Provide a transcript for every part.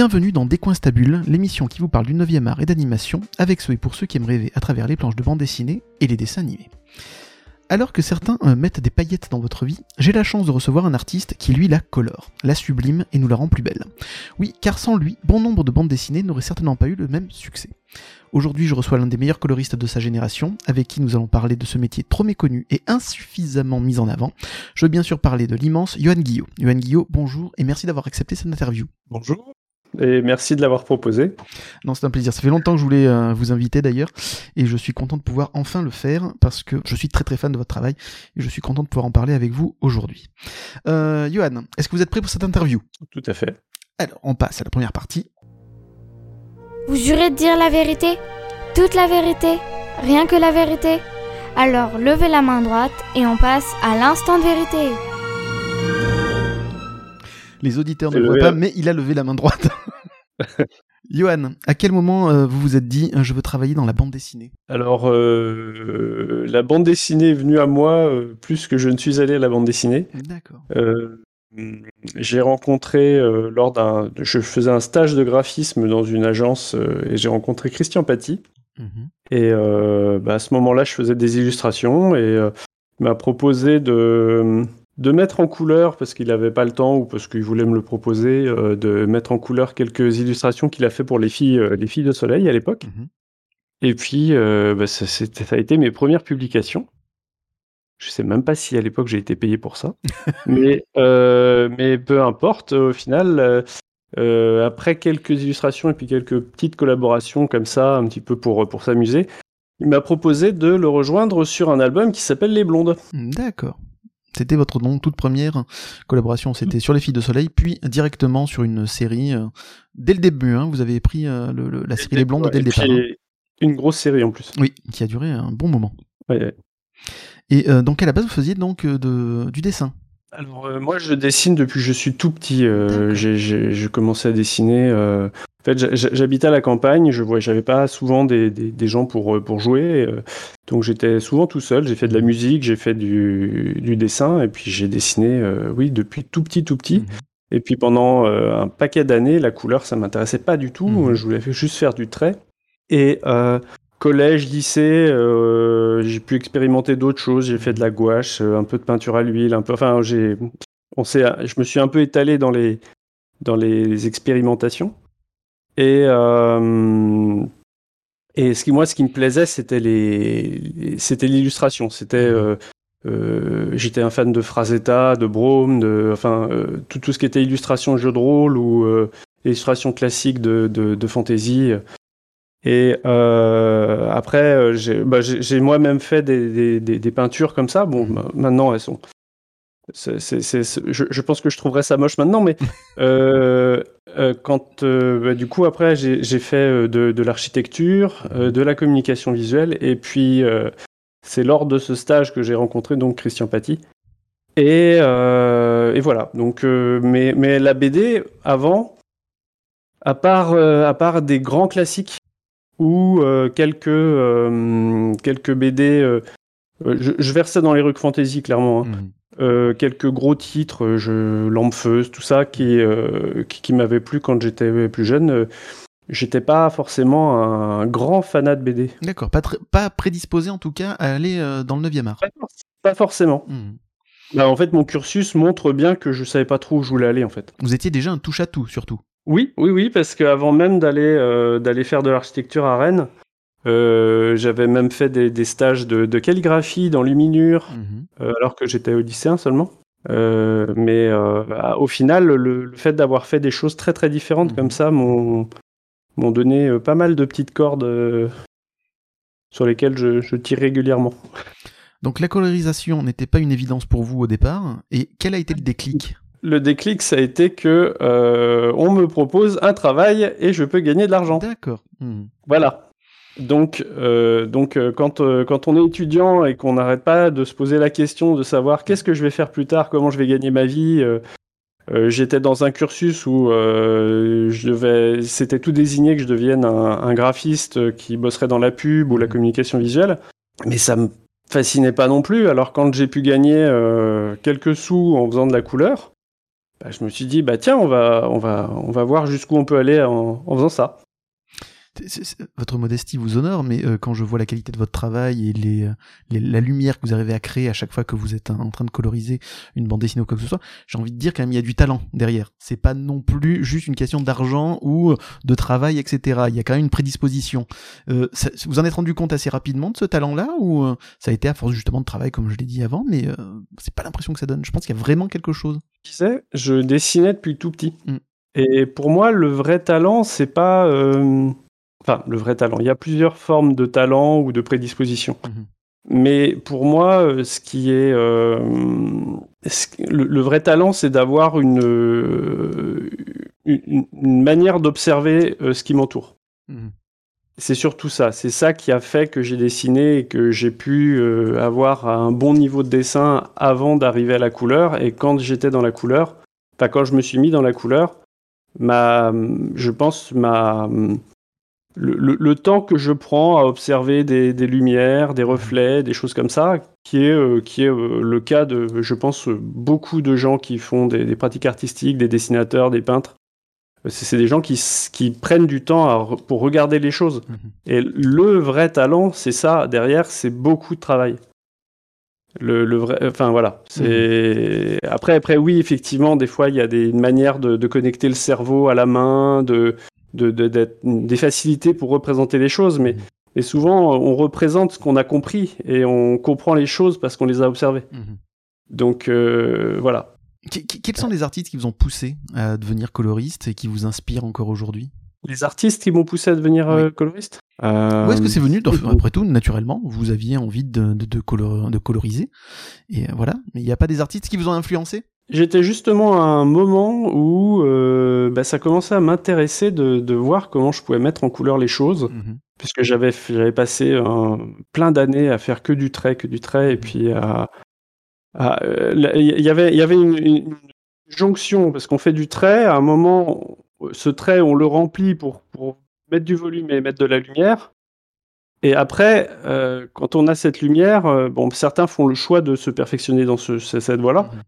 Bienvenue dans Décoinstabule, l'émission qui vous parle du 9e art et d'animation, avec ceux et pour ceux qui aiment rêver à travers les planches de bande dessinée et les dessins animés. Alors que certains euh, mettent des paillettes dans votre vie, j'ai la chance de recevoir un artiste qui lui la colore, la sublime et nous la rend plus belle. Oui, car sans lui, bon nombre de bandes dessinées n'auraient certainement pas eu le même succès. Aujourd'hui, je reçois l'un des meilleurs coloristes de sa génération, avec qui nous allons parler de ce métier trop méconnu et insuffisamment mis en avant. Je veux bien sûr parler de l'immense Johan Guillot. Johan Guillot, bonjour et merci d'avoir accepté cette interview. Bonjour. Et merci de l'avoir proposé. Non, c'est un plaisir. Ça fait longtemps que je voulais euh, vous inviter d'ailleurs, et je suis content de pouvoir enfin le faire parce que je suis très très fan de votre travail et je suis content de pouvoir en parler avec vous aujourd'hui. Euh, Johan, est-ce que vous êtes prêt pour cette interview? Tout à fait. Alors, on passe à la première partie. Vous jurez de dire la vérité? Toute la vérité? Rien que la vérité? Alors levez la main droite et on passe à l'instant de vérité. Les auditeurs ne le voient pas, mais il a levé la main droite. Johan, à quel moment euh, vous vous êtes dit euh, je veux travailler dans la bande dessinée? Alors, euh, la bande dessinée est venue à moi plus que je ne suis allé à la bande dessinée. D'accord. j'ai rencontré lors d'un, je faisais un stage de graphisme dans une agence et j'ai rencontré Christian Paty. Mhm. Et bah, à ce moment-là, je faisais des illustrations et il m'a proposé de de mettre en couleur, parce qu'il n'avait pas le temps ou parce qu'il voulait me le proposer, euh, de mettre en couleur quelques illustrations qu'il a fait pour les filles, euh, les filles de Soleil à l'époque. Mhm. Et puis, euh, bah, ça, ça, a été mes premières publications. Je sais même pas si à l'époque j'ai été payé pour ça, mais, mais peu importe. Au final, après quelques illustrations et puis quelques petites collaborations comme ça, un petit peu pour, pour s'amuser, il m'a proposé de le rejoindre sur un album qui s'appelle Les Blondes. D'accord. C'était votre toute première collaboration, c'était sur Les Filles de Soleil, puis directement sur une série. Euh, dès le début, hein, vous avez pris euh, la série Les Blondes dès le départ. Hein. Une grosse série en plus. Oui, qui a duré un bon moment. Et euh, donc à la base, vous faisiez donc du dessin alors moi je dessine depuis que je suis tout petit. j'ai commencé à dessiner en fait, j'habitais à la campagne, je voyais, j'avais pas souvent des, des, gens pour, euh, pour jouer, euh, donc j'étais souvent tout seul. J'ai fait de la musique, j'ai fait du, du, dessin, et puis j'ai dessiné, euh, oui, depuis tout petit, tout petit. Mhm. Et puis pendant un paquet d'années, la couleur, ça m'intéressait pas du tout. Mhm. Je voulais juste faire du trait. Et collège, lycée, j'ai pu expérimenter d'autres choses. J'ai fait de la gouache, un peu de peinture à l'huile, un peu. Enfin, j'ai, on s'est, je me suis un peu étalé dans les dans les expérimentations. Et, euh, et ce qui, moi, ce qui me plaisait, c'était les, c'était l'illustration. C'était, euh, euh, j'étais un fan de Frazetta, de Brome, de, enfin, tout, tout ce qui était illustration jeu de rôle ou illustration classique de, de, de fantasy. Et après, j'ai bah, moi-même fait des, des, des, peintures comme ça. Bon, mhm. maintenant, elles sont, je, pense que je trouverais ça moche maintenant, mais euh, euh, quand euh, bah, du coup après j'ai fait de, l'architecture, de la communication visuelle, et puis c'est lors de ce stage que j'ai rencontré donc Christian Paty. Et, et voilà. Donc, mais, mais la BD avant, à part, à part des grands classiques ou quelques quelques BD, je, versais dans les rues fantasy clairement. Hein. Mmh. Euh, quelques gros titres, euh, je, Lampfeuse, tout ça, qui, euh, qui, m'avait plu quand j'étais plus jeune. J'étais pas forcément un grand fanat de BD. D'accord, pas, pas prédisposé en tout cas à aller dans le 9e art. Pas, forcément. Hmm. Bah, en fait, mon cursus montre bien que je savais pas trop où je voulais aller en fait. Vous étiez déjà un touche-à-tout surtout. Oui, oui, oui, parce qu'avant même d'aller d'aller faire de l'architecture à Rennes, euh, j'avais même fait des, stages de, calligraphie dans Luminure, mhm. euh, alors que j'étais au lycéen seulement. Euh, mais au final, le, fait d'avoir fait des choses très très différentes comme mhm. ça m'ont donné pas mal de petites cordes sur lesquelles je, je, tire régulièrement. Donc la colorisation n'était pas une évidence pour vous au départ. Et quel a été le déclic? Le déclic, ça a été que on me propose un travail et je peux gagner de l'argent. D'accord. Hmm. Voilà. Donc, euh, donc euh, quand, euh, quand on est étudiant et qu'on n'arrête pas de se poser la question de savoir qu'est-ce que je vais faire plus tard, comment je vais gagner ma vie, j'étais dans un cursus où je devais, c'était tout désigné que je devienne un, graphiste qui bosserait dans la pub ou la mmh. communication visuelle, mais ça me fascinait pas non plus. Alors quand j'ai pu gagner quelques sous en faisant de la couleur, bah, je me suis dit bah tiens on va on va on va voir jusqu'où on peut aller en faisant ça votre modestie vous honore, mais euh, quand je vois la qualité de votre travail et euh, les, la lumière que vous arrivez à créer à chaque fois que vous êtes en train de coloriser une bande dessinée ou quoi que ce soit, j'ai envie de dire quand même il y a du talent derrière. C'est pas non plus juste une question d'argent ou de travail, etc. Il y a quand même une prédisposition. Euh, vous en êtes rendu compte assez rapidement de ce talent-là ou ça a été à force justement de travail, comme je l'ai dit avant, mais c'est pas l'impression que ça donne. Je pense qu'il y a vraiment quelque chose. Je disais, je dessinais depuis tout petit. Mm. Et pour moi, le vrai talent, c'est pas Enfin, le vrai talent. Il y a plusieurs formes de talent ou de prédisposition. Mhm. Mais pour moi, euh, ce qui est euh, le, vrai talent, c'est d'avoir une, euh, une, manière d'observer ce qui m'entoure. Mhm. C'est surtout ça. C'est ça qui a fait que j'ai dessiné et que j'ai pu avoir un bon niveau de dessin avant d'arriver à la couleur. Et quand j'étais dans la couleur, enfin quand je me suis mis dans la couleur, ma, je pense ma le, temps que je prends à observer des, lumières, des reflets, des choses comme ça, qui est, euh, qui est euh, le cas de, je pense, beaucoup de gens qui font des, pratiques artistiques, des dessinateurs, des peintres. C'est des gens qui, qui, prennent du temps pour regarder les choses. Mhm. Et le vrai talent, c'est ça. Derrière, c'est beaucoup de travail. Le, vrai, enfin voilà. C'est mhm. après, après, oui, effectivement, des fois, il y a des manières de, de, connecter le cerveau à la main, de, de, des facilités pour représenter les choses, mais, mais souvent on représente ce qu'on a compris et on comprend les choses parce qu'on les a observées. Mhm. Donc euh, voilà. quels sont les artistes qui vous ont poussé à devenir coloriste et qui vous inspirent encore aujourd'hui? Les artistes qui m'ont poussé à devenir euh, coloriste? Euh... Où est-ce que c'est venu? Après tout, naturellement, vous aviez envie de, de, de, de coloriser. Et voilà. Mais il n'y a pas des artistes qui vous ont influencé? J'étais justement à un moment où euh, bah, ça commençait à m'intéresser de, de, voir comment je pouvais mettre en couleur les choses, mhm. puisque j'avais j'avais passé plein d'années à faire que du trait, que du trait, et mhm. puis à euh, il y avait il y avait une, jonction parce qu'on fait du trait à un moment ce trait on le remplit pour, pour mettre du volume et mettre de la lumière et après, euh, quand on a cette lumière, bon, certains font le choix de se perfectionner dans ce, cette voie-là. Mhm.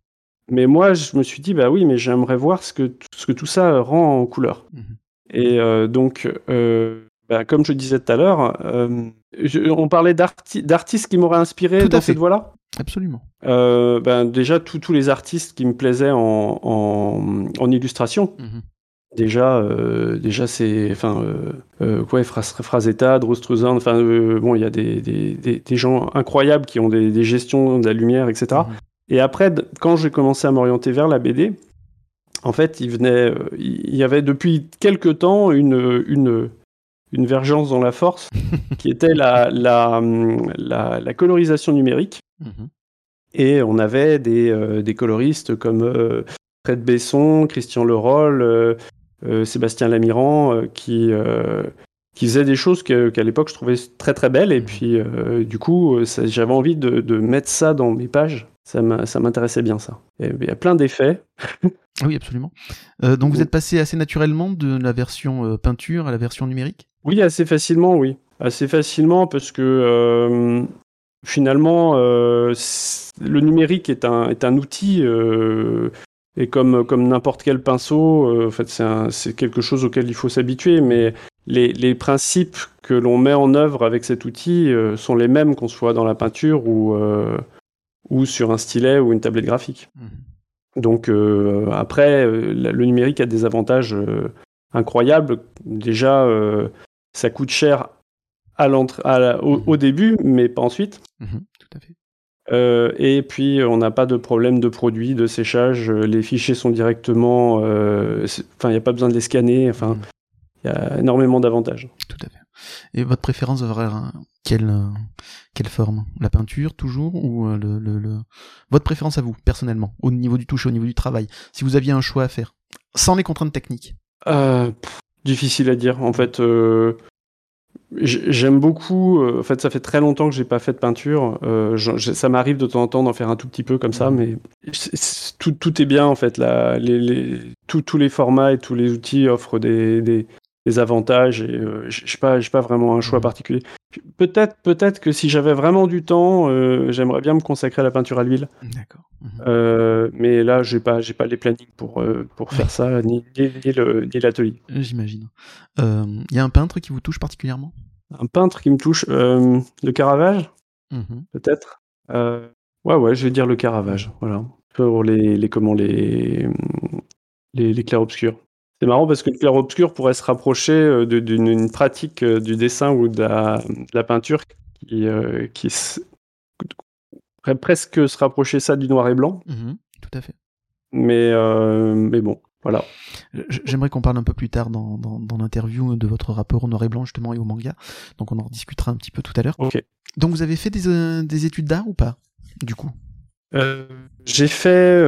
Mais moi, je me suis dit, bah oui, mais j'aimerais voir ce que, ce que tout ça rend en couleur. Mhm. Et euh, donc, euh, bah, comme je disais tout à l'heure, euh, on parlait d'artistes qui m'auraient inspiré dans cette voie-là? Absolument. Ben, déjà, tous les artistes qui me plaisaient en, en, illustration. Mhm. Déjà, déjà c'est, enfin, quoi, Frazetta, Drostruzan, enfin, bon, il y a des, des, des, gens incroyables qui ont des, gestions de la lumière, etc. Et après, quand j'ai commencé à m'orienter vers la BD, en fait, il venait, euh, il y avait depuis quelques temps une, une, une vergence dans la force, qui était la, la, la, colorisation numérique. Mhm. Et on avait des, euh, des coloristes comme euh, Fred Besson, Christian Leroll, Sébastien Lamiran, qui, qui faisaient des choses qu'à l'époque je trouvais très très belles. Et mhm. puis, du coup, j'avais envie de, de, mettre ça dans mes pages ça m'intéressait bien ça. il y a plein d'effets. oui, absolument. Euh, donc vous êtes passé assez naturellement de la version euh, peinture à la version numérique? Oui, assez facilement, oui. Assez facilement parce que euh, finalement, le numérique est un, est un outil. et comme, comme n'importe quel pinceau, en fait, c'est quelque chose auquel il faut s'habituer, mais les, les, principes que l'on met en œuvre avec cet outil sont les mêmes qu'on soit dans la peinture ou, ou sur un stylet ou une tablette graphique. Mhm. Donc euh, après, euh, le numérique a des avantages euh, incroyables. Déjà, ça coûte cher à à au, au, début, mais pas ensuite. Mhm, tout à fait. et puis, on n'a pas de problème de produit, de séchage. Les fichiers sont directement. Enfin, il n'y a pas besoin de les scanner. Enfin, il y a énormément d'avantages. Tout à fait. Et votre préférence horaire, quelle, euh, quelle forme? La peinture toujours ou euh, le, le, votre préférence à vous personnellement au niveau du toucher, au niveau du travail Si vous aviez un choix à faire, sans les contraintes techniques? Euh, difficile à dire. En fait, J'aime beaucoup. en fait, ça fait très longtemps que j'ai pas fait de peinture. ça m'arrive de temps en temps d'en faire un tout petit peu comme ça, mais tout, tout, est bien en fait. Là, les, les, tous les formats et tous les outils offrent des, des, des avantages et euh, j'ai pas j'ai pas vraiment un choix mmh. particulier. Peut-être peut-être que si j'avais vraiment du temps, euh, j'aimerais bien me consacrer à la peinture à l'huile. D'accord. Mmh. Euh, mais là j'ai pas j'ai pas les plannings pour pour faire ça ni ni, l'atelier. J'imagine. Il y a un peintre qui vous touche particulièrement? Un peintre qui me touche le Caravage? Mmh peut-être. ouais ouais je vais dire le Caravage voilà pour les les comment les les, les clairs-obscurs. C'est marrant parce que le clair-obscur pourrait se rapprocher euh, d'une pratique euh, du dessin ou de la, peinture qui, euh, qui pourrait presque se rapprocher ça du noir et blanc. Mmh tout à fait. Mais, mais bon, voilà. J'aimerais qu'on parle un peu plus tard dans, dans, l'interview de votre rapport au noir et blanc justement et au manga. Donc on en discutera un petit peu tout à l'heure. Ok. Donc vous avez fait des, des études d'art ou pas, du coup? J'ai fait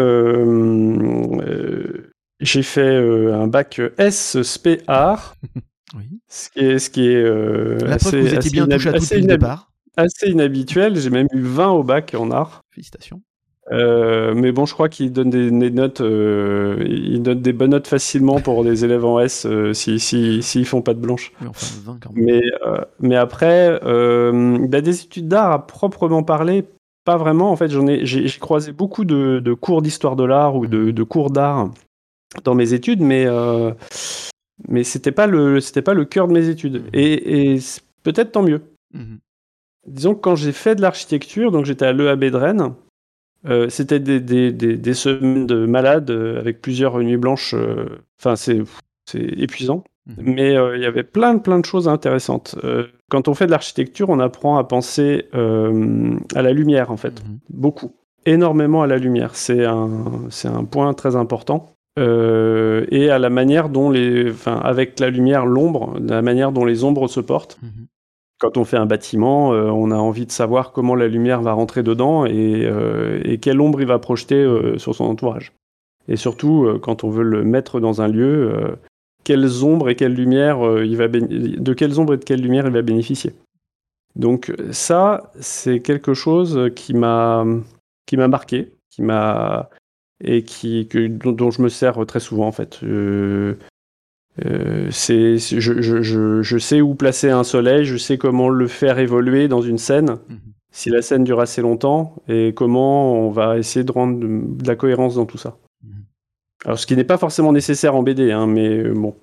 j'ai fait euh, un bac S SP art. oui. Ce qui est, ce qui est euh, assez, vous étiez bien touché à tout départ. Assez inhabituel. J'ai même eu 20 au bac en art. Félicitations. Euh, mais bon, je crois qu'il donne des, notes, euh, il donne des bonnes notes facilement pour des élèves en S s'ils si, si, font pas de blanche. Mais, enfin, 20 quand même. mais, mais après, bah, des études d'art à proprement parler, pas vraiment. En fait, j'en ai, j'ai croisé beaucoup de, de cours d'histoire de l'art ou de, de cours d'art dans mes études, mais euh, mais c'était pas le c'était pas le cœur de mes études. Mmh. Et, peut-être tant mieux. Mmh. Disons que quand j'ai fait de l'architecture, donc j'étais à l'EAB de Rennes, euh, c'était des, des, des, semaines de malades euh, avec plusieurs nuits blanches. Enfin, c'est c'est épuisant. Mmh. Mais il y avait plein de, plein de choses intéressantes. quand on fait de l'architecture, on apprend à penser à la lumière, en fait. Beaucoup. Énormément à la lumière. C'est un, c'est un point très important. Euh, et à la manière dont les, enfin, avec la lumière, l'ombre, la manière dont les ombres se portent. Mhm. Quand on fait un bâtiment, euh, on a envie de savoir comment la lumière va rentrer dedans et, euh, et quelle ombre il va projeter sur son entourage. Et surtout, quand on veut le mettre dans un lieu, quelles ombres et quelle lumière il va de quelles ombres et de quelle lumière il va bénéficier. Donc ça, c'est quelque chose qui m'a qui m'a marqué, qui m'a et qui, que, dont, je me sers très souvent en fait. Euh, euh, c'est, je, je, je, sais où placer un soleil, je sais comment le faire évoluer dans une scène, mhm. si la scène dure assez longtemps, et comment on va essayer de rendre de, la cohérence dans tout ça. Mhm. Alors, ce qui n'est pas forcément nécessaire en BD, hein, mais euh, bon,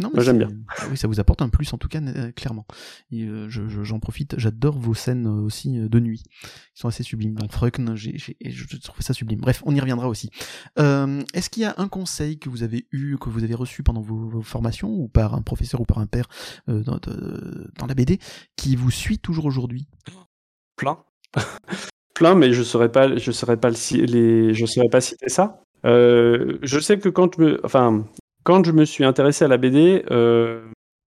non, Moi j'aime bien. Ah oui, ça vous apporte un plus en tout cas, euh, clairement. Euh, j'en profite, j'adore vos scènes euh, aussi de nuit. Ils sont assez sublimes. Donc Freukn, je trouve ça sublime. Bref, on y reviendra aussi. Est-ce qu'il y a un conseil que vous avez eu, que vous avez reçu pendant vos, formations, ou par un professeur ou par un père dans, la BD, qui vous suit toujours aujourd'hui? Plein. Plein, mais je ne saurais pas, je saurais pas les, je saurais pas citer ça. je sais que quand je me, enfin, quand je me suis intéressé à la BD, euh,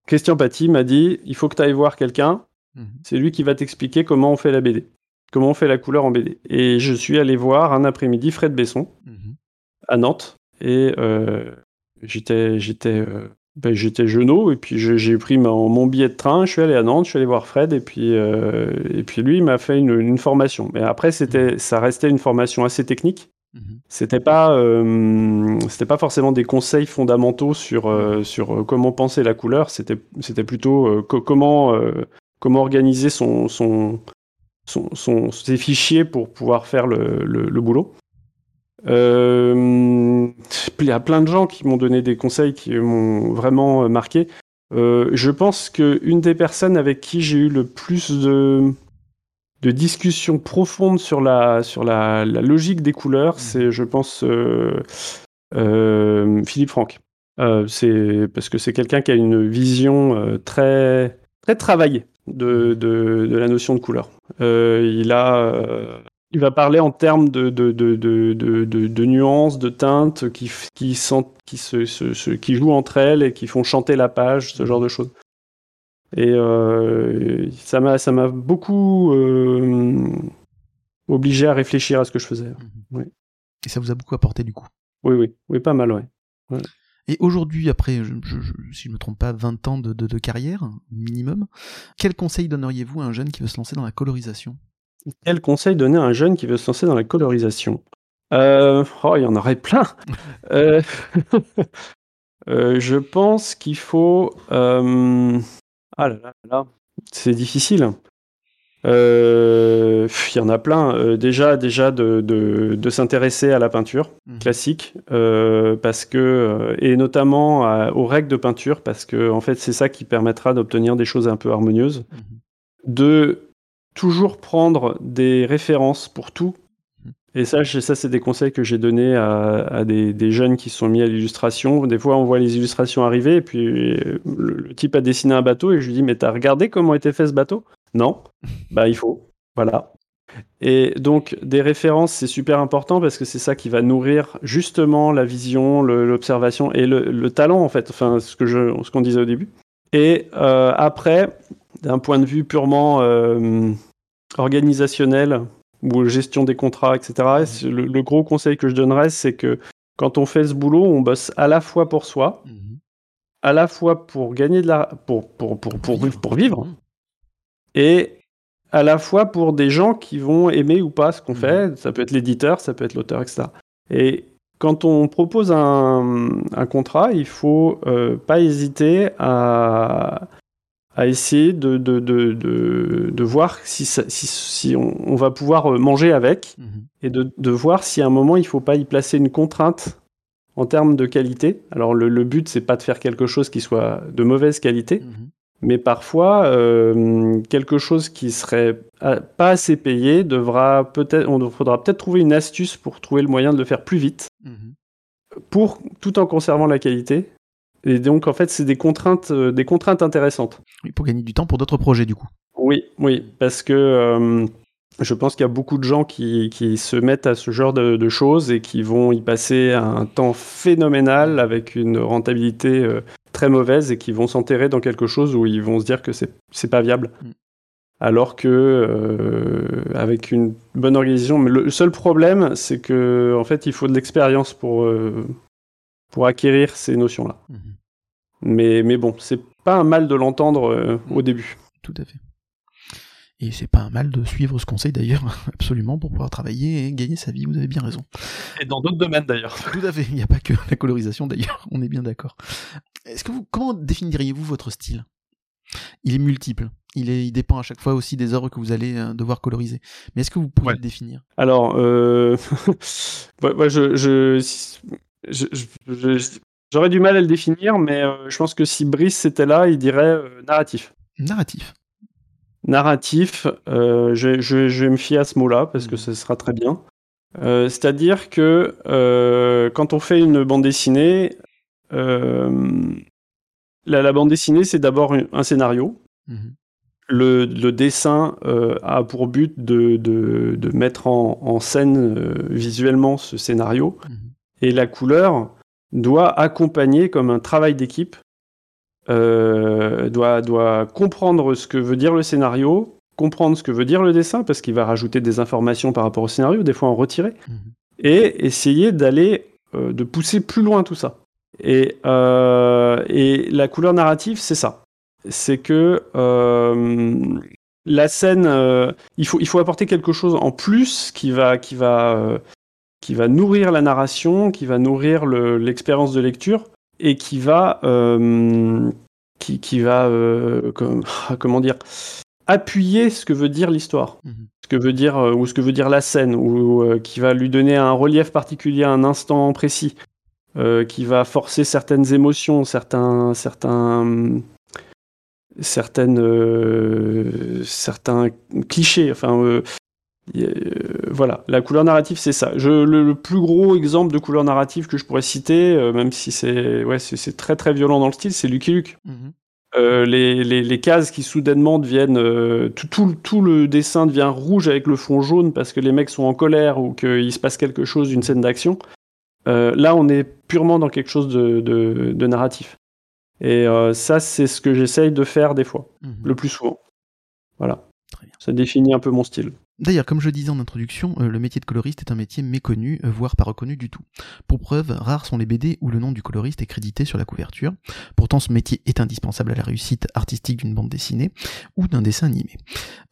Christian Paty m'a dit il faut que tu ailles voir quelqu'un. Mhm. C'est lui qui va t'expliquer comment on fait la BD, comment on fait la couleur en BD. Et je suis allé voir un après-midi Fred Besson mhm. à Nantes. Et euh, j'étais j'étais euh, ben, j'étais et puis j'ai pris mon, billet de train, je suis allé à Nantes, je suis allé voir Fred et puis et puis lui il m'a fait une, une, formation. Mais après c'était mhm. ça restait une formation assez technique. Mhm. C'était pas, euh, c'était pas forcément des conseils fondamentaux sur euh, sur euh, comment penser la couleur. C'était c'était plutôt comment comment organiser son son, son ses fichiers pour pouvoir faire le, le, boulot. Il y a plein de gens qui m'ont donné des conseils qui m'ont vraiment marqué. je pense que une des personnes avec qui j'ai eu le plus de de discussion profonde sur la, sur la, logique des couleurs, mmh. c'est, je pense, euh, euh, Philippe Franck. Euh, c'est parce que c'est quelqu'un qui a une vision très, très travaillée de, de, la notion de couleur. il a il va parler en termes de, de, de, de nuances, de teintes qui, qui, qui, se, qui jouent entre elles et qui font chanter la page, ce genre de choses. Et euh, ça m'a beaucoup euh, obligé à réfléchir à ce que je faisais. Mhm. Et ça vous a beaucoup apporté du coup? Oui, oui, oui, pas mal, ouais. Et aujourd'hui, après, si je ne me trompe pas, 20 ans de, carrière, minimum, quel conseil donneriez-vous à un jeune qui veut se lancer dans la colorisation? Quel conseil donner à un jeune qui veut se lancer dans la colorisation? Euh, Oh, il y en aurait plein. Euh, Je pense qu'il faut... Ah là là là, c'est difficile. Euh, il y en a plein. Euh, déjà, déjà de, de, s'intéresser à la peinture mhm. classique, euh, parce que et notamment aux règles de peinture, parce que en fait, c'est ça qui permettra d'obtenir des choses un peu harmonieuses. Mhm. De toujours prendre des références pour tout. Et ça, ça c'est des conseils que j'ai donnés à, des, jeunes qui sont mis à l'illustration. Des fois, on voit les illustrations arriver, et puis le, le type a dessiné un bateau, et je lui dis, mais t'as regardé comment était fait ce bateau? Non, bah il faut. Voilà. Et donc des références, c'est super important parce que c'est ça qui va nourrir justement la vision, l'observation et le, talent en fait. Enfin, ce qu'on disait au début. Et euh, après, d'un point de vue purement euh, organisationnel ou gestion des contrats, etc. Le, gros conseil que je donnerais, c'est que quand on fait ce boulot, on bosse à la fois pour soi, mhm. à la fois pour gagner de la, pour pour pour pour, pour vivre mhm et à la fois pour des gens qui vont aimer ou pas ce qu'on mhm. fait. Ça peut être l'éditeur, ça peut être l'auteur, etc. Et quand on propose un, contrat, il faut euh, pas hésiter à, à essayer de, de, de, de, voir si, si, on, va pouvoir manger avec mhm. et de, voir si à un moment il faut pas y placer une contrainte en termes de qualité. Alors le, le but c'est pas de faire quelque chose qui soit de mauvaise qualité, mhm mais parfois euh, quelque chose qui serait euh, pas assez payé devra peut-être, on faudra peut-être trouver une astuce pour trouver le moyen de le faire plus vite, mhm. pour tout en conservant la qualité. Et donc en fait, c'est des contraintes, euh, des contraintes intéressantes. Oui, pour gagner du temps pour d'autres projets du coup. Oui, oui, parce que je pense qu'il y a beaucoup de gens qui, qui, se mettent à ce genre de, de, choses et qui vont y passer un temps phénoménal avec une rentabilité très mauvaises et qui vont s'enterrer dans quelque chose où ils vont se dire que c'est pas viable. Mm. Alors que euh, avec une bonne organisation, mais le seul problème, c'est que en fait, il faut de l'expérience pour euh, pour acquérir ces notions-là. Mm-hmm. Mais mais bon, c'est pas un mal de l'entendre euh, au début. Tout à fait. Et c'est pas un mal de suivre ce conseil d'ailleurs, absolument, pour pouvoir travailler et gagner sa vie, vous avez bien raison. Et dans d'autres domaines d'ailleurs. Tout à fait, il n'y a pas que la colorisation d'ailleurs, on est bien d'accord. Est-ce que vous, comment définiriez-vous votre style? Il est multiple. Il, est, il dépend à chaque fois aussi des œuvres que vous allez euh, devoir coloriser. Mais est-ce que vous pouvez le définir? Alors, euh... moi, je, je, j'aurais du mal à le définir, mais euh, je pense que si Brice était là, il dirait euh, narratif. Narratif narratif, euh, je, je, vais me fier à ce mot-là parce que mhm. ce sera très bien. C'est-à-dire que quand on fait une bande dessinée, la, bande dessinée, c'est d'abord un scénario. Mhm. Le, dessin a pour but de, de, mettre en, scène visuellement ce scénario. Mhm. Et la couleur doit accompagner comme un travail d'équipe euh, doit, doit comprendre ce que veut dire le scénario, comprendre ce que veut dire le dessin, parce qu'il va rajouter des informations par rapport au scénario, des fois en retirer, mhm. et essayer d'aller, euh, de pousser plus loin tout ça. Et, euh, et la couleur narrative, c'est ça. C'est que la scène, il, faut, il faut apporter quelque chose en plus qui va, qui va, qui va nourrir la narration, qui va nourrir l'expérience de lecture et qui va, euh, qui, qui, va euh, comment dire, appuyer ce que veut dire l'histoire, mhm. ce que veut dire euh, ou ce que veut dire la scène, ou qui va lui donner un relief particulier à un instant précis, qui va forcer certaines émotions, certains, certains certaines certains clichés enfin voilà, la couleur narrative, c'est ça. Je, le, plus gros exemple de couleur narrative que je pourrais citer, euh, même si c'est ouais, c'est très très violent dans le style, c'est Lucky Luke. Mhm. Euh, les, les, les, cases qui soudainement deviennent tout, tout, tout, le dessin devient rouge avec le fond jaune parce que les mecs sont en colère ou qu'il se passe quelque chose d'une scène d'action. là, on est purement dans quelque chose de, de, de narratif. Et ça, c'est ce que j'essaye de faire des fois, mhm. le plus souvent. Voilà. Ça définit un peu mon style. D'ailleurs, comme je disais en introduction, euh, le métier de coloriste est un métier méconnu, euh, voire pas reconnu du tout. Pour preuve, rares sont les BD où le nom du coloriste est crédité sur la couverture. Pourtant, ce métier est indispensable à la réussite artistique d'une bande dessinée ou d'un dessin animé.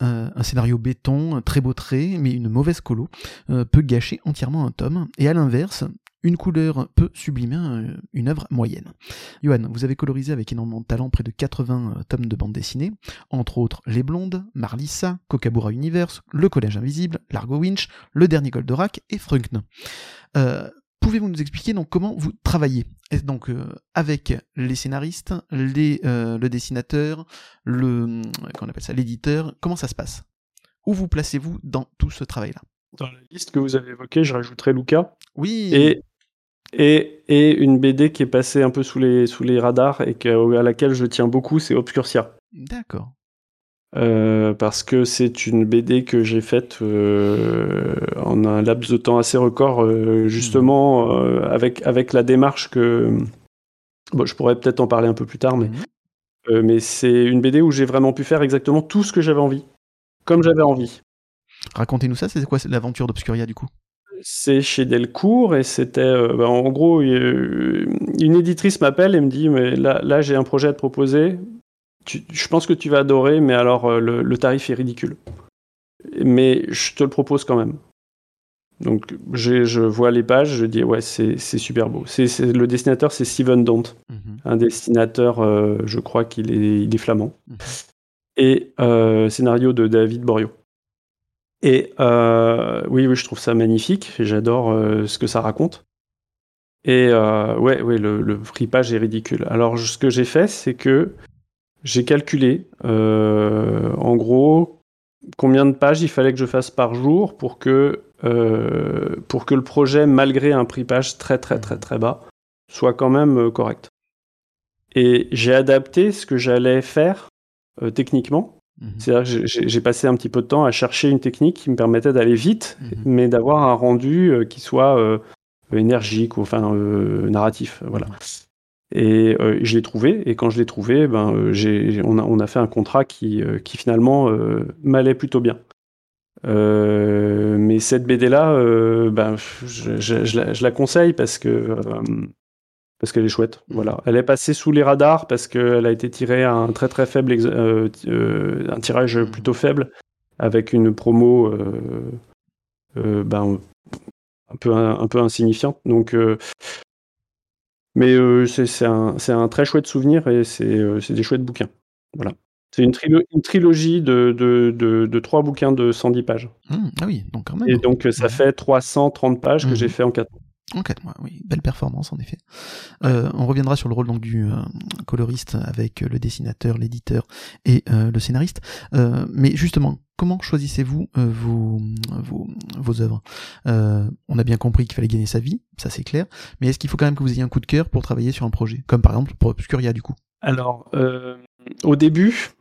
Euh, un scénario béton, très beau trait, mais une mauvaise colo, peut gâcher entièrement un tome. Et à l'inverse, une couleur peut sublimer une œuvre moyenne. Johan, vous avez colorisé avec énormément de talent près de 80 euh, tomes de bande dessinée, entre autres Les Blondes, Marlissa, Kokabura Universe, Le Collège Invisible, Largo Winch, Le Dernier Goldorak et Frunkn. Euh, Pouvez-vous nous expliquer donc comment vous travaillez? Donc euh, avec les scénaristes, les, euh, le dessinateur, le qu'on appelle ça l'éditeur, comment ça se passe? Où vous placez-vous dans tout ce travail-là? Dans la liste que vous avez évoquée, je rajouterai Luca. Oui. Et et, et, une BD qui est passée un peu sous les, sous les radars et que, à laquelle je tiens beaucoup, c'est Obscurcia. D'accord. Euh, parce que c'est une BD que j'ai faite euh, en un laps de temps assez record, euh, justement euh, avec, avec la démarche que. Bon, je pourrais peut-être en parler un peu plus tard, mais, euh, mais c'est une BD où j'ai vraiment pu faire exactement tout ce que j'avais envie, comme j'avais envie. Racontez-nous ça, c'est quoi l'aventure d'Obscuria du coup? C'est chez Delcourt et c'était euh, bah, en gros une éditrice m'appelle et me dit mais là, là j'ai un projet à te proposer. Tu- je pense que tu vas adorer, mais alors euh, le, le tarif est ridicule. Mais je te le propose quand même. Donc je vois les pages, je dis ouais c'est super beau. Le dessinateur c'est Steven Dont, Mhm. un dessinateur euh, je crois qu'il est, il est flamand Mhm. et scénario de David Borio. Et euh, oui, oui, je trouve ça magnifique. J'adore euh, ce que ça raconte. Et euh, ouais, ouais, le, le fripage est ridicule. Alors, ce que j'ai fait, c'est que j'ai calculé, euh, en gros, combien de pages il fallait que je fasse par jour pour que, euh, pour que le projet, malgré un prix-page très, très, très, très bas, soit quand même correct. Et j'ai adapté ce que j'allais faire techniquement Mhm. c'est-à-dire que j'ai- passé un petit peu de temps à chercher une technique qui me permettait d'aller vite, Mhm. mais d'avoir un rendu euh, qui soit euh, énergique ou enfin euh, narratif. Voilà. Et euh, je l'ai trouvé, et quand je l'ai trouvé, ben, on, a, on a fait un contrat qui, qui finalement m'allait plutôt bien. Mais cette BD-là, ben, je, je- je la, je la conseille parce que parce qu'elle est chouette. Voilà, elle est passée sous les radars parce qu'elle a été tirée à un très très faible, euh, euh, un tirage plutôt faible avec une promo euh, ben, un peu un, peu insignifiante. Donc, mais c'est un, un très chouette souvenir et c'est des chouettes bouquins. Voilà. C'est une, trilo- une trilogie de, de, de, de trois bouquins de 110 pages. Mhm. Ah oui, donc quand même. Et donc, ça Mhm. fait 330 pages que Mhm. j'ai fait en 4 mois. En quatre mois, oui, belle performance en effet. Euh, on reviendra sur le rôle donc du euh, coloriste avec euh, le dessinateur, l'éditeur et le scénariste. Mais justement, comment choisissez-vous vos, vos, vos œuvres? On a bien compris qu'il fallait gagner sa vie, ça c'est clair. Mais est-ce qu'il faut quand même que vous ayez un coup de cœur pour travailler sur un projet, comme par exemple pour Obscuria du coup Alors, au début,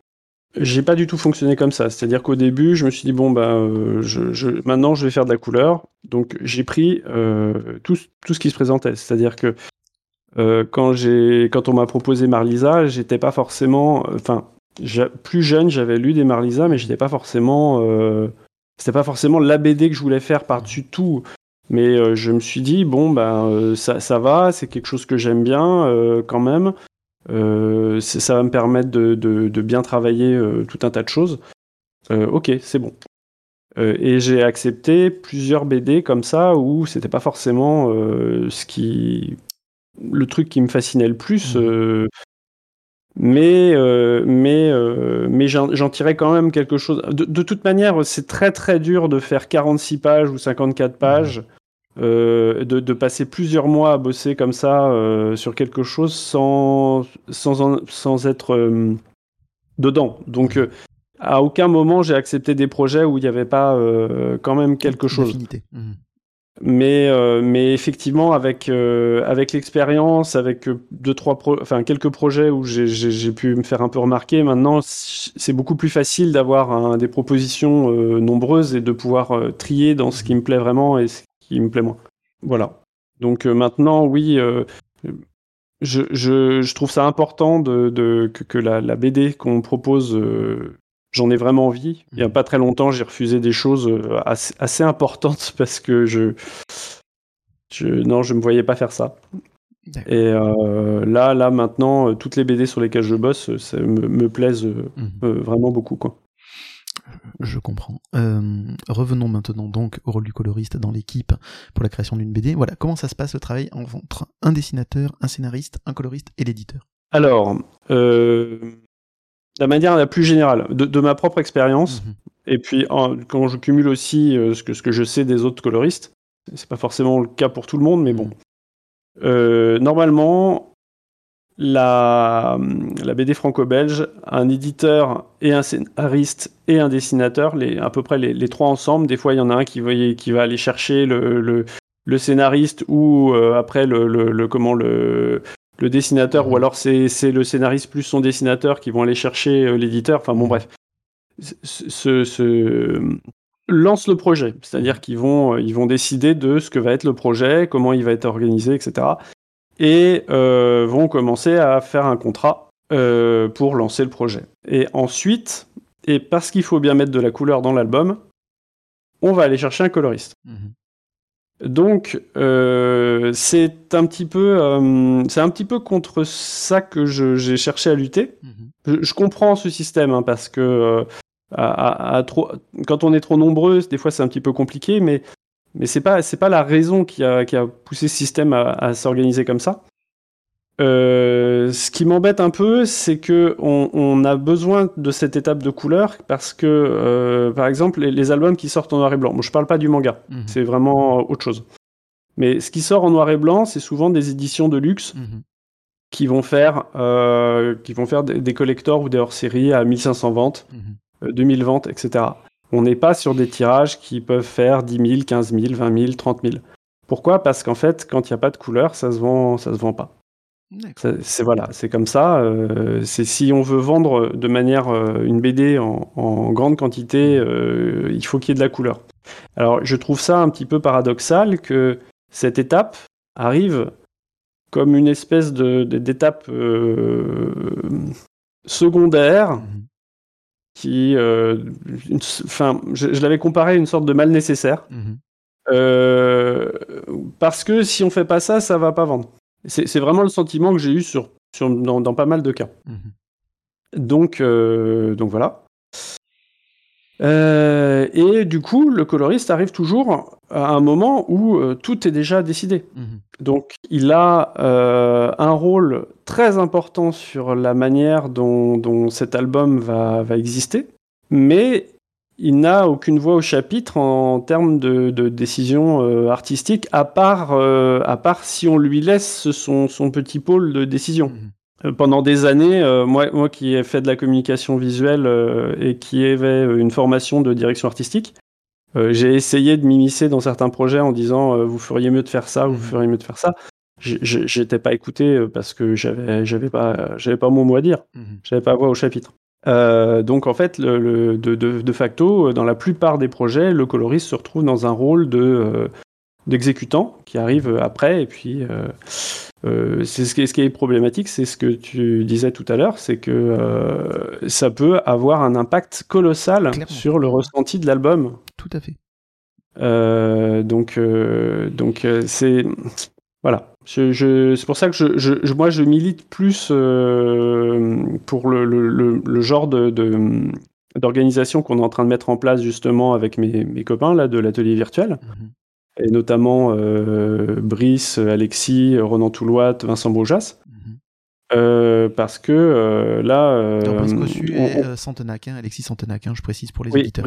j'ai pas du tout fonctionné comme ça. C'est-à-dire qu'au début, je me suis dit bon bah, euh, je, maintenant je vais faire de la couleur. Donc j'ai pris euh, tout, tout ce qui se présentait. C'est-à-dire que euh, quand j'ai, quand on m'a proposé Marlisa, j'étais pas forcément, enfin, plus jeune, j'avais lu des Marlisa, mais j'étais pas forcément, c'était pas forcément la BD que je voulais faire par-dessus tout. Mais je me suis dit bon bah ça, ça va, c'est quelque chose que j'aime bien quand même. Euh, ça va me permettre de, de- de bien travailler euh, tout un tas de choses. Euh, ok, c'est bon. Et j'ai accepté plusieurs BD comme ça où c'était pas forcément ce qui le truc qui me fascinait le plus. Euh, mais mais mais j'en j'en tirais quand même quelque chose. De, de toute manière, c'est très très dur de faire 46 pages ou 54 pages. Euh, de, de passer plusieurs mois à bosser comme ça euh, sur quelque chose sans, sans, sans être euh, dedans. Donc, à aucun moment j'ai accepté des projets où il n'y avait pas quand même quelque chose. Mhm. Mais, mais effectivement, avec, avec l'expérience, avec deux, trois enfin, quelques projets où j'ai- pu me faire un peu remarquer, maintenant, c'est beaucoup plus facile d'avoir des propositions nombreuses et de pouvoir trier dans ce qui me plaît vraiment et ce qui me plaît moins. Voilà. Donc euh, maintenant, oui, euh, je, je, je trouve ça important de, de- que, que la, la BD qu'on propose euh, j'en ai vraiment envie. Il n'y a pas très longtemps, j'ai refusé des choses assez, assez, importantes parce que je, je, non, je me voyais pas faire ça. Et là, là, maintenant, toutes les BD sur lesquelles je bosse, ça me, plaisent euh, mhm. vraiment beaucoup. Quoi. Je comprends. revenons maintenant donc au rôle du coloriste dans l'équipe pour la création d'une BD. Voilà, comment ça se passe le travail entre un dessinateur, un scénariste, un coloriste et l'éditeur Alors, la manière la plus générale, de, ma propre expérience, mhm. et puis quand je cumule aussi ce, que, ce que je sais des autres coloristes, c'est pas forcément le cas pour tout le monde, mais bon. Euh, normalement, la, la BD franco-belge, un éditeur et un scénariste et un dessinateur, à peu près les, trois ensemble. Des fois, il y en a un qui va, aller chercher le, scénariste ou euh, après le, comment le, dessinateur, ou alors c'est le scénariste plus son dessinateur qui vont aller chercher euh, l'éditeur. Enfin bon, bref. Ce, ce, lancent le projet, c'est-à-dire qu'ils vont, euh, ils vont décider de ce que va être le projet, comment il va être organisé, etc. Et euh, vont commencer à faire un contrat euh, pour lancer le projet. Et ensuite, et parce qu'il faut bien mettre de la couleur dans l'album, on va aller chercher un coloriste. Mhm. Donc c'est un petit peu, c'est un petit peu contre ça que j'ai cherché à lutter. Mhm. Je, comprends ce système hein, parce que à, trop, quand on est trop nombreux, des fois c'est un petit peu compliqué, mais, mais c'est pas, c'est pas la raison qui a, qui a poussé ce système à, s'organiser comme ça. Euh, ce qui m'embête un peu, c'est que on, on, a besoin de cette étape de couleur parce que, euh, par exemple, les, albums qui sortent en noir et blanc. Moi, je parle pas du manga, mhm. c'est vraiment autre chose. Mais ce qui sort en noir et blanc, c'est souvent des éditions de luxe mhm. qui vont faire, euh, qui vont faire des, collectors ou des hors-séries à 1500 ventes. Mhm. 2000 ventes, etc. On n'est pas sur des tirages qui peuvent faire 10 000, 15 000, 20 000, 30 000. Pourquoi? Parce qu'en fait, quand il n'y a pas de couleur, ça se vend, ça se vend pas. C'est voilà, c'est comme ça. Euh, c'est si on veut vendre de manière euh, une BD en, grande quantité, euh, il faut qu'il y ait de la couleur. Alors, je trouve ça un petit peu paradoxal que cette étape arrive comme une espèce d'étape secondaire mhm qui, euh, enfin, je, l'avais comparé à une sorte de mal nécessaire. Mhm. Euh, parce que si on fait pas ça, ça va pas vendre. C'est vraiment le sentiment que j'ai eu sur, sur dans, pas mal de cas. Mhm. Donc, euh, donc voilà. Euh, et du coup, le coloriste arrive toujours à un moment où euh, tout est déjà décidé. Mhm. Donc, il a euh, un rôle très important sur la manière dont, cet album va, exister, mais il n'a aucune voix au chapitre en termes de, décision artistique, à part, à part si on lui laisse son, son petit pôle de décision. Mhm. Euh, pendant des années, euh, moi, moi qui ai fait de la communication visuelle euh, et qui avais une formation de direction artistique, j'ai essayé de m'immiscer dans certains projets en disant vous feriez mieux de faire ça, vous mhm. feriez mieux de faire ça. J'étais pas écouté parce que j'avais j'avais pas j'avais pas mon mot à dire, mhm. j'avais pas voix au chapitre. donc en fait, le, de, de, de, facto, dans la plupart des projets, le coloriste se retrouve dans un rôle de d'exécutant qui arrive après et puis euh, c'est ce, ce, qui est problématique, c'est ce que tu disais tout à l'heure, c'est que euh, ça peut avoir un impact colossal sur le ressenti de l'album. Tout à fait. Euh, donc, donc c'est voilà. Je, c'est pour ça que je, je, moi je milite plus pour le, le, le, genre de, d'organisation qu'on est en train de mettre en place justement avec mes, mes copains là de l'atelier virtuel. Mhm et notamment euh, Brice, Alexis, Ronan Touloat, Vincent Bojas. Euh, parce que euh, là. Brice Cossu et Santenac, Alexis Santenac, je précise pour les oui, auditeurs.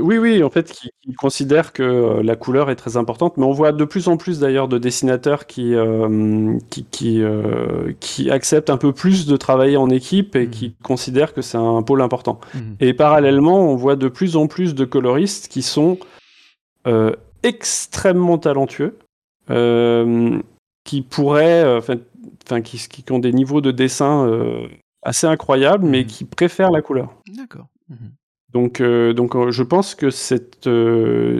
oui, oui, en fait, qui, considère que la couleur est très importante, mais on voit de plus en plus d'ailleurs de dessinateurs qui, qui, qui, qui, acceptent un peu plus de travailler en équipe et qui mhm. considèrent que c'est un pôle important. Mhm. Et parallèlement, on voit de plus en plus de coloristes qui sont extrêmement talentueux, euh, qui pourraient, euh, enfin, qui, qui, ont des niveaux de dessin euh, assez incroyables, mais mhm. qui préfèrent la couleur. D'accord. Mhm. Donc, donc je pense que cette,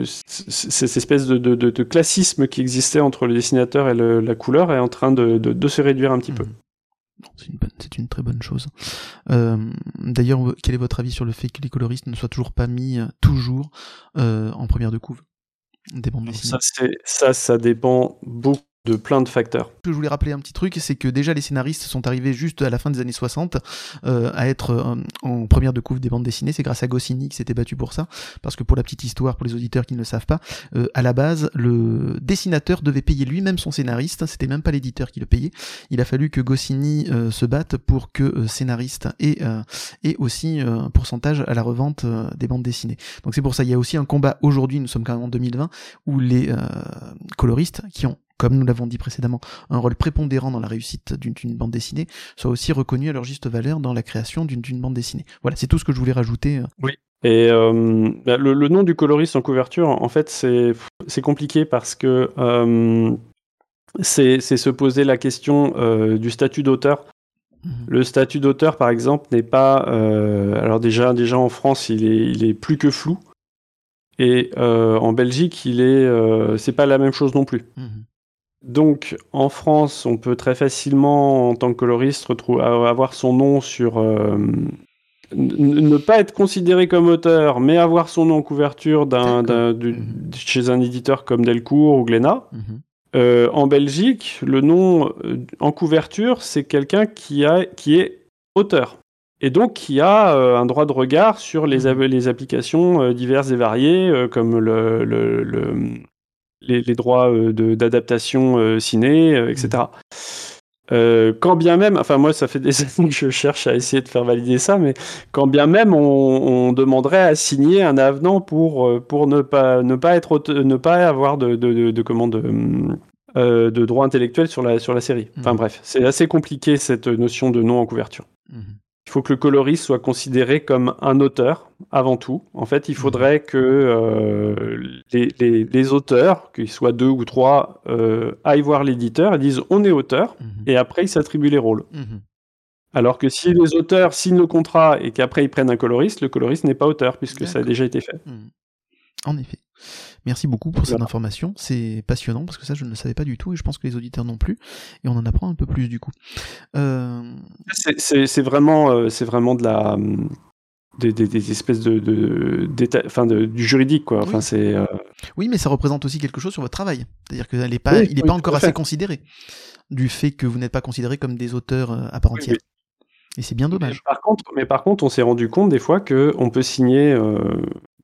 cette espèce de, de, classisme qui existait entre le dessinateur et la couleur est en train de, se réduire un petit peu. Mhm. C'est une, c'est une très bonne chose. Euh, D'ailleurs, quel est votre avis sur le fait que les coloristes ne soient toujours pas mis toujours euh, en première de couve? Des bandes dessinées ça, ça, ça dépend beaucoup de plein de facteurs. Je voulais rappeler un petit truc, c'est que déjà les scénaristes sont arrivés juste à la fin des années 60 euh, à être euh, en première de couve des bandes dessinées. C'est grâce à Goscinny qui s'était battu pour ça, parce que pour la petite histoire, pour les auditeurs qui ne le savent pas, euh, à la base, le dessinateur devait payer lui-même son scénariste. C'était même pas l'éditeur qui le payait. Il a fallu que Goscinny se batte pour que scénariste ait, ait aussi un pourcentage à la revente des bandes dessinées. Donc c'est pour ça, il y a aussi un combat aujourd'hui. Nous sommes quand même en 2020 où les coloristes qui ont comme nous l'avons dit précédemment, un rôle prépondérant dans la réussite d'une bande dessinée, soit aussi reconnu à leur juste valeur dans la création d'une bande dessinée. Voilà, c'est tout ce que je voulais rajouter. Euh. Oui. Et euh, bah, le, nom du coloriste en couverture, en fait, c'est compliqué parce que euh, c'est se poser la question du statut d'auteur. Mhm. Le statut d'auteur, par exemple, n'est pas. alors déjà, déjà en France, il est, il est plus que flou. Et en Belgique, il est. c'est pas la même chose non plus. Mhm. Donc, en France, on peut très facilement, en tant que coloriste, avoir son nom sur. Euh, ne pas être considéré comme auteur, mais avoir son nom en couverture mhm. chez un éditeur comme Delcourt ou Glénat. Mhm. Euh, en Belgique, le nom euh, en couverture, c'est quelqu'un qui, qui est auteur. Et donc qui a un droit de regard sur les, mhm. les applications diverses et variées, comme le, les, droits euh, d'adaptation euh, ciné, euh, etc. quand bien même, enfin moi ça fait des années que je cherche à essayer de faire valider ça, mais quand bien même on, demanderait à signer un avenant pour, pour ne, pas, ne, pas être, ne pas avoir de, de, de, commande, de droit intellectuel sur la, sur la série. Enfin mmh. bref, c'est assez compliqué cette notion de nom en couverture. Mmh. Il faut que le coloriste soit considéré comme un auteur avant tout. En fait, il faudrait mhm. que euh, les, auteurs, qu'ils soient deux ou trois, euh, aillent voir l'éditeur et disent on est auteur, mhm. et après ils s'attribuent les rôles. Mhm. Alors que si les auteurs signent le contrat et qu'après ils prennent un coloriste, le coloriste n'est pas auteur puisque ça a déjà été fait. En effet. Merci beaucoup pour cette information. C'est passionnant parce que ça, je ne le savais pas du tout et je pense que les auditeurs non plus. Et on en apprend un peu plus du coup. Euh, c'est vraiment, euh, c'est vraiment de la. Des, espèces de, de, enfin du juridique quoi. Enfin c'est. Euh, oui, mais ça représente aussi quelque chose sur votre travail. C'est-à-dire qu'il n'est pas, il est pas encore assez considéré du fait que vous n'êtes pas considéré comme des auteurs à part entière. Et c'est bien dommage. par contre, mais par contre, on s'est rendu compte des fois que on peut signer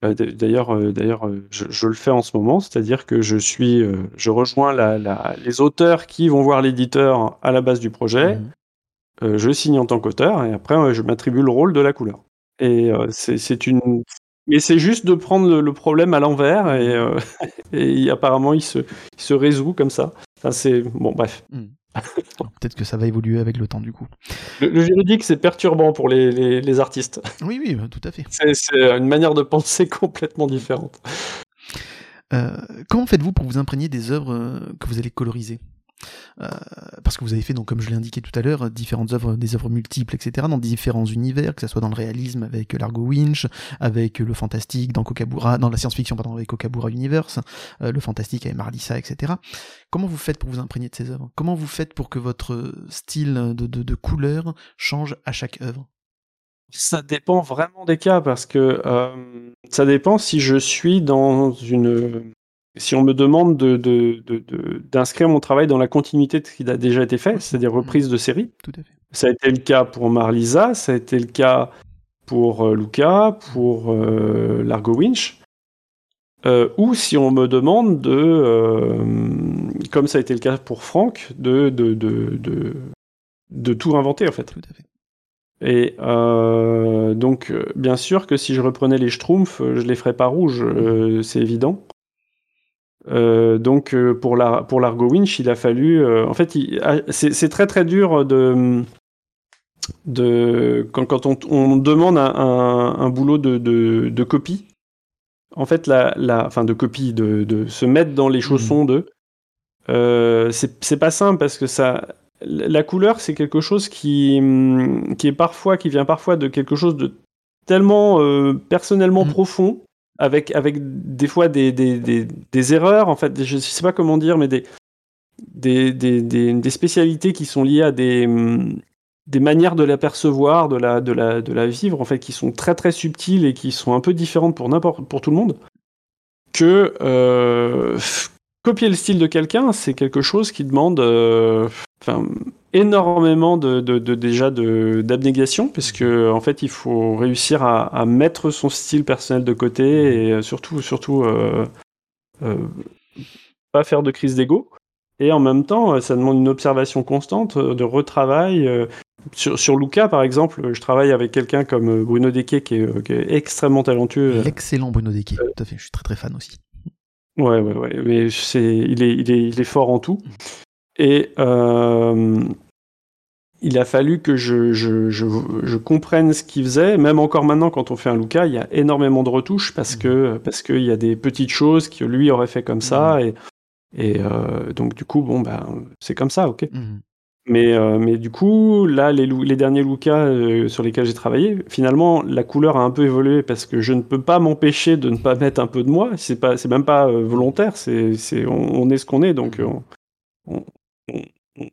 d'ailleurs, euh, d'ailleurs, euh, je, le fais en ce moment, c'est-à-dire que je suis, euh, je rejoins les auteurs qui vont voir l'éditeur à la base du projet. Mmh. je signe en tant qu'auteur et après je m'attribue le rôle de la couleur. Et c'est une, mais c'est juste de prendre le, problème à l'envers et, et, apparemment il se, il se résout comme ça. Enfin, c'est bon, bref. Mmh. Peut-être que ça va évoluer avec le temps du coup. Le, juridique, c'est perturbant pour les, artistes. Oui, oui, tout à fait. C'est une manière de penser complètement différente. Euh, comment faites-vous pour vous imprégner des œuvres euh, que vous allez coloriser? euh, parce que vous avez fait, donc, comme je l'ai indiqué tout à l'heure, différentes œuvres, des œuvres multiples, etc., dans différents univers, que ce soit dans le réalisme avec Largo Winch, avec le fantastique dans Kokabura, dans la science-fiction, pardon, avec Kokabura Universe, euh, le fantastique avec Marlissa, etc. Comment vous faites pour vous imprégner de ces œuvres? Comment vous faites pour que votre style de, de, de couleur change à chaque œuvre? Ça dépend vraiment des cas parce que euh, ça dépend si je suis dans une si on me demande d'inscrire mon travail dans la continuité de ce qui a déjà été fait, c'est-à-dire reprise de série. Tout à fait. Ça a été le cas pour Marlisa, ça a été le cas pour euh, Luca, pour euh, Largo Winch. Euh, ou si on me demande de, comme ça a été le cas pour Franck, de, de, de, tout inventer en fait. Tout à fait. Et donc, bien sûr que si je reprenais les Schtroumpfs, je les ferais pas rouges, c'est évident. Euh, donc euh, pour la pour l'Argo Winch, il a fallu. Euh, en fait, ah, c'est très très dur de de quand, quand on, on, demande un, un, boulot de, de, de, copie. En fait, la, la enfin de copie, de, de se mettre dans les chaussons mmh. de. c'est pas simple parce que ça. La couleur, c'est quelque chose qui, qui est parfois, qui vient parfois de quelque chose de tellement personnellement mmh. profond avec, avec des fois des, des, des, erreurs, en fait, je ne sais pas comment dire, mais des, des, des, spécialités qui sont liées à des, des manières de la percevoir, de la, de, la, de la vivre, en fait, qui sont très très subtiles et qui sont un peu différentes pour pour tout le monde, que euh, copier le style de quelqu'un, c'est quelque chose qui demande euh, énormément de, de, de déjà d'abnégation, puisque en fait, il faut réussir à, à, mettre son style personnel de côté et surtout, surtout euh, euh, pas faire de crise d'ego. Et en même temps, ça demande une observation constante, de retravail, sur, sur, Luca, par exemple, je travaille avec quelqu'un comme euh, Bruno Dequet qui est, qui est extrêmement talentueux. L'excellent Bruno Dequet, tout à fait. Je suis très très fan aussi. Ouais, ouais, ouais. Mais c'est, il est, il est, il est fort en tout. Et euh, il a fallu que je, je, je, je comprenne ce qu'il faisait. Même encore maintenant, quand on fait un Luca, il y a énormément de retouches parce mmh. que parce qu'il y a des petites choses que lui aurait fait comme ça. Mmh. Et, et euh, donc du coup, bon, ben, c'est comme ça, ok. Mmh. Mais, euh, mais du coup, là, les, les derniers Luca euh, sur lesquels j'ai travaillé, finalement, la couleur a un peu évolué parce que je ne peux pas m'empêcher de ne pas mettre un peu de moi. C'est pas, c'est même pas volontaire. C'est, c'est, on, on, est ce qu'on est, donc on,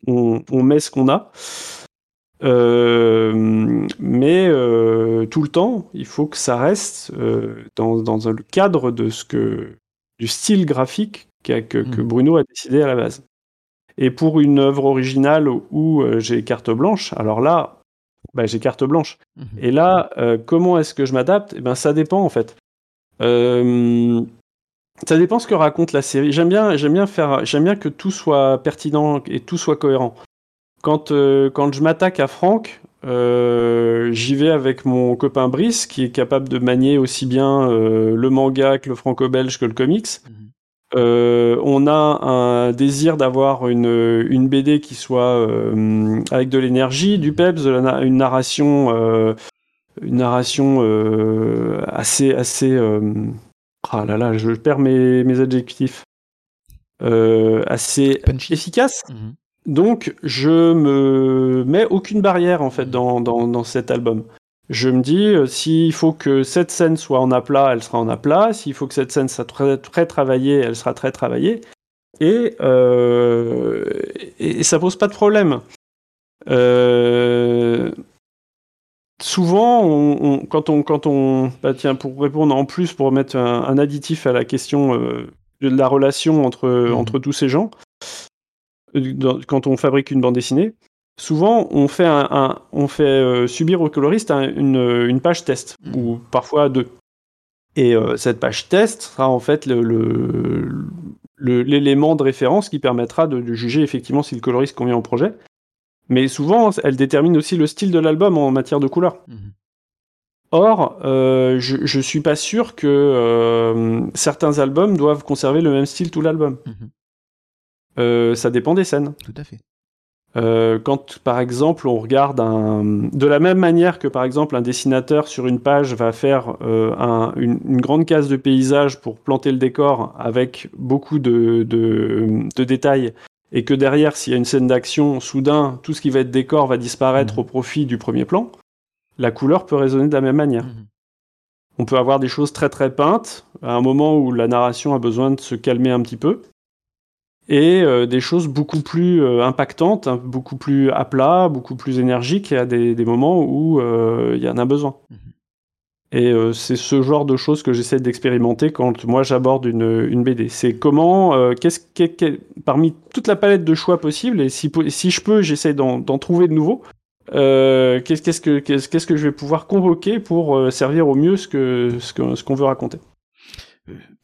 on, on met ce qu'on a. Euh, mais tout le temps, il faut que ça reste dans, dans le cadre de ce que du style graphique que, que mmh. Bruno a décidé à la base. Et pour une œuvre originale où euh, j'ai carte blanche, alors là, bah, j'ai carte blanche. Mmh Et là, euh, comment est-ce que je m'adapte? Eh ben, ça dépend en fait. Ça dépend ce que raconte la série. J'aime bien, j'aime bien faire, j'aime bien que tout soit pertinent et tout soit cohérent. Quand, euh, quand je m'attaque à Franck, euh, j'y vais avec mon copain Brice, qui est capable de manier aussi bien euh, le manga que le franco-belge que le comics. Euh, on a un désir d'avoir une, une, BD qui soit avec de l'énergie, du peps, de la, une narration, une narration assez, assez. Euh, ah là là, je perds mes, mes adjectifs. assez Punchy. efficace. Mmh. Donc, je me mets aucune barrière en fait dans, dans, dans cet album. Je me dis, euh, s'il faut que cette scène soit en aplat, elle sera en aplat. S'il faut que cette scène soit très, très travaillée, elle sera très travaillée. Et, euh, et, ça pose pas de problème. Euh, souvent, on, on, quand on, quand on, bah tiens, pour répondre en plus, pour mettre un, un additif à la question euh, de la relation entre, mmh. entre tous ces gens, quand on fabrique une bande dessinée, souvent on fait, un, un on fait euh, subir au coloriste un, une, une, page test, mmh. ou parfois deux. Et euh, cette page test sera en fait l'élément le, de référence qui permettra de, de, juger effectivement si le coloriste convient au projet. Mais souvent, elle détermine aussi le style de l'album en matière de couleur. Mmh. Or, euh, je, je suis pas sûr que euh, certains albums doivent conserver le même style tout l'album. Mmh. ça dépend des scènes. Tout à fait. Euh, quand par exemple on regarde un... de la même manière que par exemple un dessinateur sur une page va faire euh, un, une, une, grande case de paysage pour planter le décor avec beaucoup de, de, de détails et que derrière s'il y a une scène d'action soudain tout ce qui va être décor va disparaître mmh. au profit du premier plan la couleur peut résonner de la même manière mmh. on peut avoir des choses très très peintes à un moment où la narration a besoin de se calmer un petit peu et euh, des choses beaucoup plus euh, impactantes, hein, beaucoup plus à plat, beaucoup plus énergiques à des, des moments où euh, il y en a besoin. Mmh. Et euh, c'est ce genre de choses que j'essaie d'expérimenter quand moi j'aborde une, BD. C'est comment, euh, qu'est-ce qu qu parmi toute la palette de choix possibles, et si, je peux, j'essaie d'en trouver de nouveaux. que, qu'est-ce qu que je vais pouvoir convoquer pour servir au mieux ce qu'on veut raconter?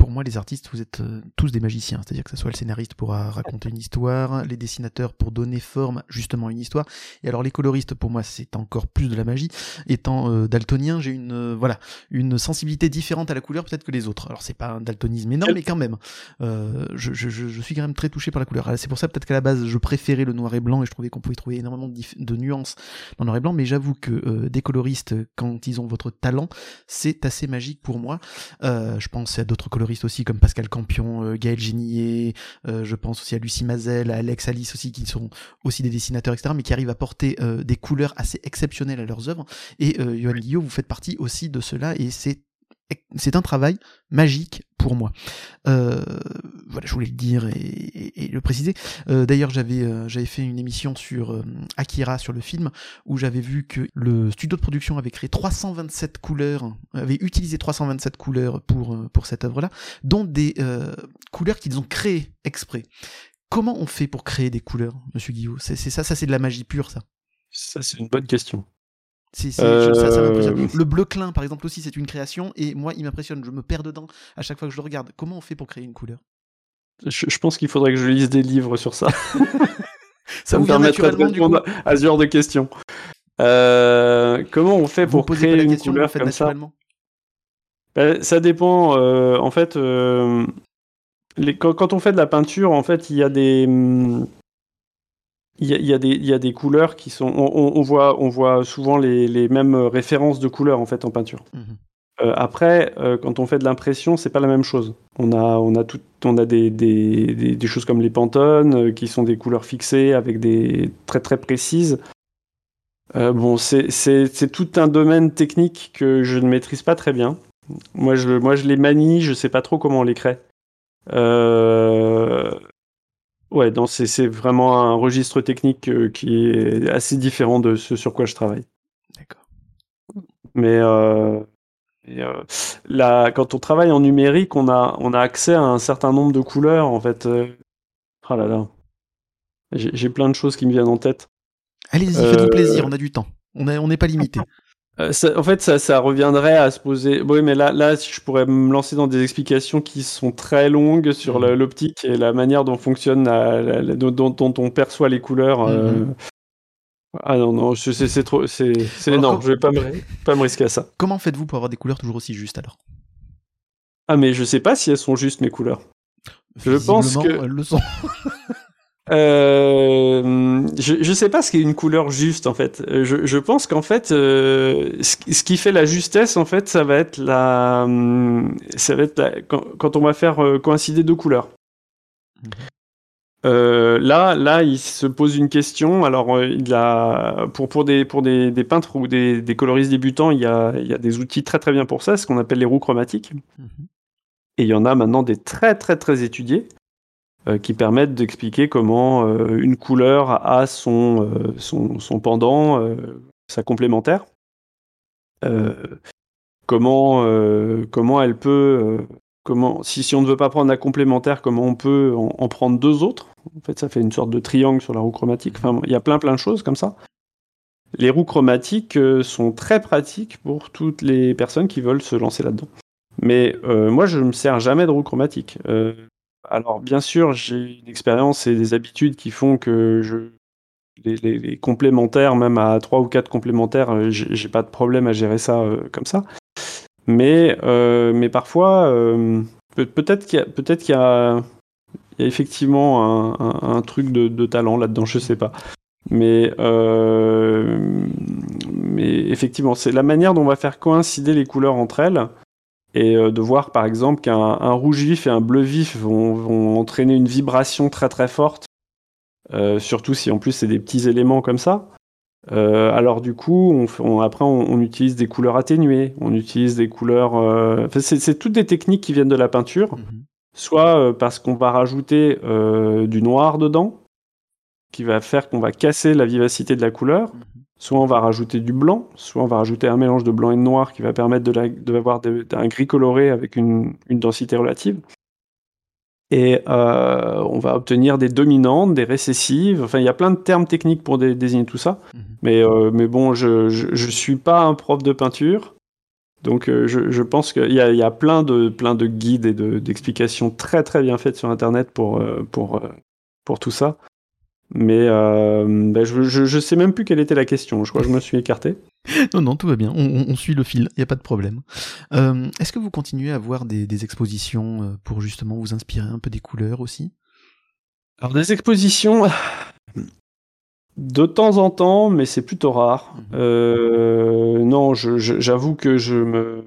Pour moi, les artistes, vous êtes euh, tous des magiciens. C'est-à-dire que ce soit le scénariste pour raconter une histoire, les dessinateurs pour donner forme justement à une histoire. Et alors les coloristes, pour moi, c'est encore plus de la magie. Étant euh, daltonien, j'ai une euh, voilà une sensibilité différente à la couleur peut-être que les autres. Alors c'est pas un daltonisme énorme, mais quand même, euh, je, suis quand même très touché par la couleur. C'est pour ça peut-être qu'à la base, je préférais le noir et blanc et je trouvais qu'on pouvait trouver énormément de, nuances dans le noir et blanc. Mais j'avoue que euh, des coloristes, quand ils ont votre talent, c'est assez magique pour moi. je pense à d'autres coloristes aussi comme Pascal Campion, euh, Gaël Génier, euh, je pense aussi à Lucie Mazel, à Alex Alice aussi, qui sont aussi des dessinateurs, etc., mais qui arrivent à porter euh, des couleurs assez exceptionnelles à leurs œuvres. Et Johan Guillot, vous faites partie aussi de cela, et c'est c'est un travail magique pour moi. Euh, voilà, je voulais le dire et, le préciser. Euh, d'ailleurs, j'avais euh, j'avais fait une émission sur Akira sur le film où j'avais vu que le studio de production avait créé 327 couleurs, avait utilisé 327 couleurs pour pour cette œuvre-là, dont des couleurs qu'ils ont créées exprès. Comment on fait pour créer des couleurs, Monsieur Guillaume? C'est ça, ça c'est de la magie pure, ça? Ça c'est une bonne question. Euh, le bleu clin, par exemple, aussi, c'est une création, et moi, il m'impressionne. Je me perds dedans à chaque fois que je le regarde. Comment on fait pour créer une couleur? Je, pense qu'il faudrait que je lise des livres sur ça. ça me permettrait de répondre à ce genre de questions. Euh, comment on fait pour créer une couleur comme ça? ben, Ça dépend. Euh, en fait, les, quand, quand, on fait de la peinture, en fait, il y a des hum, il y, a, y, a des couleurs qui sont. On, voit, on voit souvent les, mêmes références de couleurs en fait en peinture. Mhm. Euh, après, euh, quand on fait de l'impression, c'est pas la même chose. On a, on a, tout, on a des, des, des, choses comme les pantones euh, qui sont des couleurs fixées avec des très très précises. bon, c'est tout un domaine technique que je ne maîtrise pas très bien. Moi, je, moi, je les manie, je sais pas trop comment on les crée. Euh, Ouais, c'est vraiment un registre technique euh, qui est assez différent de ce sur quoi je travaille. D'accord. Mais euh, euh, là, quand on travaille en numérique, on a, on a accès à un certain nombre de couleurs, en fait. Oh là là. J'ai plein de choses qui me viennent en tête. Allez-y, faites-vous plaisir, on a du temps. On n'est pas limité. Euh, en fait, ça, reviendrait à se poser. Oui, mais là, là, je pourrais me lancer dans des explications qui sont très longues sur mmh. l'optique et la manière dont fonctionne, dont, on perçoit les couleurs. Euh. Mmh. Ah non, non, c'est trop. C'est non, je vais pas me, pas me risquer à ça. Comment faites-vous pour avoir des couleurs toujours aussi justes alors? Ah, mais je sais pas si elles sont justes, mes couleurs. Je pense que. Elles le sont. Euh, je ne sais pas ce qu'est une couleur juste en fait. Euh, je, je pense qu'en fait, euh, ce, qui fait la justesse en fait, ça va être la, ça va être quand, on va faire coïncider deux couleurs. Mhm. là, là, il se pose une question. Alors, il a, pour, pour, des, pour des, des peintres ou des, des, coloristes débutants, il y, a, il y a des outils très très bien pour ça, ce qu'on appelle les roues chromatiques. Mhm. Et il y en a maintenant des très très très étudiés. Euh, qui permettent d'expliquer comment euh, une couleur a son, euh, son, son, pendant, sa complémentaire. comment, comment elle peut comment, si, si, on ne veut pas prendre la complémentaire, comment on peut en, prendre deux autres? En fait, ça fait une sorte de triangle sur la roue chromatique. Enfin, il y a plein plein de choses comme ça. Les roues chromatiques sont très pratiques pour toutes les personnes qui veulent se lancer là-dedans. Mais moi, je ne me sers jamais de roue chromatique. Alors, bien sûr, j'ai une expérience et des habitudes qui font que je, les, complémentaires, même à 3 ou 4 complémentaires, euh, j'ai pas de problème à gérer ça euh, comme ça. Mais, euh, mais parfois, peut-être qu'il y qu'il y a, effectivement un, truc de, talent là-dedans, je sais pas. Mais, mais effectivement, c'est la manière dont on va faire coïncider les couleurs entre elles et euh, de voir par exemple qu'un rouge vif et un bleu vif vont, entraîner une vibration très très forte, euh, surtout si en plus c'est des petits éléments comme ça. Euh, alors du coup, on, après on, utilise des couleurs atténuées, on utilise des couleurs... c'est toutes des techniques qui viennent de la peinture, mhm. soit parce qu'on va rajouter du noir dedans, qui va faire qu'on va casser la vivacité de la couleur. Mhm. Soit on va rajouter du blanc, soit on va rajouter un mélange de blanc et de noir qui va permettre de, avoir un gris coloré avec une, densité relative. Et euh, on va obtenir des dominantes, des récessives. Enfin, il y a plein de termes techniques pour désigner tout ça. Mhm. Mais, euh, mais bon, je ne suis pas un prof de peinture. Donc euh, je, pense qu'il y, a, plein de, plein de guides et d'explications très très bien faites sur Internet pour, pour, pour tout ça. Mais euh, ben, je, je, sais même plus quelle était la question. Je crois que je me suis écarté. non, non, tout va bien. On, suit le fil. Il n'y a pas de problème. Euh, est-ce que vous continuez à voir des, expositions euh, pour justement vous inspirer un peu des couleurs aussi? Alors des expositions, de temps en temps, mais c'est plutôt rare. Mhm. non, j'avoue que je me,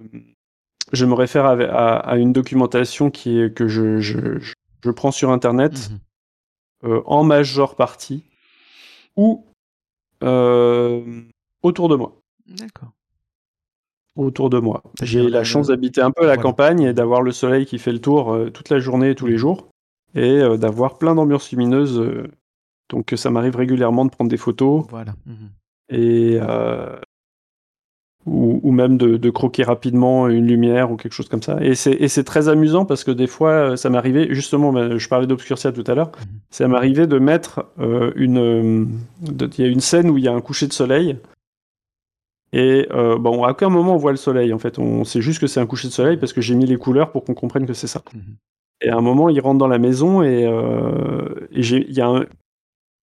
je me réfère à, une documentation qui que je, je, prends sur Internet. Mhm. Euh, en majeure partie ou euh, autour de moi. D'accord. autour de moi. J'ai la chance d'habiter un peu à la campagne et d'avoir le soleil qui fait le tour toute la journée et tous les jours et d'avoir plein d'ambiances lumineuses. donc ça m'arrive régulièrement de prendre des photos. Voilà. Mmh et ou, même de, croquer rapidement une lumière ou quelque chose comme ça. Et c'est très amusant parce que des fois, ça m'arrivait, justement, je parlais d'Obscurcia tout à l'heure, mhm. ça m'arrivait de mettre euh, une. Euh, il y a une scène où il y a un coucher de soleil. Et euh, bon, à aucun moment on voit le soleil en fait. On sait juste que c'est un coucher de soleil parce que j'ai mis les couleurs pour qu'on comprenne que c'est ça. Mhm. Et à un moment, il rentre dans la maison et, il y a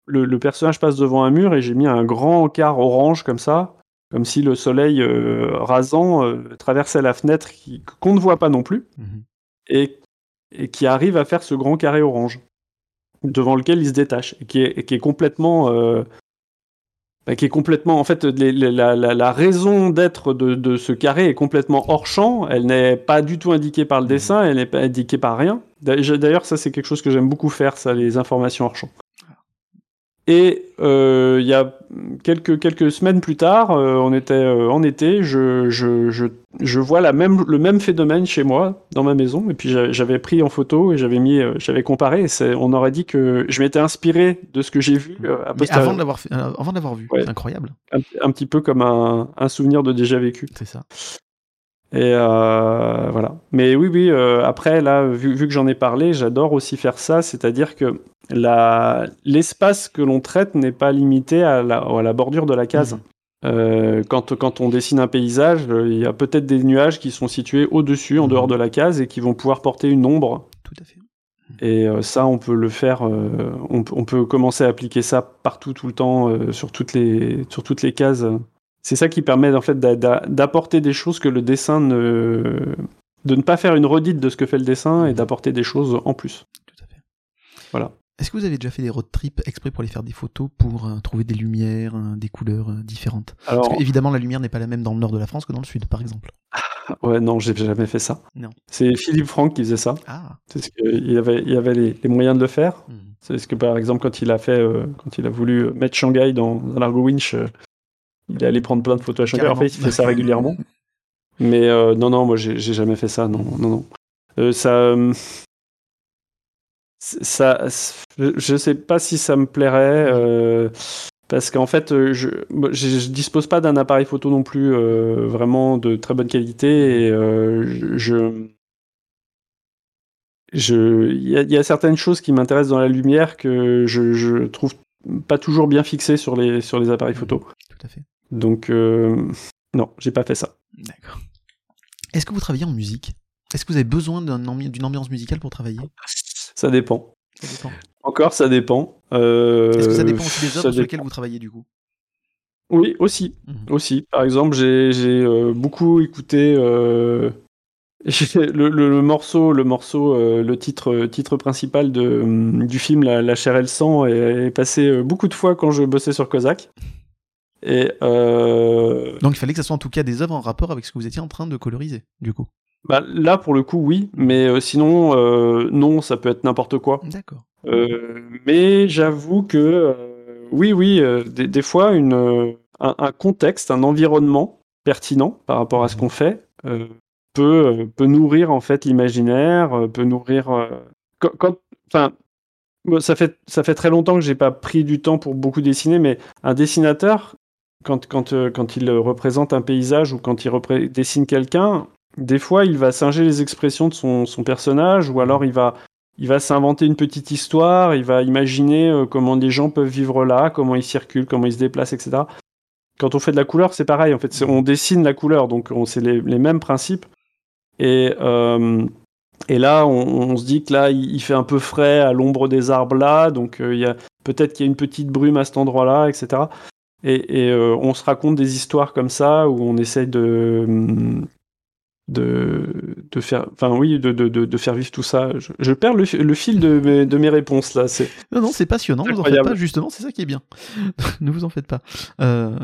le, le, personnage passe devant un mur et j'ai mis un grand quart orange comme ça comme si le soleil euh, rasant euh, traversait la fenêtre qu'on ne voit pas non plus, mhm. et, qui arrive à faire ce grand carré orange, devant lequel il se détache, et qui est, qui est complètement... Euh, bah, qui est complètement... En fait, la, raison d'être de, ce carré est complètement hors champ, elle n'est pas du tout indiquée par le mhm. dessin, elle n'est pas indiquée par rien. D'ailleurs, ça c'est quelque chose que j'aime beaucoup faire, ça, les informations hors champ. Et euh, il y a quelques, quelques semaines plus tard, euh, on était euh, en été, je, je, je, je, vois la même, le même phénomène chez moi, dans ma maison, et puis j'avais pris en photo et j'avais mis, j'avais comparé, et on aurait dit que je m'étais inspiré de ce que j'ai vu. avant de l'avoir avant de vu, c'est incroyable. Un, petit peu comme un, un souvenir de déjà vécu. C'est ça. Et voilà. Mais oui, oui, après, là, vu, vu que j'en ai parlé, j'adore aussi faire ça, c'est-à-dire que l'espace que l'on traite n'est pas limité à la, à la, bordure de la case. Mhm. Euh, quand, quand, on dessine un paysage, euh, il y a peut-être des nuages qui sont situés au-dessus, en mhm. dehors de la case, et qui vont pouvoir porter une ombre. Tout à fait. Et euh, ça, on peut le faire, on, on, peut commencer à appliquer ça partout, tout le temps, sur, toutes les, sur toutes les cases. C'est ça qui permet en fait d'apporter des choses que le dessin ne... de ne pas faire une redite de ce que fait le dessin et mhm. d'apporter des choses en plus. Tout à fait. Voilà. Est-ce que vous avez déjà fait des road trips exprès pour aller faire des photos, pour euh, trouver des lumières, euh, des couleurs euh, différentes? Parce que, évidemment, la lumière n'est pas la même dans le nord de la France que dans le sud, par exemple. ouais, non, j'ai jamais fait ça. Non. C'est Philippe Franck qui faisait ça. Ah. C'est ce qu'il avait, il avait les, moyens de le faire. Mhm. C'est ce que, par exemple, quand il a fait, quand il a voulu mettre Shanghai dans, Largo Winch, il est allé prendre plein de photos à Shanghai. En fait, il fait ça régulièrement. Mais non, non, moi, j'ai jamais fait ça. Non, non, non. ça ça, je sais pas si ça me plairait. Euh, parce qu'en fait, euh, je, je, dispose pas d'un appareil photo non plus euh, vraiment de très bonne qualité. Et je. Je, il y, a certaines choses qui m'intéressent dans la lumière que je, je, trouve pas toujours bien fixées sur les, sur les appareils photo. Tout à fait. Donc, non, j'ai pas fait ça. D'accord. Est-ce que vous travaillez en musique? Est-ce que vous avez besoin d'une ambiance musicale pour travailler? Ça dépend. Encore, ça dépend. Euh, Est-ce que ça dépend aussi des œuvres sur lesquelles vous travaillez du coup? Oui, aussi. Mhm. aussi. Par exemple, j'ai euh, beaucoup écouté euh, le, morceau, le morceau, le titre, titre principal de, du film La, chair et le sang est, passé beaucoup de fois quand je bossais sur Kozak. Et Donc il fallait que ce soit en tout cas des œuvres en rapport avec ce que vous étiez en train de coloriser, du coup. Bah, là, pour le coup, oui, mais euh, sinon, euh, non, ça peut être n'importe quoi. D'accord. Euh, mais j'avoue que, oui, oui, des, fois, une, un, contexte, un environnement pertinent par rapport à ce mhm. qu'on fait peut, peut nourrir en fait l'imaginaire, peut nourrir. quand, enfin, ça fait, ça fait très longtemps que j'ai pas pris du temps pour beaucoup dessiner, mais un dessinateur, quand, quand, quand il représente un paysage ou quand il dessine quelqu'un, des fois, il va singer les expressions de son, personnage, ou alors il va, s'inventer une petite histoire, il va imaginer euh, comment des gens peuvent vivre là, comment ils circulent, comment ils se déplacent, etc. Quand on fait de la couleur, c'est pareil. En fait, on dessine la couleur, donc c'est les, mêmes principes. Et, euh, et là, on, se dit que là, il, fait un peu frais à l'ombre des arbres là, donc euh, il y a peut-être qu'il y a une petite brume à cet endroit-là, etc. Et, on se raconte des histoires comme ça où on essaye de, de, de faire, enfin oui, de, de, de, faire vivre tout ça. Je, perds le, le, fil de mes, de mes réponses là. C'est non non, c'est passionnant. Vous en faites pas justement, c'est ça qui est bien. ne vous en faites pas. Euh,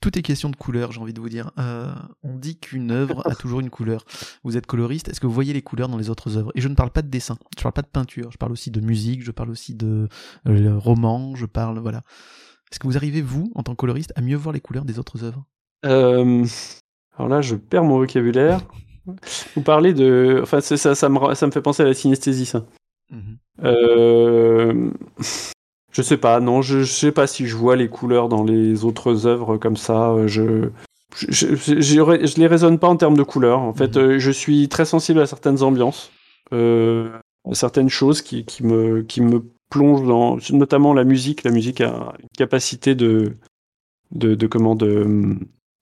tout est question de couleur, j'ai envie de vous dire. Euh, on dit qu'une œuvre a toujours une couleur. Vous êtes coloriste, est-ce que vous voyez les couleurs dans les autres œuvres? Et je ne parle pas de dessin, je parle pas de peinture, je parle aussi de musique, je parle aussi de euh, roman, je parle voilà. Est-ce que vous arrivez vous, en tant que coloriste, à mieux voir les couleurs des autres œuvres? Alors là, je perds mon vocabulaire. Vous parlez de. Enfin, ça, ça, me, ça me fait penser à la synesthésie, ça. Mhm. Euh... Je sais pas, non, je, je, sais pas si je vois les couleurs dans les autres œuvres comme ça. Je. Je, je, je les raisonne pas en termes de couleurs. En fait, mhm. euh, je suis très sensible à certaines ambiances, euh, à certaines choses qui, qui, me, qui me plongent dans, notamment la musique. La musique a une capacité de, de, de comment, de,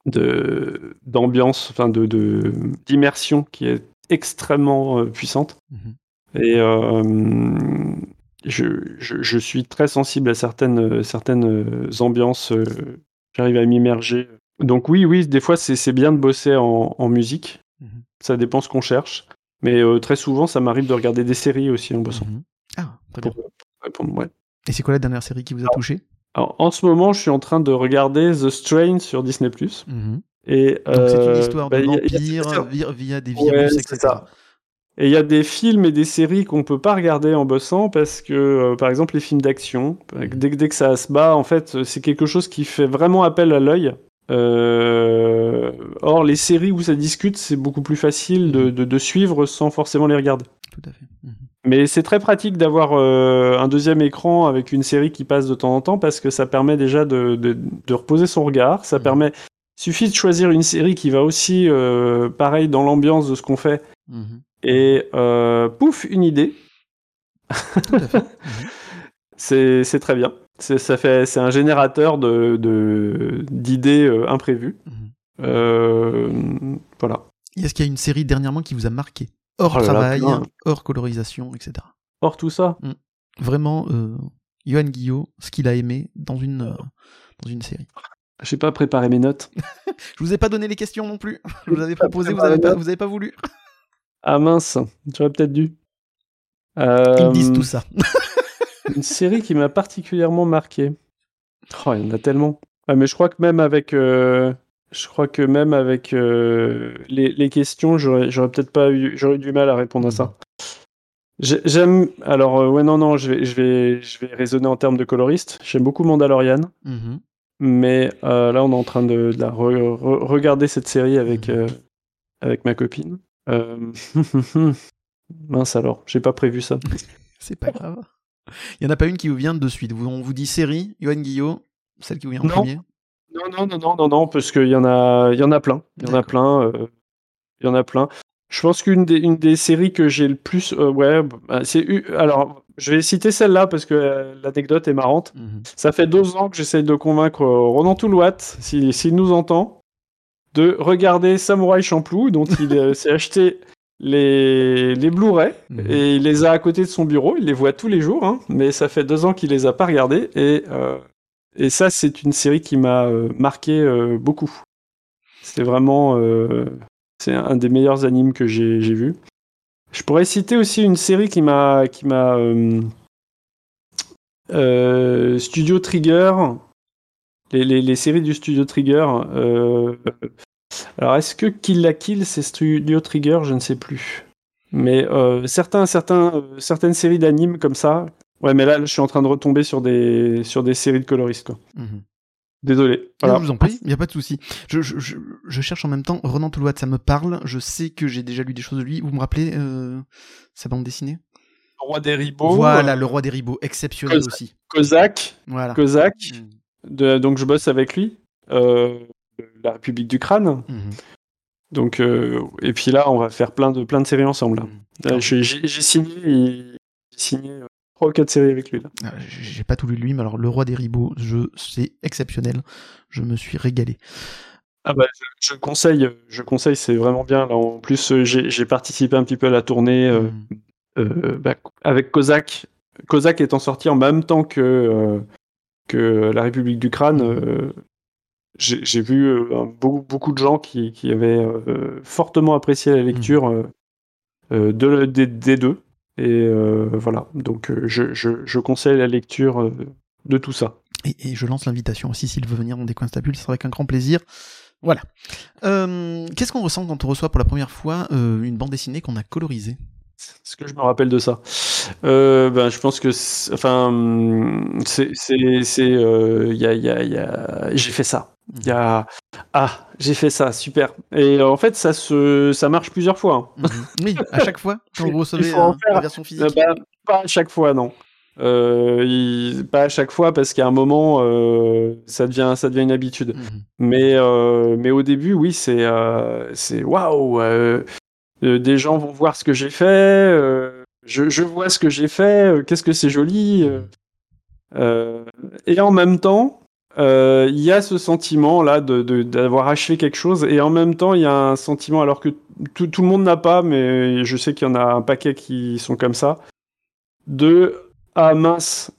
de d'ambiance, enfin de d'immersion qui est extrêmement euh, puissante. Mhm. Et euh, je, je, je, suis très sensible à certaines certaines ambiances. Euh, j'arrive à m'immerger. Donc oui, oui, des fois c'est bien de bosser en, en musique. Mhm. Ça dépend ce qu'on cherche. Mais très souvent, ça m'arrive de regarder des séries aussi en bossant. Mhm. Ah, très bien. Et c'est quoi la dernière série qui vous a touché? En ce moment, je suis en train de regarder The Strain sur Disney+. Mhm. Et Donc c'est une euh, histoire de bah, via, via, des virus, etc. Et il y a des films et des séries qu'on peut pas regarder en bossant parce que, euh, par exemple, les films d'action, dès, dès, que ça se bat, en fait, c'est quelque chose qui fait vraiment appel à l'œil. Euh, or, les séries où ça discute, c'est beaucoup plus facile de, de, de, suivre sans forcément les regarder. Tout à fait. Mhm. Mais c'est très pratique d'avoir euh, un deuxième écran avec une série qui passe de temps en temps parce que ça permet déjà de, de, reposer son regard. Ça mmh. permet. Suffit de choisir une série qui va aussi euh, pareil dans l'ambiance de ce qu'on fait. Mmh. Et euh, pouf, une idée. Mmh. c'est très bien. Ça fait, c'est un générateur de d'idées imprévues. voilà. Est-ce qu'il y a une série dernièrement qui vous a marqué? Hors oh travail, hors colorisation, etc. Hors tout ça mm. Vraiment, euh, Johan Guillot, ce qu'il a aimé dans une, euh, dans une série. J'ai pas préparé mes notes. je vous ai pas donné les questions non plus. Je vous avais proposé, vous avez, pas, vous avez pas voulu. ah mince, j'aurais peut-être dû. Ils me disent tout ça. une série qui m'a particulièrement marqué. Oh, il y en a tellement. Ah, mais je crois que même avec, euh, je crois que même avec euh, les, questions, j'aurais, peut-être pas eu, j'aurais du mal à répondre à ça. J'aime. Alors, euh, ouais, non, non, je vais, je, vais, je vais raisonner en termes de coloriste. J'aime beaucoup Mandalorian. Mm-hmm. Mais euh, là, on est en train de, la regarder cette série avec, mm-hmm. avec ma copine. Mince alors, j'ai pas prévu ça. C'est pas grave. Il y en a pas une qui vous vient de suite. On vous dit série, Yoann Guillot, celle qui vous vient en premier non, non, non, non, non, non, parce qu'il y en a, il y en a plein. Il y en a plein. Euh, il y en a plein. Je pense qu'une des, une des séries que j'ai le plus, euh, ouais, bah, c'est alors je vais citer celle-là parce que euh, l'anecdote est marrante. Mhm. Ça fait deux ans que j'essaye de convaincre Ronan Toulouat, s'il nous entend, de regarder Samouraï Champloo, dont il s'est acheté les, les Blu-ray mhm. et il les a à côté de son bureau. Il les voit tous les jours, hein, mais ça fait deux ans qu'il les a pas regardés et et ça, c'est une série qui m'a euh, marqué euh, beaucoup. C'est vraiment. Euh, c'est un des meilleurs animes que j'ai vu. Je pourrais citer aussi une série qui m'a. qui m'a. Studio Trigger. Les, les, les, séries du Studio Trigger. alors, est-ce que Kill la Kill, c'est Studio Trigger? Je ne sais plus. Mais certains, certains, certaines séries d'animes comme ça, Ouais, mais là, je suis en train de retomber sur des, sur des séries de coloristes, quoi. Mhm. Désolé. je vous en prie, il n'y a pas de souci. Je, je, je, cherche en même temps Renan Toulouat, ça me parle. Je sais que j'ai déjà lu des choses de lui. Vous me rappelez euh, sa bande dessinée? Le Roi des Ribauds. Voilà, Le Roi des Ribauds, exceptionnel aussi. Kozak. Voilà. Kozak. Mhm. donc je bosse avec lui. Euh, la République du Crâne. Mhm. Donc, euh, et puis là, on va faire plein de, plein de séries ensemble. J'ai signé, signé 3 ou 4 séries avec lui. Ah, j'ai pas tout lu lui, mais alors Le Roi des Ribauds, je, c'est exceptionnel. Je me suis régalé. Ah bah, je, conseille, je conseille, c'est vraiment bien. En plus, euh, j'ai participé un petit peu à la tournée euh, mm. euh, bah, avec Kozak. Kozak étant sorti en même temps que, que La République du Crâne. j'ai vu beaucoup, beaucoup, de gens qui, qui avaient fortement apprécié la lecture mm. de, des, des, deux. Et euh, voilà, donc euh, je, je, conseille la lecture euh, de tout ça. Et, je lance l'invitation aussi, s'il veut venir dans des coins stables, ce sera avec un grand plaisir. Voilà. Qu'est-ce qu'on ressent quand on reçoit pour la première fois une bande dessinée qu'on a colorisée? Ce que je me rappelle de ça? Ben, Je pense que, enfin, c'est, c'est, y a, y a, y a... j'ai fait ça. Il y a ah j'ai fait ça super et en fait ça se ça marche plusieurs fois. Hein. Mhm. Oui, à chaque fois quand vous recevez la version physique. Bah, pas à chaque fois non. Euh, pas à chaque fois parce qu'à un moment euh, ça devient ça devient une habitude. Mhm. Mais euh, mais au début oui c'est euh, c'est waouh des gens vont voir ce que j'ai fait je, je, vois ce que j'ai fait qu'est-ce que c'est joli et en même temps il y a ce sentiment là de d'avoir achevé quelque chose et en même temps il y a un sentiment alors que tout, tout le monde n'a pas mais je sais qu'il y en a un paquet qui sont comme ça de ah mince,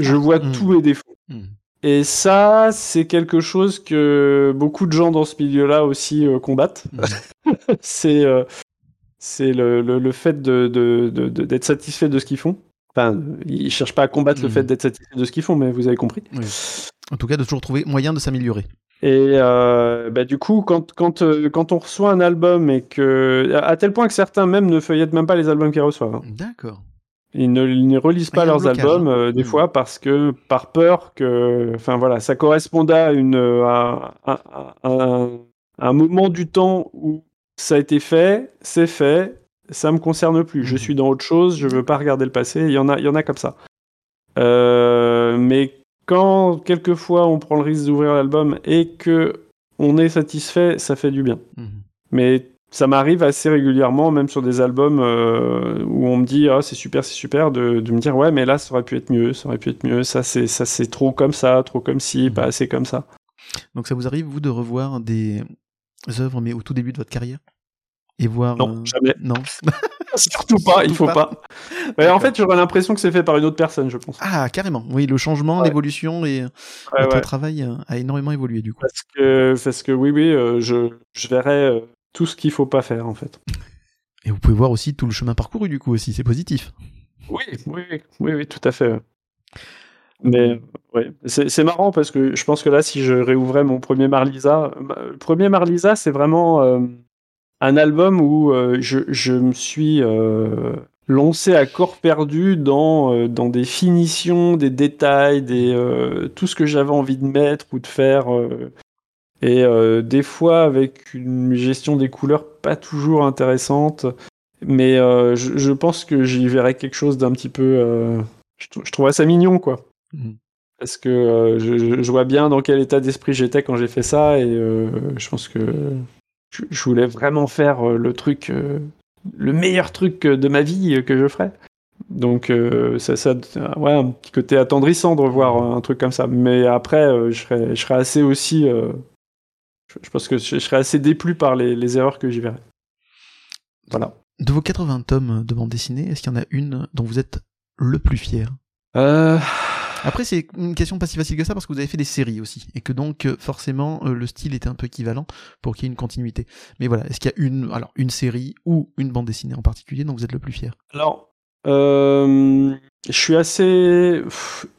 je ah, vois hmm. tous les défauts. Hmm. Et ça, c'est quelque chose que beaucoup de gens dans ce milieu-là aussi euh, combattent. Hmm. c'est euh, c'est le, le, fait d'être de, de, satisfait de ce qu'ils font. Enfin, ils cherchent pas à combattre le fait d'être satisfait de ce qu'ils font, mais vous avez compris. En tout cas, de toujours trouver moyen de s'améliorer. Et euh, bah, du coup, quand, quand, quand on reçoit un album et que. À tel point que certains même ne feuillettent même pas les albums qu'ils reçoivent. Hein. D'accord. Ils ne, relisent pas leurs albums euh, des hmm. fois parce que par peur que, enfin voilà, ça correspondait à une un, moment du temps où ça a été fait, c'est fait, ça me concerne plus. Je hmm. suis dans autre chose, je veux pas regarder le passé. Il y en a, il y en a comme ça. Euh, mais quand quelquefois on prend le risque d'ouvrir l'album et que on est satisfait, ça fait du bien. Hmm. Mais ça m'arrive assez régulièrement, même sur des albums euh, où on me dit ah c'est super, c'est super, de, de, me dire ouais mais là ça aurait pu être mieux, ça aurait pu être mieux, ça c'est ça c'est trop comme ça, trop comme si, pas assez comme ça. Donc ça vous arrive vous de revoir des œuvres mais au tout début de votre carrière? Et voir non euh, jamais non surtout pas, il faut pas. en fait j'aurais l'impression que c'est fait par une autre personne, je pense. Ah carrément, oui le changement, l'évolution et votre travail a énormément évolué du coup. Parce que parce que oui oui euh, je je verrais tout ce qu'il faut pas faire en fait. Et vous pouvez voir aussi tout le chemin parcouru du coup aussi, c'est positif. Oui, oui, oui, oui, tout à fait. Mais ouais, c'est marrant parce que je pense que là, si je réouvrais mon premier Marlisa, le premier Marlisa, c'est vraiment euh, un album où euh, je, je, me suis euh, lancé à corps perdu dans, dans des finitions, des détails, des, tout ce que j'avais envie de mettre ou de faire et euh, des fois avec une gestion des couleurs pas toujours intéressante. Mais euh, je, pense que j'y verrais quelque chose d'un petit peu. Euh, je, je, trouvais ça mignon, quoi. Mhm. Parce que je, vois bien dans quel état d'esprit j'étais quand j'ai fait ça, et je pense que je, voulais vraiment faire le truc, le meilleur truc de ma vie que je ferais. Donc ça, ça, ouais, un petit côté attendrissant de revoir un truc comme ça. Mais après, je serais, je serais assez aussi je, pense que je, serais assez déplu par les, erreurs que j'y verrais. Voilà. De vos 80 tomes de bande dessinée, est-ce qu'il y en a une dont vous êtes le plus fier? Euh... Après, c'est une question pas si facile que ça parce que vous avez fait des séries aussi et que donc euh, forcément euh, le style était un peu équivalent pour qu'il y ait une continuité. Mais voilà, est-ce qu'il y a une, alors une série ou une bande dessinée en particulier dont vous êtes le plus fier? Alors, euh, je suis assez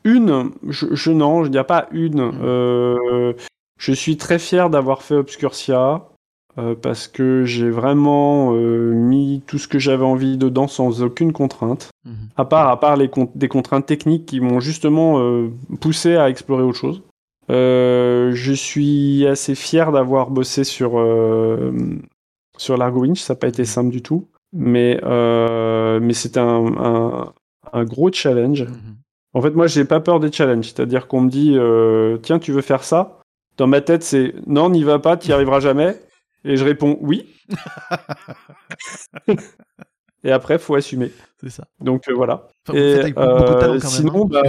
une, je, je non, je n'y a pas une. Mmh. Euh, je suis très fier d'avoir fait Obscurcia. Euh, parce que j'ai vraiment euh, mis tout ce que j'avais envie dedans sans aucune contrainte, mhm. à part, à part les des contraintes techniques qui m'ont justement euh, poussé à explorer autre chose. je suis assez fier d'avoir bossé sur, sur Largo Winch, ça n'a pas été mhm. simple du tout, mais, mais c'était un, un, gros challenge. Mhm. En fait, moi, j'ai pas peur des challenges, c'est-à-dire qu'on me dit, tiens, tu veux faire ça? Dans ma tête, c'est non, n'y va pas, tu n'y arriveras jamais. Et je réponds oui. et après, faut assumer. C'est ça. Donc euh, voilà. et euh, sinon, bah,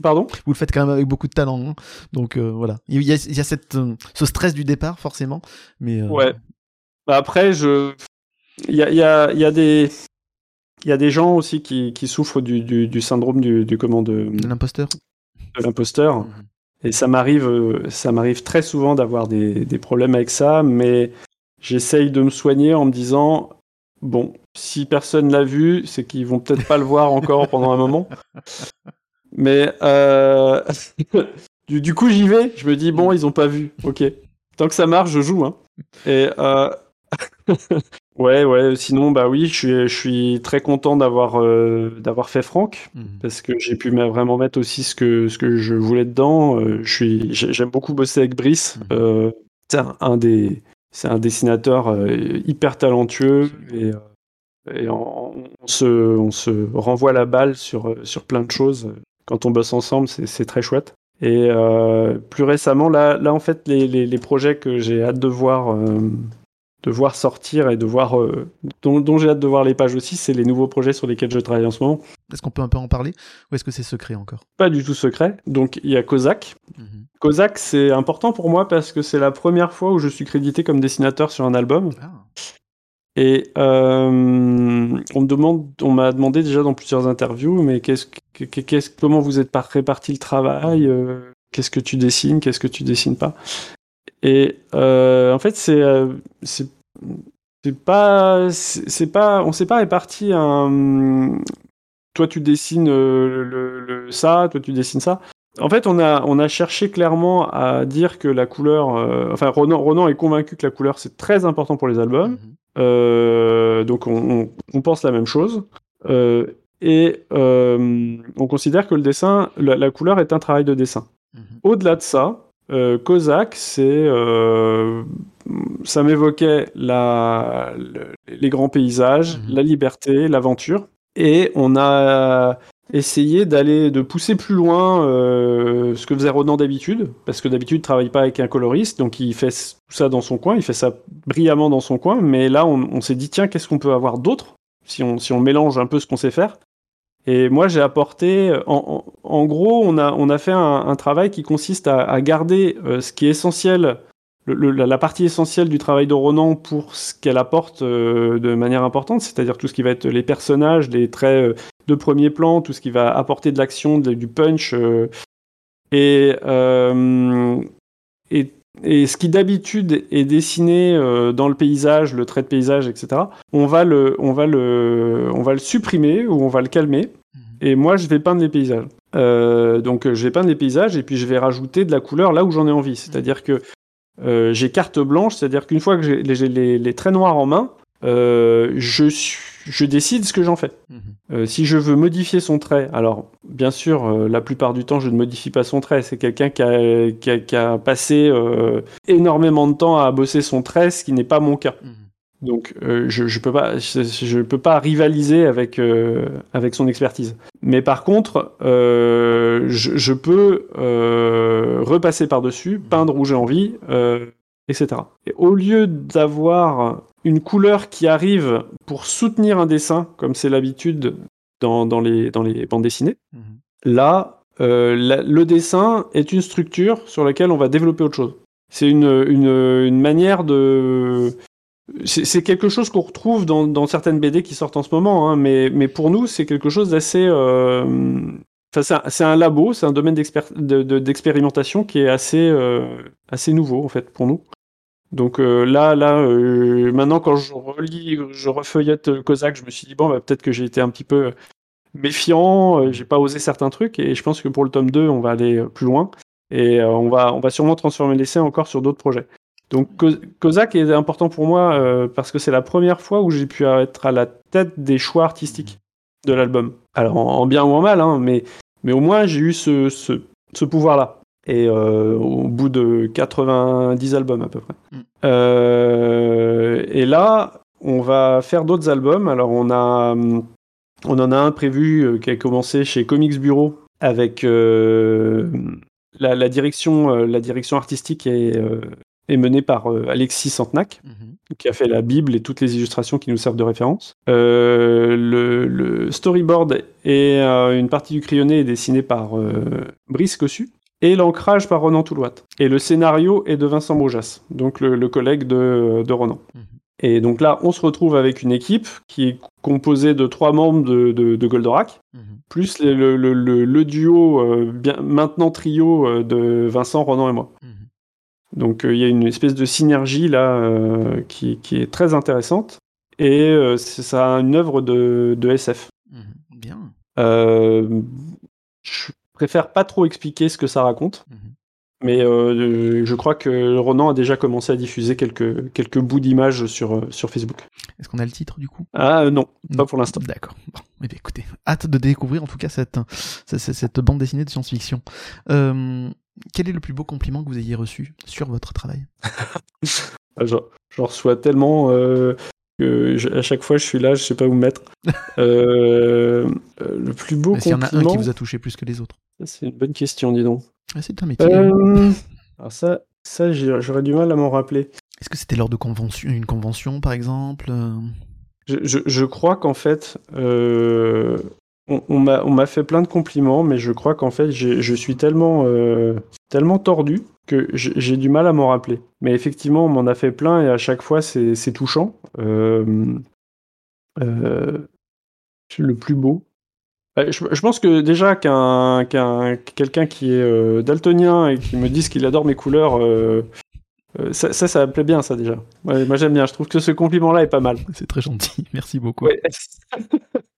pardon? Vous le faites quand même avec beaucoup de talent. Hein. Donc euh, voilà. Il y a, il y a cette, ce stress du départ forcément, mais. Ouais. Bah, après, je, il y a, il y a, il y a des. Il y a des gens aussi qui, qui souffrent du, du, du syndrome du, du comment de, de l'imposteur. De l'imposteur. Mhm. Et ça m'arrive, euh, ça m'arrive très souvent d'avoir des, des, problèmes avec ça, mais j'essaye de me soigner en me disant bon, si personne l'a vu, c'est qu'ils vont peut-être pas le voir encore pendant un moment. Mais euh... du, du, coup, j'y vais. Je me dis bon, ils ont pas vu. Ok. Tant que ça marche, je joue. Hein. Et euh... ouais, ouais. Sinon, bah oui, je suis, je suis très content d'avoir d'avoir fait Franck mhm. parce que j'ai pu vraiment mettre aussi ce que ce que je voulais dedans. je suis, j'aime beaucoup bosser avec Brice. Mhm. c'est un, des, c'est un dessinateur hyper talentueux et et on, se, on, se, renvoie la balle sur, sur plein de choses. Quand on bosse ensemble, c'est très chouette. Et euh, plus récemment, là, là, en fait, les, les, projets que j'ai hâte de voir, euh, de voir sortir et de voir, euh, dont, j'ai hâte de voir les pages aussi, c'est les nouveaux projets sur lesquels je travaille en ce moment. Est-ce qu'on peut un peu en parler ou est-ce que c'est secret encore? Pas du tout secret. Donc il y a Kozak. Mm c'est important pour moi parce que c'est la première fois où je suis crédité comme dessinateur sur un album. Ah. Et euh, on me demande, on m'a demandé déjà dans plusieurs interviews, mais qu'est-ce, qu'est-ce, comment vous êtes réparti le travail euh, Qu'est-ce que tu dessines Qu'est-ce que tu dessines pas? Et euh, en fait, c'est, c'est, c'est pas, c'est pas, on s'est pas réparti un. Toi, tu dessines le, le, ça, toi, tu dessines ça. En fait, on a, on a cherché clairement à dire que la couleur. enfin, Ronan, Ronan, est convaincu que la couleur, c'est très important pour les albums. Mhm. Euh, donc on, pense la même chose. Euh, et euh, on considère que le dessin, la, couleur est un travail de dessin. Mhm. Au-delà de ça, Kozak, c'est, ça m'évoquait la, les grands paysages, mhm. la liberté, l'aventure. Et on a essayer d'aller de pousser plus loin euh, ce que faisait Ronan d'habitude parce que d'habitude il travaille pas avec un coloriste donc il fait tout ça dans son coin il fait ça brillamment dans son coin mais là on, s'est dit tiens qu'est-ce qu'on peut avoir d'autre si on, si on mélange un peu ce qu'on sait faire? Et moi j'ai apporté en, en, gros on a, on a fait un, travail qui consiste à, garder euh, ce qui est essentiel la partie essentielle du travail de Ronan pour ce qu'elle apporte euh, de manière importante, c'est-à-dire tout ce qui va être les personnages, les traits de premier plan, tout ce qui va apporter de l'action, du punch. Euh, euh, et, et, ce qui d'habitude est dessiné euh, dans le paysage, le trait de paysage, etc., on va le, on va le, on va le supprimer ou on va le calmer. Mhm. Et moi, je vais peindre les paysages. donc, je vais peindre les paysages et puis je vais rajouter de la couleur là où j'en ai envie. C'est-à-dire que j'ai carte blanche, c'est-à-dire qu'une fois que j'ai les, les, traits noirs en main, je suis je décide ce que j'en fais. Mhm. Euh, si je veux modifier son trait, alors bien sûr, euh, la plupart du temps, je ne modifie pas son trait. C'est quelqu'un qui a, qui, a, passé euh, énormément de temps à bosser son trait, ce qui n'est pas mon cas. Mhm. Donc je ne peux, pas, je, peux pas rivaliser avec, avec son expertise. Mais par contre, je, je, peux repasser par-dessus, peindre où j'ai envie, etc. Et au lieu d'avoir une couleur qui arrive pour soutenir un dessin, comme c'est l'habitude dans, dans, les, dans les bandes dessinées. Mhm. Là, euh, le dessin est une structure sur laquelle on va développer autre chose. C'est une, une, manière de... C'est quelque chose qu'on retrouve dans, dans, certaines BD qui sortent en ce moment, hein, mais, mais pour nous, c'est quelque chose d'assez... Euh... Enfin, c'est un, labo, c'est un domaine d'expérimentation qui est assez, euh, assez nouveau, en fait, pour nous. Donc euh, là, là, euh, maintenant quand je relis, je refeuillette Kozak, je me suis dit bon, bah, peut-être que j'ai été un petit peu méfiant, euh, j'ai pas osé certains trucs, et je pense que pour le tome 2, on va aller plus loin, et on va, on va sûrement transformer l'essai encore sur d'autres projets. Donc Kozak est important pour moi parce que c'est la première fois où j'ai pu être à la tête des choix artistiques de l'album. Alors en, bien ou en mal, hein, mais, au moins j'ai eu ce pouvoir-là et euh, au bout de 90 albums à peu près. Mm. Euh, et là, on va faire d'autres albums. Alors on a, on en a un prévu euh, qui a commencé chez Comics Bureau avec la, direction, la direction artistique est, est menée par Alexis Santenac, mm-hmm. qui a fait la Bible et toutes les illustrations qui nous servent de référence. le, le, storyboard et une partie du crayonné est dessiné par Brice Cossu et l'ancrage par Ronan Toulouat. Et le scénario est de Vincent Boujas, donc le, collègue de, Ronan. Mhm. Et donc là, on se retrouve avec une équipe qui est composée de trois membres de, de, Goldorak, mhm. plus le, duo, euh, bien, maintenant trio euh, de Vincent, Ronan et moi. Mhm. Donc euh, il y a une espèce de synergie là qui, est très intéressante. Et ça a une œuvre de, SF. Bien. je préfère pas trop expliquer ce que ça raconte. Mhm. Mais je crois que Ronan a déjà commencé à diffuser quelques, quelques bouts d'images sur, sur Facebook. Est-ce qu'on a le titre du coup? Ah non, pas pour l'instant. D'accord. Bon, eh bien, écoutez, hâte de découvrir en tout cas cette, cette, cette bande dessinée de science-fiction. quel est le plus beau compliment que vous ayez reçu sur votre travail? J'en reçois tellement que à chaque fois je suis là, je sais pas où me mettre. Euh, euh, le plus beau S'il y en a un qui vous a touché plus que les autres C'est une bonne question, dis donc. Ah, c'est un métier. Euh, alors ça, ça j'aurais du mal à m'en rappeler. Est-ce que c'était lors de convention, une convention, par exemple je, je, je, crois qu'en fait, on, on m'a fait plein de compliments, mais je crois qu'en fait, je suis tellement, tellement tordu que j'ai du mal à m'en rappeler. Mais effectivement, on m'en a fait plein et à chaque fois, c'est touchant. Euh, euh, le plus beau. Bah, je, pense que déjà qu'un quelqu'un qui est euh, daltonien et qui me dise qu'il adore mes couleurs, ça, ça, me plaît bien, ça déjà. moi j'aime bien, je trouve que ce compliment-là est pas mal. C'est très gentil, merci beaucoup.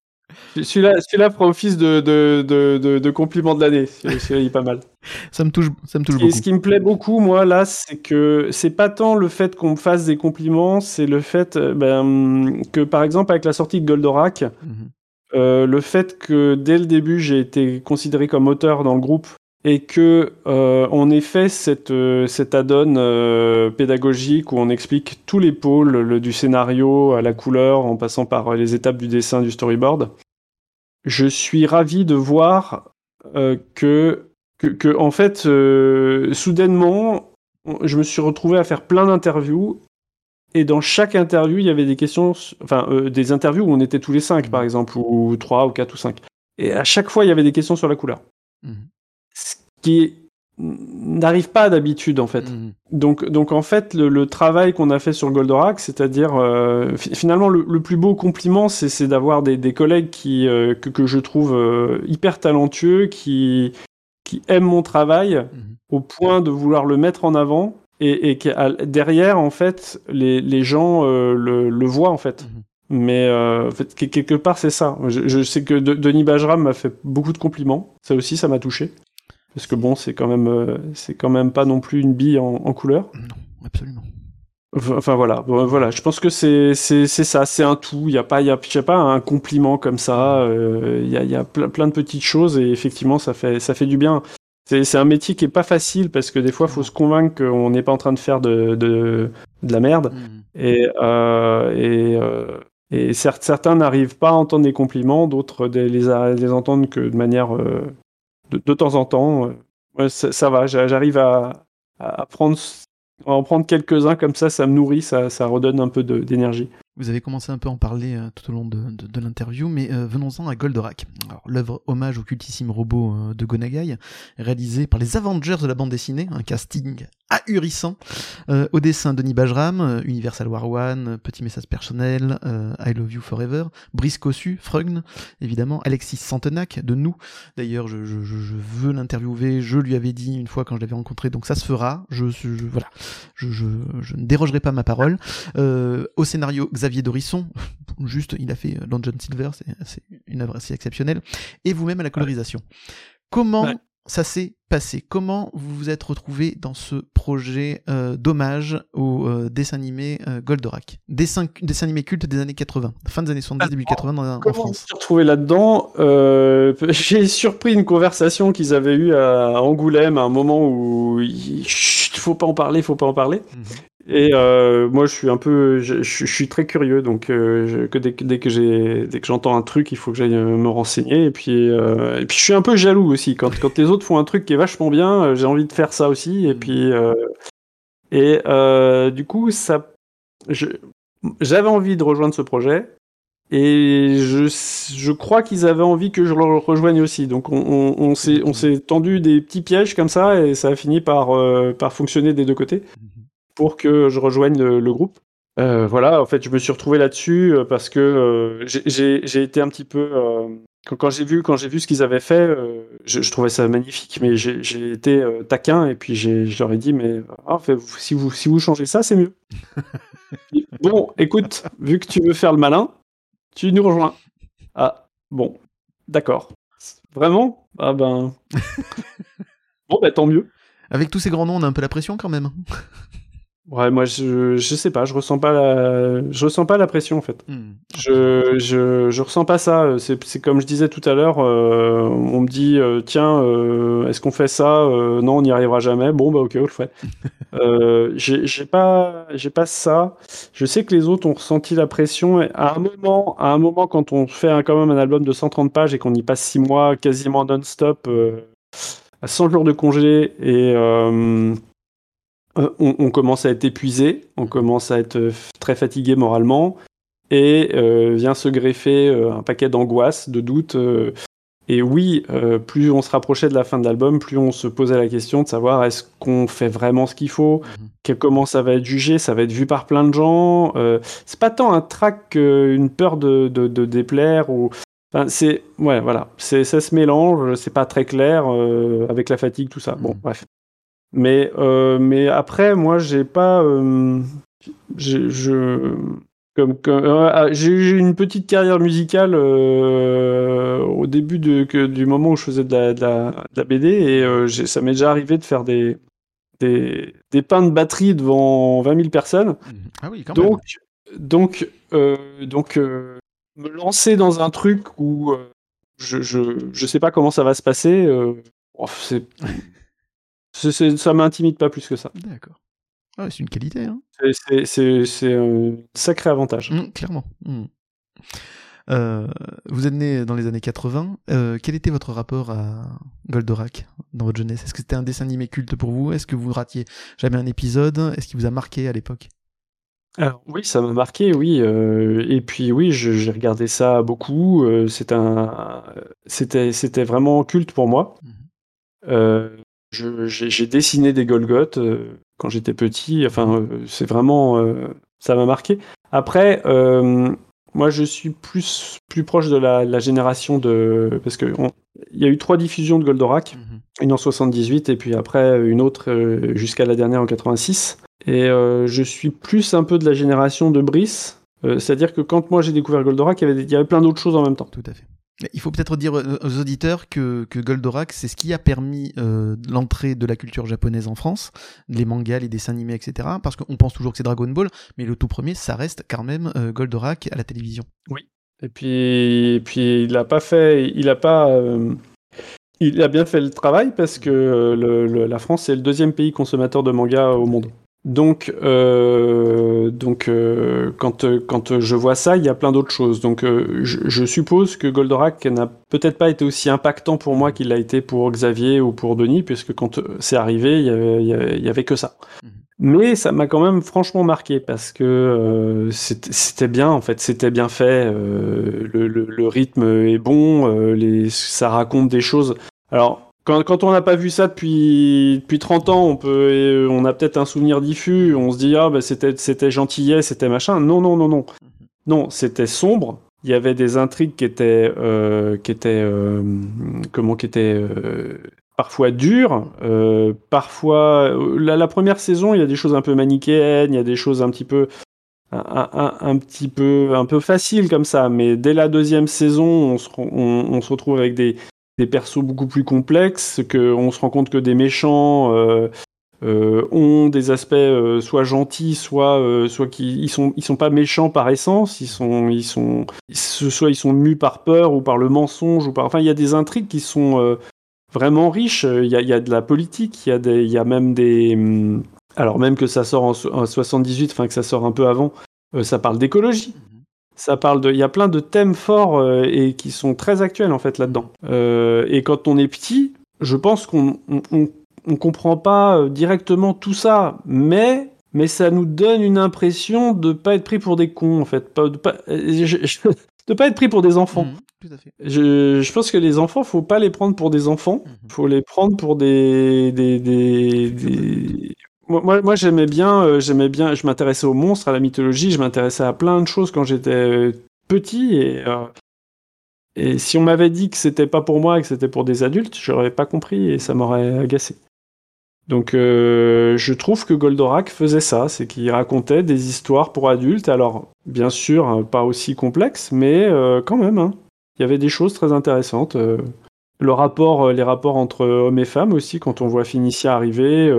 Celui-là, celui fera office de, de, de, de, compliment de l'année. Celui-là, il est pas mal. ça me touche, ça me touche et beaucoup. Ce qui me plaît beaucoup, moi, là, c'est que c'est pas tant le fait qu'on me fasse des compliments, c'est le fait euh, ben, que, par exemple, avec la sortie de Goldorak, mhm. euh, le fait que dès le début, j'ai été considéré comme auteur dans le groupe et que euh, on ait fait cette, euh, cette add-on pédagogique où on explique tous les pôles, le, du scénario à la couleur, en passant par les étapes du dessin, du storyboard je suis ravi de voir euh, que, que, en fait, euh, soudainement, je me suis retrouvé à faire plein d'interviews. Et dans chaque interview, il y avait des questions, enfin, euh, des interviews où on était tous les cinq, par exemple, ou trois, ou quatre, ou cinq. Et à chaque fois, il y avait des questions sur la couleur. Mmh. Ce qui est n'arrive pas d'habitude en fait. Mhm. Donc, donc en fait, le, travail qu'on a fait sur Goldorak, c'est-à-dire euh, finalement le, plus beau compliment, c'est d'avoir des, des, collègues qui, euh, que, que, je trouve euh, hyper talentueux, qui, qui aiment mon travail mhm. au point de vouloir le mettre en avant et, et derrière en fait les, les gens le, le, voient en fait. Mhm. Mais en fait, quelque part, c'est ça. Je, je, sais que Denis Bajram m'a fait beaucoup de compliments. Ça aussi, ça m'a touché. Parce que bon, c'est quand même, euh, c'est quand même pas non plus une bille en, couleur. Non, absolument. Enfin voilà, voilà. Je pense que c'est c'est ça, c'est un tout. Il n'y a pas, il y a, pas un compliment comme ça. Euh, il y a, y a plein, de petites choses et effectivement, ça fait ça fait du bien. C'est un métier qui est pas facile parce que des fois, il faut se convaincre qu'on n'est pas en train de faire de, de, de la merde. Mmh. Et, euh, et, et certains n'arrivent pas à entendre des compliments, d'autres les, les entendent que de manière de, temps en temps. Euh, ça, va, j'arrive à, prendre, en prendre quelques-uns comme ça, ça me nourrit, ça, ça redonne un peu d'énergie. Vous avez commencé un peu à en parler euh, tout au long de, l'interview, mais euh, venons-en à Goldorak. L'œuvre hommage au cultissime robot euh, de Gonagai, réalisé par les Avengers de la bande dessinée, un casting ahurissant. au dessin, Denis Bajram, Universal War One, Petit message personnel, I Love You Forever, Brice Cossu, Frugn, évidemment, Alexis Santenac, de nous. D'ailleurs, je, veux l'interviewer, je lui avais dit une fois quand je l'avais rencontré, donc ça se fera. Je, je, ne dérogerai pas ma parole. au scénario, Xavier Dorisson, juste, il a fait euh, Long John Silver, c'est une œuvre assez exceptionnelle, et vous-même à la colorisation. Comment ça s'est passé? Comment vous vous êtes retrouvé dans ce projet euh, d'hommage au euh, dessin animé Goldorak? Dessin, dessin animé culte des années 80, fin des années 70, début 80 en, France. Comment je suis retrouvé là-dedans? J'ai surpris une conversation qu'ils avaient eue à Angoulême à un moment où il faut pas en parler, faut pas en parler. Mhm. Et euh, moi, je suis un peu, je, suis très curieux, donc euh, que dès, dès, que j'ai, dès que j'entends un truc, il faut que j'aille euh, me renseigner. Et puis, et puis, je suis un peu jaloux aussi quand, quand les autres font un truc qui est vachement bien, j'ai envie de faire ça aussi. Et puis, et du coup, ça, j'avais envie de rejoindre ce projet. Et je, je crois qu'ils avaient envie que je le rejoigne aussi. Donc on, on, on s'est tendu des petits pièges comme ça et ça a fini par, par fonctionner des deux côtés pour que je rejoigne le, groupe. Euh, voilà, en fait, je me suis retrouvé là-dessus euh, parce que euh, j'ai été un petit peu quand, j'ai vu quand j'ai vu ce qu'ils avaient fait, je, trouvais ça magnifique, mais j'ai été taquin et puis je leur ai dit mais ah, si vous si vous changez ça, c'est mieux. bon, écoute, vu que tu veux faire le malin, tu nous rejoins. Ah bon, d'accord. Vraiment? Ah ben bon, ben tant mieux. Avec tous ces grands noms, on a un peu la pression quand même. Ouais, moi je, je sais pas, je ressens pas la je ressens pas la pression en fait. Hmm. Je, je je ressens pas ça. C'est comme je disais tout à l'heure. euh, on me dit euh, tiens, euh, est-ce qu'on fait ça Non, on n'y arrivera jamais. Bon bah ok, on le fait. j'ai pas j'ai pas ça. Je sais que les autres ont ressenti la pression. Et à un moment, à un moment, quand on fait un- quand même un album de 130 pages et qu'on y passe 6 mois quasiment non-stop, à 100 jours de congé et euh, on, on commence à être épuisé, on commence à être euh, très fatigué moralement, et euh, vient se greffer un paquet d'angoisses, de doutes. et oui, plus on se rapprochait de la fin de l'album, plus on se posait la question de savoir est-ce qu'on fait vraiment ce qu'il faut, Mhm. comment ça va être jugé, ça va être vu par plein de gens. c'est pas tant un trac qu'une peur de, de, de déplaire ou. Enfin, c'est ouais, voilà, c'est ça se mélange, c'est pas très clair euh, avec la fatigue, tout ça. Bon, Mhm. bref. Mais, euh, mais après, moi, j'ai pas. euh, j'ai- je, comme, comme- euh, ah, j'ai eu une petite carrière musicale euh, au début de, que, du moment où je faisais de la, de la, de la BD et euh, ça m'est déjà arrivé de faire des, des, des pains de batterie devant 20 000 personnes. Ah oui, quand Donc, donc, euh, donc euh, me lancer dans un truc où je, je, je sais pas comment ça va se passer, oh, c'est, c'est- ça m'intimide pas plus que ça. D'accord. Ah c'est une qualité, hein. C'est- C'est, c'est, c'est un sacré avantage. Mm, clairement. Mm. Euh, vous êtes né dans les années 80. Euh, quel était votre rapport à Goldorak dans votre jeunesse? Est-ce que c'était un dessin animé culte pour vous? Est-ce que vous ratiez jamais un épisode? Est-ce qu'il vous a marqué à l'époque? Alors, oui, ça m'a marqué, oui. euh, et puis oui, je- j'ai regardé ça beaucoup. euh, c'est un, c'était, c'était vraiment culte pour moi. Euh, je- j'ai, dessiné des Golgoth euh, quand j'étais petit. Enfin, euh, c'est vraiment, euh, ça m'a marqué. Après, moi, je suis plus, plus proche de la, la génération de, parce que on- il y a eu trois diffusions de Goldorak une en 78 et puis après une autre euh, jusqu'à la dernière en 86. Et euh, je suis plus un peu de la génération de Brice, euh, c'est-à-dire que quand moi j'ai découvert Goldorak, il y avait, il y avait plein d'autres choses en même temps. Tout à fait. Il faut peut-être dire aux auditeurs que, Goldorak, c'est ce qui a permis euh, l'entrée de la culture japonaise en France, les mangas, les dessins animés, etc. Parce qu'on pense toujours que c'est Dragon Ball, mais le tout premier, ça reste quand même euh, Goldorak à la télévision. Puis, et puis il a pas fait, il a pas, euh, il a bien fait le travail parce que la France est le deuxième pays consommateur de manga au monde. Donc, euh, donc euh, quand, quand je vois ça, il y a plein d'autres choses. Donc, euh, je, je suppose que Goldorak n'a peut-être pas été aussi impactant pour moi qu'il l'a été pour Xavier ou pour Denis, puisque quand c'est arrivé, il y avait, il y avait- il y avait que ça. Mhm. Mais ça m'a quand même franchement marqué parce que euh, c'était c'était bien en fait, c'était bien fait. euh, le, le- le rythme est bon, euh, les, ça raconte des choses. Alors quand, quand on n'a pas vu ça depuis depuis 30 ans, on peut euh, on a peut-être un souvenir diffus, on se dit ah bah c'était c'était gentillet, c'était machin. Non non non non non, c'était sombre. Il y avait des intrigues qui étaient euh, qui étaient euh, comment qui étaient euh, parfois dures, euh, parfois la, la première saison, il y a des choses un peu manichéennes, il y a des choses un petit peu un, un- un petit peu un peu faciles comme ça, mais dès la deuxième saison, on se, re- on, on se retrouve avec des des persos beaucoup plus complexes, que on se rend compte que des méchants euh, euh, ont des aspects euh, soit gentils, soit soit qui ils sont ils sont pas méchants par essence, ils sont ils sont soit ils sont mus par peur ou par le mensonge ou par enfin il y a des intrigues qui sont vraiment riches. Il y a, y a de la politique, il y a des il y a même des alors même que ça sort en, so- en 78, enfin que ça sort un peu avant, ça parle d'écologie. Ça parle de, il y a plein de thèmes forts euh, et qui sont très actuels en fait là-dedans. Euh, et quand on est petit, je pense qu'on on, on- on comprend pas euh, directement tout ça, mais mais ça nous donne une impression de pas être pris pour des cons en fait, pas, de pas je- je- de pas être pris pour des enfants. Tout à fait. Je, je pense que les enfants, faut pas les prendre pour des enfants, Mhm. faut les prendre pour des des des, des- Moi, moi, j'aimais bien, euh, j'aimais bien, je m'intéressais aux monstres, à la mythologie, je m'intéressais à plein de choses quand j'étais euh, petit et euh, et si on m'avait dit que c'était pas pour moi, que c'était pour des adultes, j'aurais pas compris et ça m'aurait agacé. Donc je trouve que Goldorak faisait ça, c'est qu'il racontait des histoires pour adultes. Alors bien sûr, hein, pas aussi complexes, mais quand même. hein. Il y avait des choses très intéressantes. Euh. le rapport, les rapports entre hommes et femmes aussi, quand on voit Phénicia arriver,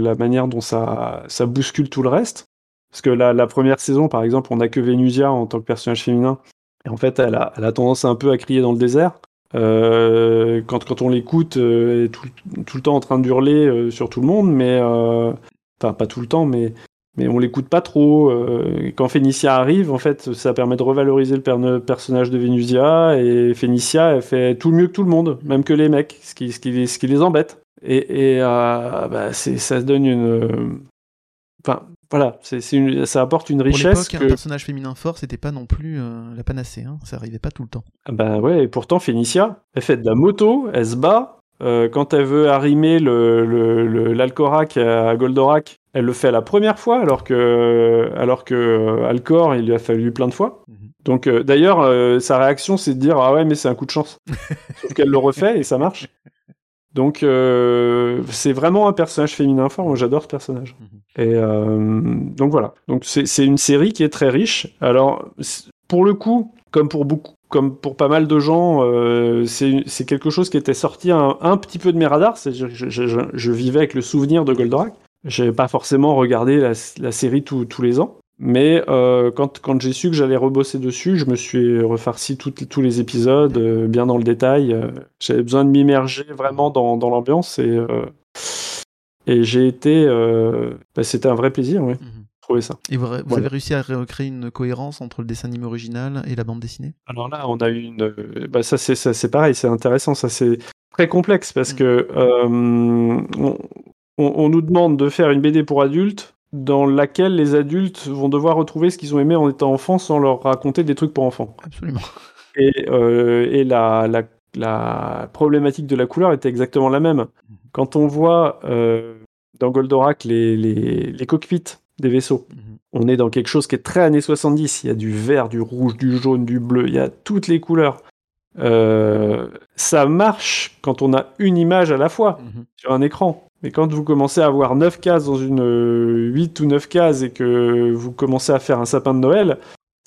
la manière dont ça, ça bouscule tout le reste. Parce que la, première saison, par exemple, on n'a que Vénusia en tant que personnage féminin. Et en fait, elle a, elle a tendance un peu à crier dans le désert. Euh, quand, quand on l'écoute, euh, elle est tout, tout, le temps en train d'hurler euh, sur tout le monde, mais. Enfin, pas tout le temps, mais, mais on l'écoute pas trop. quand Phénicia arrive, en fait, ça permet de revaloriser le personnage de Vénusia, et Phénicia, elle fait tout mieux que tout le monde, même que les mecs, ce qui, ce qui, ce qui les embête. Et, et bah, ça donne une. Enfin, voilà, ça apporte une richesse. Pour que... un personnage féminin fort, c'était pas non plus euh, la panacée, hein. ça arrivait pas tout le temps. Ah bah ouais, et pourtant Phénicia, elle fait de la moto, elle se bat. Euh, quand elle veut arrimer le, le, l'Alcorac à Goldorak, elle le fait la première fois, alors que, alors que euh, Alcor, il lui a fallu plein de fois. Mhm. Donc d'ailleurs, sa réaction, c'est de dire ah ouais, mais c'est un coup de chance. Sauf qu'elle le refait et ça marche. Donc euh, c'est vraiment un personnage féminin fort. Moi j'adore ce personnage. Mhm. Et euh, donc voilà. Donc c'est une série qui est très riche. Alors pour le coup, comme pour beaucoup, comme pour pas mal de gens, euh, c'est quelque chose qui était sorti un, petit peu de mes radars. Je, je, je, je, vivais avec le souvenir de Goldorak. J'avais pas forcément regardé la, série tous les ans. Mais euh, quand, j'ai su que j'allais rebosser dessus, je me suis refarci tous les épisodes euh, bien dans le détail. J'avais besoin de m'immerger vraiment dans, l'ambiance et, j'ai été. Bah, c'était un vrai plaisir, oui. Mhm. Ça. Et vous, avez réussi à recréer une cohérence entre le dessin animé original et la bande dessinée? Alors là, on a eu une. Bah, ça, c'est pareil, c'est intéressant. Ça, c'est très complexe parce mhm. que on, on nous demande de faire une BD pour adultes dans laquelle les adultes vont devoir retrouver ce qu'ils ont aimé en étant enfants sans leur raconter des trucs pour enfants. Absolument. Et, euh, et la, la, la, problématique de la couleur était exactement la même. Mhm. Quand on voit euh, dans Goldorak les, les, les, cockpits des vaisseaux, mhm. on est dans quelque chose qui est très années 70. Il y a du vert, du rouge, du jaune, du bleu, il y a toutes les couleurs. Euh, ça marche quand on a une image à la fois mhm. sur un écran. Mais quand vous commencez à avoir 9 cases dans une 8 euh, ou 9 cases et que vous commencez à faire un sapin de Noël,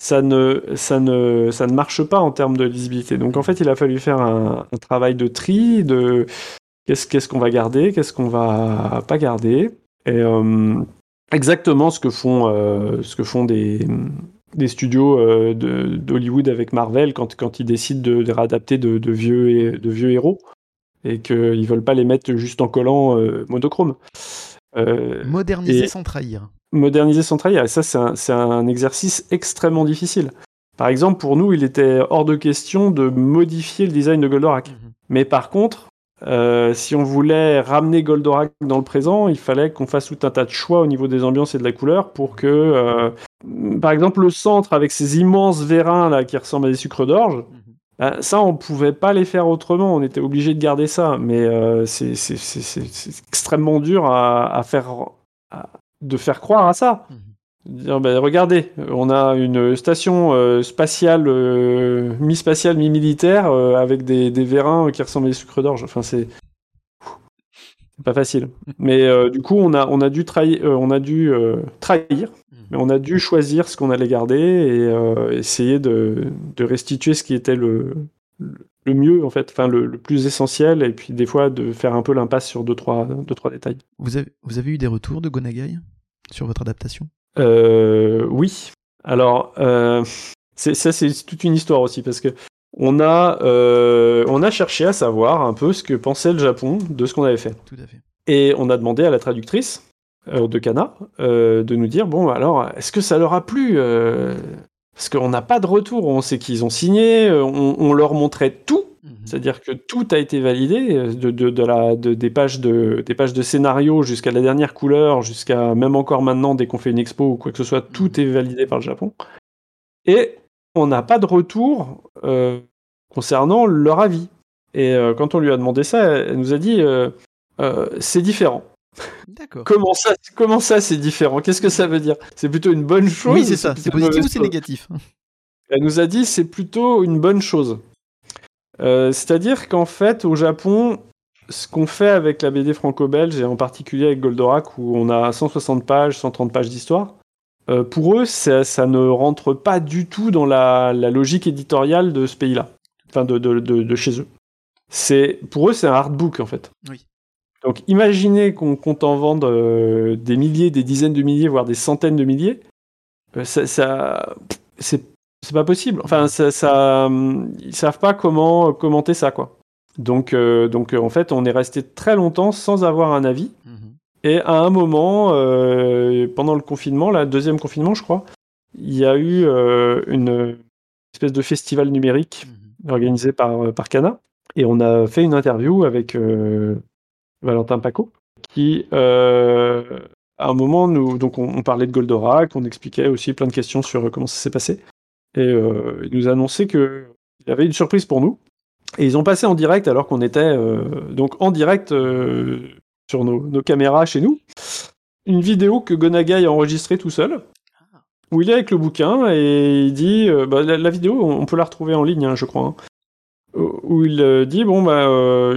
ça ne, ça ne, ça ne marche pas en termes de lisibilité. Donc en fait, il a fallu faire un, travail de tri, de qu'est-ce qu'on va garder, qu'est-ce qu'on va pas garder. Et euh, exactement ce que font, euh, ce que font des, des studios d'Hollywood avec Marvel quand, quand ils décident de, de réadapter de, de, vieux, de vieux héros et qu'ils veulent pas les mettre juste en collant euh, monochrome. Euh, moderniser sans trahir. Moderniser sans trahir, et ça c'est un, un, exercice extrêmement difficile. Par exemple, pour nous, il était hors de question de modifier le design de Goldorak. Mhm. Mais par contre, euh, si on voulait ramener Goldorak dans le présent, il fallait qu'on fasse tout un tas de choix au niveau des ambiances et de la couleur pour que, euh, par exemple, le centre avec ces immenses vérins là qui ressemblent à des sucres d'orge, mhm. Bah, ça, on pouvait pas les faire autrement. On était obligé de garder ça, mais euh, c'est extrêmement dur à, faire, de faire croire à ça. Mhm. Dire, bah, regardez, on a une station euh, spatiale, euh, mi-spatiale, mi-militaire, avec des, des, vérins qui ressemblent à des sucres d'orge. Enfin, c'est pas facile. Mais du coup, on a, on a dû, trahir, on a dû trahir mais on a dû choisir ce qu'on allait garder et euh, essayer de, de, restituer ce qui était le, le mieux, en fait, enfin le, plus essentiel, et puis des fois de faire un peu l'impasse sur deux trois, deux, trois détails. Vous avez, vous avez eu des retours de Gonagai sur votre adaptation? euh, Oui. Alors, euh, ça, c'est toute une histoire aussi, parce que on a, euh, on a cherché à savoir un peu ce que pensait le Japon de ce qu'on avait fait. Tout à fait. Et on a demandé à la traductrice, euh, de Cana, euh, de nous dire bon alors est-ce que ça leur a plu euh, Parce qu'on n'a pas de retour, on sait qu'ils ont signé, on, leur montrait tout, mhm. c'est-à-dire que tout a été validé, de, de, la, de, des, pages de, des pages de scénario jusqu'à la dernière couleur, jusqu'à même encore maintenant dès qu'on fait une expo ou quoi que ce soit, tout mhm. est validé par le Japon. Et on n'a pas de retour concernant leur avis. Et quand on lui a demandé ça, elle nous a dit c'est différent. D'accord. Comment ça, comment ça c'est différent? Qu'est-ce que ça veut dire? C'est plutôt une bonne chose Oui, c'est ça. C'est positif ou c'est négatif? Elle nous a dit c'est plutôt une bonne chose. Euh, c'est-à-dire qu'en fait, au Japon, ce qu'on fait avec la BD franco-belge, et en particulier avec Goldorak, où on a 160 pages, 130 pages d'histoire, euh, pour eux, ça, ne rentre pas du tout dans la, logique éditoriale de ce pays-là, enfin de, de, chez eux. c'est pour eux c'est un hardbook en fait. Oui. Donc imaginez qu'on compte en vendre euh, des milliers, des dizaines de milliers, voire des centaines de milliers. Euh, ça, ça c'est c'est pas possible. Enfin, ça, ça, ils savent pas comment commenter ça, quoi. Donc, euh, donc en fait, on est resté très longtemps sans avoir un avis. Mhm. Et à un moment, euh, pendant le confinement, la deuxième confinement, je crois, il y a eu euh, une espèce de festival numérique Mhm. organisé par, par Cana. Et on a fait une interview avec euh, Valentin Paco, qui, euh, à un moment, nous, donc on, on parlait de Goldorak, on expliquait aussi plein de questions sur comment ça s'est passé. Et euh, il nous a annoncé qu'il y avait une surprise pour nous. Et ils ont passé en direct alors qu'on était euh, donc en direct euh, sur nos, nos caméras chez nous. Une vidéo que Gonagai a enregistrée tout seul, où il est avec le bouquin et il dit euh, bah, la, la vidéo, on peut la retrouver en ligne, hein, je crois, hein, où il dit bon bah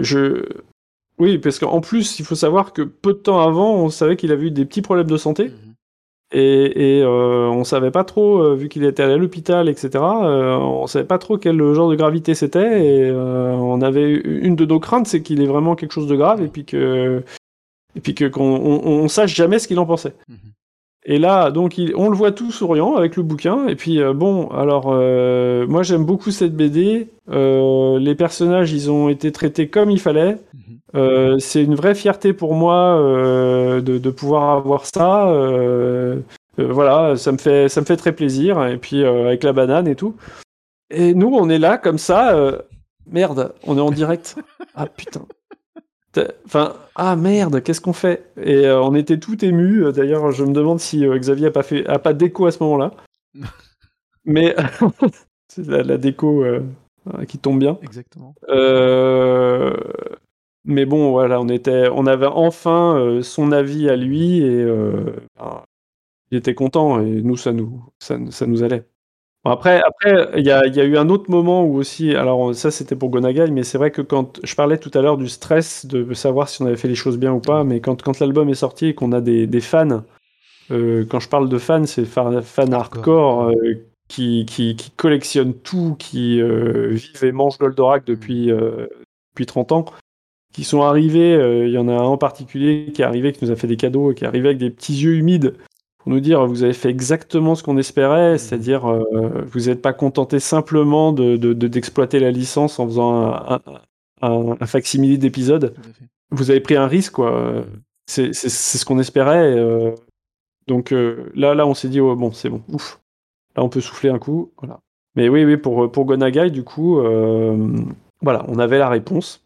je oui parce qu'en plus il faut savoir que peu de temps avant on savait qu'il avait eu des petits problèmes de santé Mhm. Et, et euh, on savait pas trop euh, vu qu'il était allé à l'hôpital etc euh, on savait pas trop quel genre de gravité c'était et on avait une de nos craintes c'est qu'il ait vraiment quelque chose de grave et puis que et puis que qu'on on, on sache jamais ce qu'il en pensait Mhm. et là, donc, il- on le voit tout souriant avec le bouquin. Et puis, euh, bon, alors, euh, moi, j'aime beaucoup cette BD. Euh, les personnages, ils ont été traités comme il fallait. Mhm. Euh, c'est une vraie fierté pour moi euh, de, de pouvoir avoir ça. Euh, voilà, ça me fait, ça me fait très plaisir. Et puis, avec la banane et tout. Et nous, on est là, comme ça. merde, on est en direct. Ah putain. Enfin, ah merde, qu'est-ce qu'on fait? Et on était tout ému. D'ailleurs, je me demande si Xavier a pas fait, a pas d'écho à ce moment-là. Mais c'est la, la déco qui tombe bien. Exactement. Euh, Mais bon, voilà, on était, on avait enfin euh, son avis à lui et euh, ben, il était content et nous, ça nous, ça, ça nous allait. Bon, après, après, il y a, y a eu un autre moment où aussi, alors ça c'était pour Gonagai, mais c'est vrai que quand je parlais tout à l'heure du stress de savoir si on avait fait les choses bien ou pas, mais quand, quand l'album est sorti et qu'on a des, des fans, euh, quand je parle de fans, c'est fa- fans hardcore qui, qui, qui collectionnent tout, qui vivent et mangent Goldorak depuis, depuis 30 ans, qui sont arrivés, euh, il y en a un en particulier qui est arrivé, qui nous a fait des cadeaux, qui est arrivé avec des petits yeux humides pour nous dire vous avez fait exactement ce qu'on espérait, c'est-à-dire euh, vous n'êtes pas contenté simplement de, de- de- d'exploiter la licence en faisant un, un, un, un facsimilé d'épisode. Vous avez pris un risque, quoi. C'est, c'est, c'est ce qu'on espérait. euh. donc euh, là, là, on s'est dit oh, bon, c'est bon, ouf. Là, on peut souffler un coup, voilà. Mais oui, oui, pour pour Gonagai, du coup, euh, voilà, on avait la réponse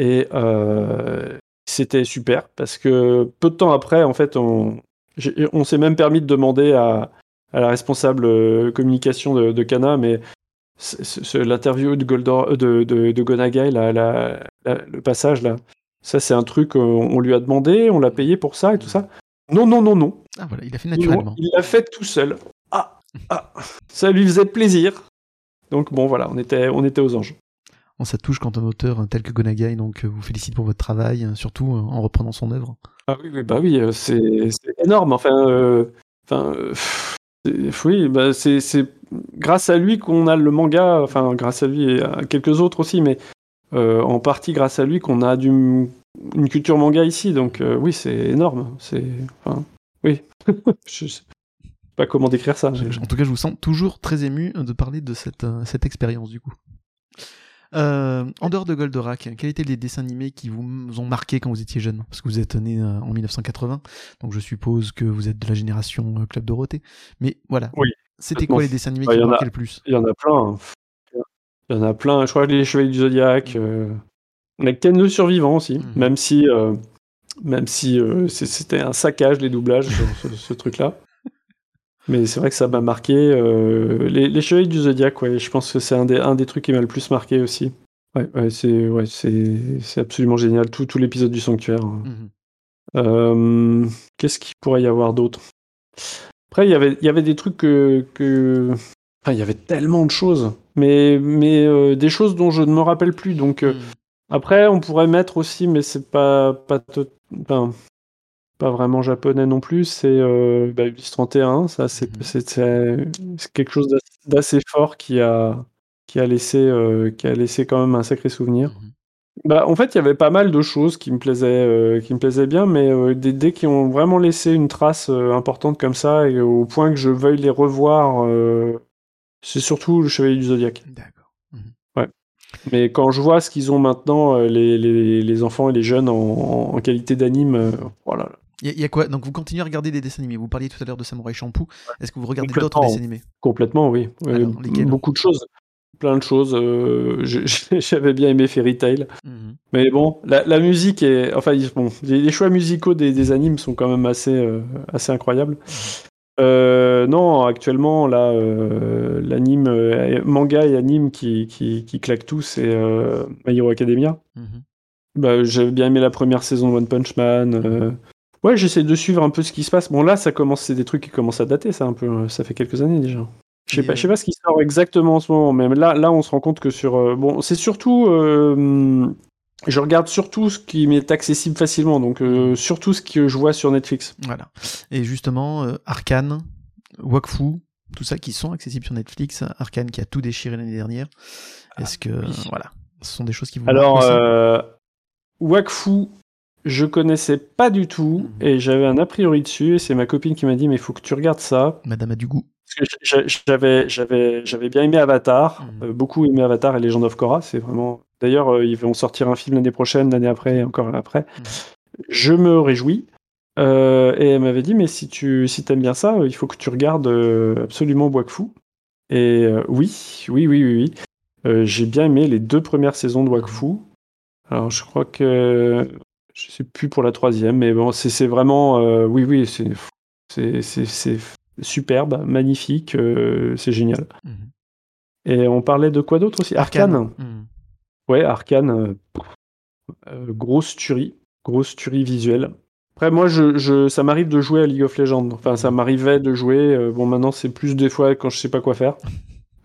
et euh, c'était super parce que peu de temps après, en fait, on s'est même permis de demander à, à la responsable euh, communication de, de Cana, mais l'interview de, Goldor, de, de, de Gonagai, la- la- la- le passage là, ça c'est un truc, on lui a demandé, on l'a payé pour ça et tout ça. Non, non, non, non. Ah voilà, il a fait Non, naturellement. il l'a fait tout seul. Ah, ah, ça lui faisait plaisir. Donc bon, voilà, on était, on était aux anges. Bon, ça touche quand un auteur tel que Gonagai donc, euh, vous félicite pour votre travail, euh, surtout euh, en reprenant son œuvre. Ah oui, oui, bah oui, c'est énorme. Enfin, euh, enfin, euh, oui, bah c'est grâce à lui qu'on a le manga. Enfin, grâce à lui et à quelques autres aussi, mais euh, en partie grâce à lui qu'on a du une culture manga ici. Donc oui, c'est énorme. C'est, enfin, oui, je sais pas comment décrire ça. En tout cas, je vous sens toujours très ému de parler de cette, cette expérience, du coup. Euh, en dehors de Goldorak, quels étaient les dessins animés qui vous ont marqué quand vous étiez jeune? Parce que vous êtes né euh, en 1980, donc je suppose que vous êtes de la génération euh, Club Dorothée. Mais voilà, Oui, c'était quoi les dessins animés Bah, qui vous marquaient le plus? Il y en a plein. hein. Il y en a plein. Je crois que les Chevaliers du Zodiaque. Euh... On a Ken le Survivant aussi. Mhm. Même si, euh, même si euh, c'était un saccage, les doublages, ce, ce truc-là. Mais c'est vrai que ça m'a marqué. euh, les, les Chevaliers du Zodiaque, ouais, je pense que c'est un des, un des trucs qui m'a le plus marqué aussi. Ouais, ouais, c'est ouais, c'est c'est absolument génial. Tout, tout l'épisode du Sanctuaire. hein. Mhm. Euh, Qu'est-ce qu'il pourrait y avoir d'autre? Après, il y avait, il y avait des trucs que, que- Enfin, il y avait tellement de choses, mais, mais euh, des choses dont je ne me rappelle plus. Donc, Mhm. après, on pourrait mettre aussi, mais c'est pas, pas, enfin, pas vraiment japonais non plus, c'est euh, bah, Ulysse 31. Ça, c'est Mhm. c'est- quelque chose d'assez- fort qui a, qui, a laissé, euh, qui a laissé quand même un sacré souvenir. Mhm. Bah, en fait, il y avait pas mal de choses qui me plaisaient, euh, qui me plaisaient bien, mais euh, des dés qui ont vraiment laissé une trace euh, importante comme ça, et au point que je veuille les revoir, c'est surtout le Chevalier du Zodiaque. D'accord. Ouais. Mais quand je vois ce qu'ils ont maintenant, les, les, les, enfants et les jeunes en, en qualité d'anime, voilà. Il y, a quoi? Donc vous continuez à regarder des dessins animés. Vous parliez tout à l'heure de Samurai Champloo. Est-ce que vous regardez d'autres dessins animés? Complètement, oui. beaucoup de choses plein de choses. Euh, j'avais bien aimé Fairy Tail. Mhm. Mais bon, la, musique est. Enfin, bon, les, choix musicaux des, animes sont quand même assez, euh, assez incroyables. Euh, non, actuellement, là, l'anime, manga et anime qui, qui, qui claquent tout, c'est My Hero Academia. Mhm. Bah, J'avais bien aimé la première saison de One Punch Man. Ouais, j'essaie de suivre un peu ce qui se passe. Bon, là, ça commence, c'est des trucs qui commencent à dater, ça un peu. Ça fait quelques années déjà. Je sais pas, sais pas ce qui sort exactement en ce moment, mais là, là, on se rend compte que sur, euh, bon, c'est surtout, euh, je regarde surtout ce qui m'est accessible facilement, donc euh, surtout ce que je vois sur Netflix. Voilà. Et justement, Arkane, Wakfu, tout ça qui sont accessibles sur Netflix. Arkane qui a tout déchiré l'année dernière. Est-ce que, voilà, ce sont des choses qui vous Alors, Wakfu, je connaissais pas du tout mhm. et j'avais un a priori dessus. Et c'est ma copine qui m'a dit mais il faut que tu regardes ça. Madame a du goût. J'avais, j'avais, j'avais bien aimé Avatar, mmh. euh, beaucoup aimé Avatar et Legend of Korra. C'est vraiment. D'ailleurs, euh, ils vont sortir un film l'année prochaine, l'année après, et encore après. Mmh. Je me réjouis. Euh, et elle m'avait dit, mais si tu si aimes bien ça, il faut que tu regardes absolument Wakfu. Et oui, oui, oui, oui, oui. j'ai bien aimé les deux premières saisons de Wakfu. Alors, je crois que je sais plus pour la troisième, mais bon, c'est vraiment, oui, oui, c'est superbe, magnifique, euh, c'est génial. Mhm. Et on parlait de quoi d'autre aussi? Arcane. Mhm. Ouais, Arcane, euh, euh, grosse tuerie, grosse tuerie visuelle. Après, moi, je, ça m'arrive de jouer à League of Legends. Enfin, ça mhm. m'arrivait de jouer. bon, maintenant, c'est plus des fois quand je sais pas quoi faire.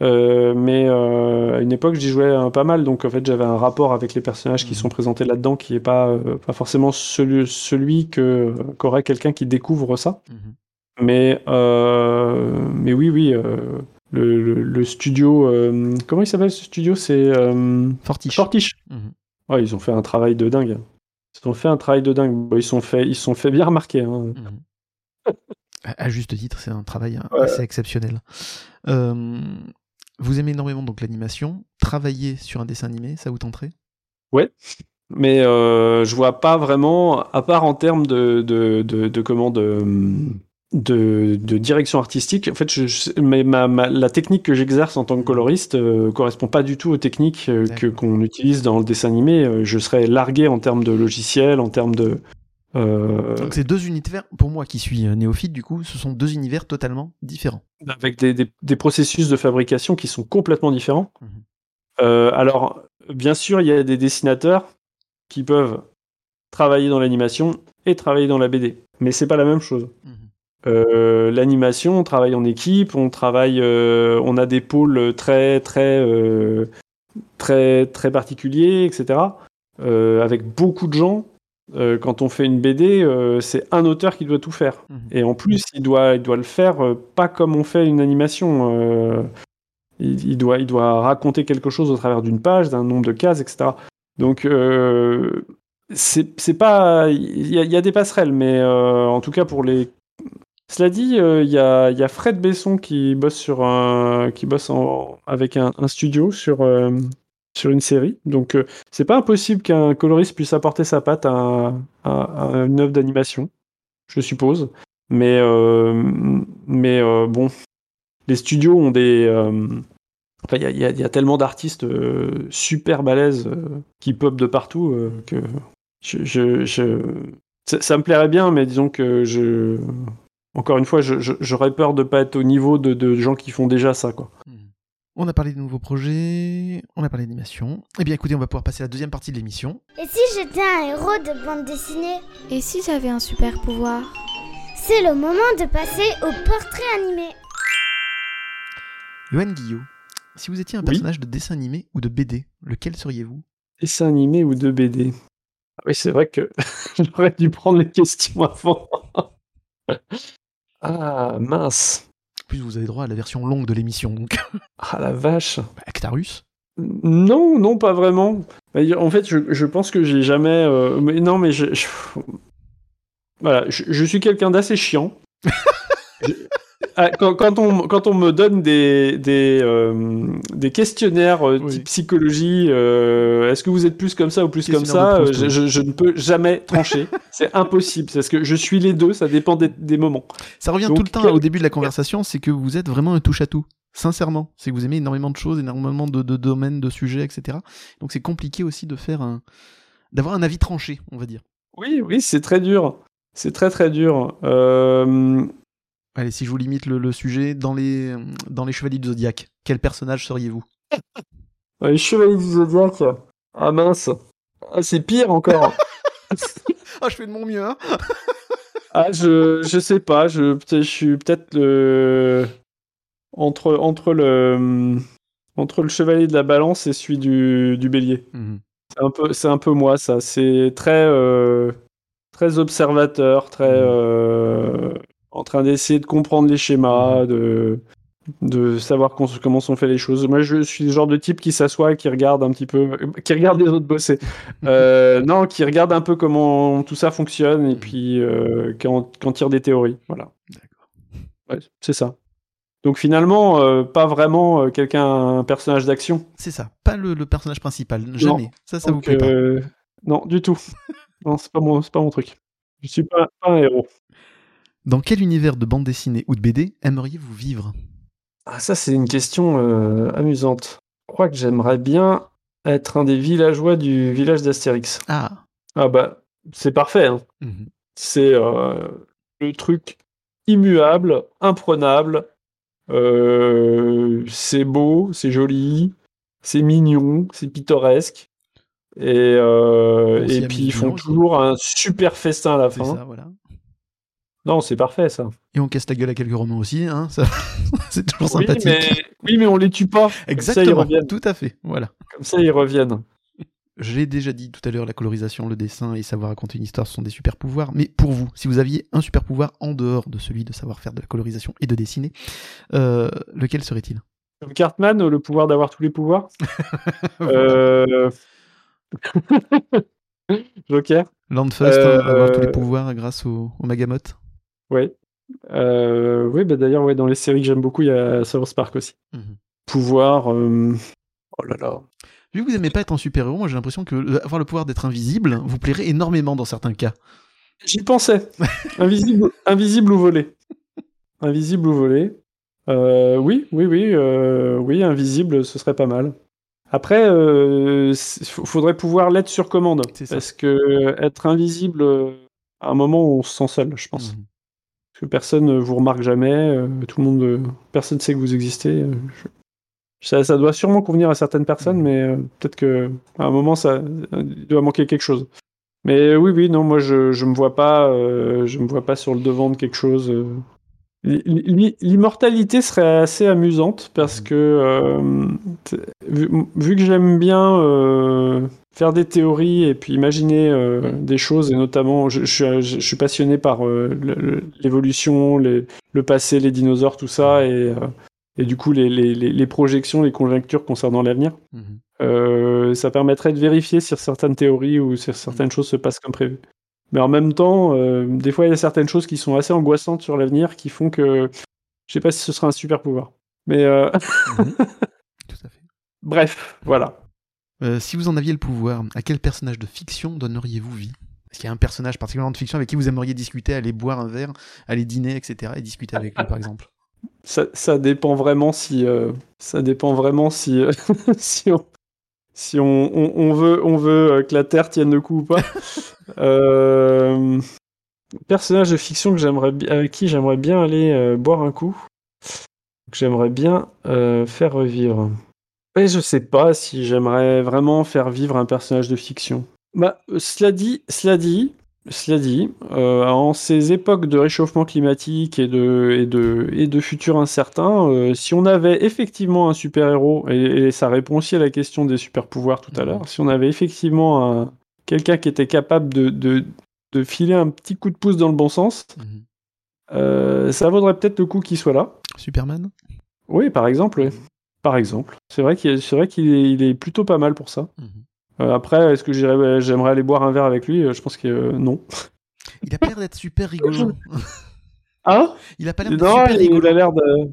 Mais à une époque, j'y jouais pas mal, donc en fait, j'avais un rapport avec les personnages qui sont présentés là-dedans qui est pas, pas forcément celui, celui que qu'aurait quelqu'un qui découvre ça. Mais, euh, mais oui, oui. Euh, le, le, studio. Euh, comment il s'appelle ce studio? C'est. Fortiche. Fortiche. Mhm. ils ont fait un travail de dingue. Ils ont fait un travail de dingue. ils sont fait, ils sont fait bien remarquer. Hein. Mhm. à juste titre, c'est un travail assez exceptionnel. Vous aimez énormément donc l'animation. Travailler sur un dessin animé, ça vous tenterait? Ouais, mais je vois pas vraiment, à part en termes de, de, de, de comment de, de, direction artistique. En fait, je, mais ma, la technique que j'exerce en tant que coloriste euh, correspond pas du tout aux techniques euh, que qu'on utilise dans le dessin animé. Euh, je serais largué en termes de logiciel, en termes de. Donc c'est deux univers, pour moi qui suis néophyte du coup, ce sont deux univers totalement différents. Avec des, des, processus de fabrication qui sont complètement différents. Mhm. alors, bien sûr, il y a des dessinateurs qui peuvent travailler dans l'animation et travailler dans la BD, mais c'est pas la même chose. Mhm. Euh, l'animation, on travaille en équipe, on travaille, euh, on a des pôles très très euh, très très particuliers, etc. avec beaucoup de gens. Quand on fait une BD, c'est un auteur qui doit tout faire. Mhm. Et en plus, il doit, il doit le faire pas comme on fait une animation. Il, doit, il doit raconter quelque chose au travers d'une page, d'un nombre de cases, etc. Donc, c'est pas. Il y, y, a des passerelles, mais en tout cas, pour les cela dit, il euh, y, a, Fred Besson qui bosse sur un, qui bosse avec un, studio sur, euh, sur une série. Donc, euh, c'est pas impossible qu'un coloriste puisse apporter sa patte à, une œuvre d'animation, je suppose. Mais, mais bon, les studios ont des. Enfin, il y, a, tellement d'artistes super balèzes qui pop de partout que ça, me plairait bien, mais disons que je encore une fois, j'aurais peur de pas être au niveau de, gens qui font déjà ça, quoi. Hmm. On a parlé de nouveaux projets, on a parlé d'animation. Eh bien écoutez, on va pouvoir passer à la deuxième partie de l'émission. Et si j'étais un héros de bande dessinée Et si j'avais un super pouvoir C'est le moment de passer au portrait animé. Yoann Guillot, si vous étiez un personnage de dessin animé ou de BD, lequel seriez-vous? Dessin animé ou de BD ah Oui, c'est vrai que j'aurais dû prendre les questions avant. Ah, mince. Plus, vous avez droit à la version longue de l'émission, donc. Ah la vache. Bah, Actarus Non, non, pas vraiment. En fait, je, je pense que j'ai jamais. euh, mais non, mais je. je- Voilà, je, je suis quelqu'un d'assez chiant. Ah, quand, quand on, quand on me donne des, des, euh, des questionnaires euh, Oui. type psychologie, euh, est-ce que vous êtes plus comme ça ou plus comme ça, euh, je, oui. je- je ne peux jamais trancher. C'est impossible, parce que je suis les deux, ça dépend des, des moments. Ça revient Donc, tout le temps quel- au début de la conversation, c'est que vous êtes vraiment un touche-à-tout. Sincèrement, c'est que vous aimez énormément de choses, énormément de, de domaines, de sujets, etc. Donc c'est compliqué aussi de faire un, d'avoir un avis tranché, on va dire. Oui, oui, c'est très dur. C'est très très dur. Euh, Allez, si je vous limite le, le sujet, dans les, dans les Chevaliers du Zodiaque, quel personnage seriez-vous? Les chevaliers du zodiaque. Ah mince. Ah, c'est pire encore. Ah, je fais de mon mieux, hein Ah, je, je sais pas, je, je suis peut-être le. Entre, entre, le, entre le chevalier de la balance et celui du, du bélier. Mhm. C'est un, peu, c'est un peu moi, ça. C'est très, euh, très observateur, très. Mhm. euh, en train d'essayer de comprendre les schémas, de, de savoir comment sont fait les choses. Moi, je suis le genre de type qui s'assoit et qui regarde un petit peu. qui regarde les autres bosser. Euh, non, qui regarde un peu comment tout ça fonctionne et puis euh, qui, en, qui en tire des théories. Voilà. D'accord. Ouais, c'est ça. Donc finalement, euh, pas vraiment euh, quelqu'un, un personnage d'action. C'est ça, pas le, le personnage principal, jamais. Ça, ça vous plaît pas. euh, Non, du tout. non, c'est pas mon, pas mon truc. Je suis pas, pas un héros. Dans quel univers de bande dessinée ou de BD aimeriez-vous vivre? Ah, ça, c'est une question euh, amusante. Je crois que j'aimerais bien être un des villageois du village d'Astérix. Ah Ah bah, c'est parfait. hein. Mhm. C'est euh, le truc immuable, imprenable. euh, c'est beau, c'est joli, c'est mignon, c'est pittoresque. Et, euh, puis ils font toujours un super festin à la fin. ça, voilà. Non, c'est parfait ça. Et on casse la gueule à quelques romans aussi, hein, ça... c'est toujours Oui sympathique. mais, oui, mais on les tue pas. Ça, Exactement, reviennent. tout à fait, voilà. Comme ça, ils reviennent. J'ai déjà dit tout à l'heure, la colorisation, le dessin et savoir raconter une histoire ce sont des super pouvoirs. Mais pour vous, si vous aviez un super pouvoir en dehors de celui de savoir faire de la colorisation et de dessiner, euh, lequel serait-il? Cartman, le pouvoir d'avoir tous les pouvoirs? Euh, Joker? Landfust, Euh, hein, avoir tous les pouvoirs grâce au, au Magamoth. Oui. Euh, oui, bah d'ailleurs, ouais, dans les séries que j'aime beaucoup, il y a South Park aussi. Mhm. Pouvoir. euh, Oh là là. Vu que vous aimez pas être un super-héros, moi j'ai l'impression que euh, avoir le pouvoir d'être invisible vous plairait énormément dans certains cas. J'y pensais. Invisible, invisible ou volé. Invisible ou volé. Euh, oui, oui, oui, euh, oui, invisible, ce serait pas mal. Après, euh, f- faudrait pouvoir l'être sur commande. C'est ça. Parce que être invisible, à un moment, on se sent seul, je pense. Parce que personne ne vous remarque jamais, euh, tout le monde, euh, personne sait que vous existez. euh, Ça, doit sûrement convenir à certaines personnes, mais euh, peut-être que à un moment, ça il doit manquer quelque chose. Mais euh, oui, oui, non, moi, je, je me vois pas, euh, je me vois pas sur le devant de quelque chose. euh. L'i- l'i- L'immortalité serait assez amusante parce que euh, vu, que j'aime bien euh, faire des théories et puis imaginer euh, des choses et notamment je, je suis- je suis passionné par euh, le- l'évolution, le passé, les dinosaures, tout ça et, euh, et du coup les, les- les- les projections, les conjectures concernant l'avenir. Mhm. Ça permettrait de vérifier si certaines théories ou si certaines choses se passent comme prévu. Mais en même temps, des fois, il y a certaines choses qui sont assez angoissantes sur l'avenir qui font que je sais pas si ce sera un super pouvoir. Mais Mhm. Tout à fait. bref, voilà. Euh, si vous en aviez le pouvoir, à quel personnage de fiction donneriez-vous vie? Est-ce qu'il y a un personnage particulièrement de fiction avec qui vous aimeriez discuter, aller boire un verre, aller dîner, etc. et discuter avec lui, par exemple? Ça, ça dépend vraiment si euh, ça dépend vraiment si euh, si on si on, on- on veut on veut que la Terre tienne le coup ou pas. Euh, personnage de fiction que j'aimerais avec qui j'aimerais bien aller boire un coup. Que j'aimerais bien faire revivre. Et je sais pas si j'aimerais vraiment faire vivre un personnage de fiction. Bah, cela dit, cela dit, cela dit, euh, en ces époques de réchauffement climatique et de, et de, et de futurs incertains, euh, si on avait effectivement un super-héros, et, et ça répond aussi à la question des super-pouvoirs tout à Mhm. l'heure, si on avait effectivement un- quelqu'un qui était capable de, de, de filer un petit coup de pouce dans le bon sens, Mhm. euh, ça vaudrait peut-être le coup qu'il soit là. Superman? Oui, par exemple, oui. Par exemple. C'est vrai qu'il est, qu'il plutôt pas mal pour ça. Mhm. après, est-ce que j'aimerais aller boire un verre avec lui? Je pense que non. Il a pas l'air d'être super rigolo. Hein? Il a pas l'air d'être super rigolo. Il a l'air de.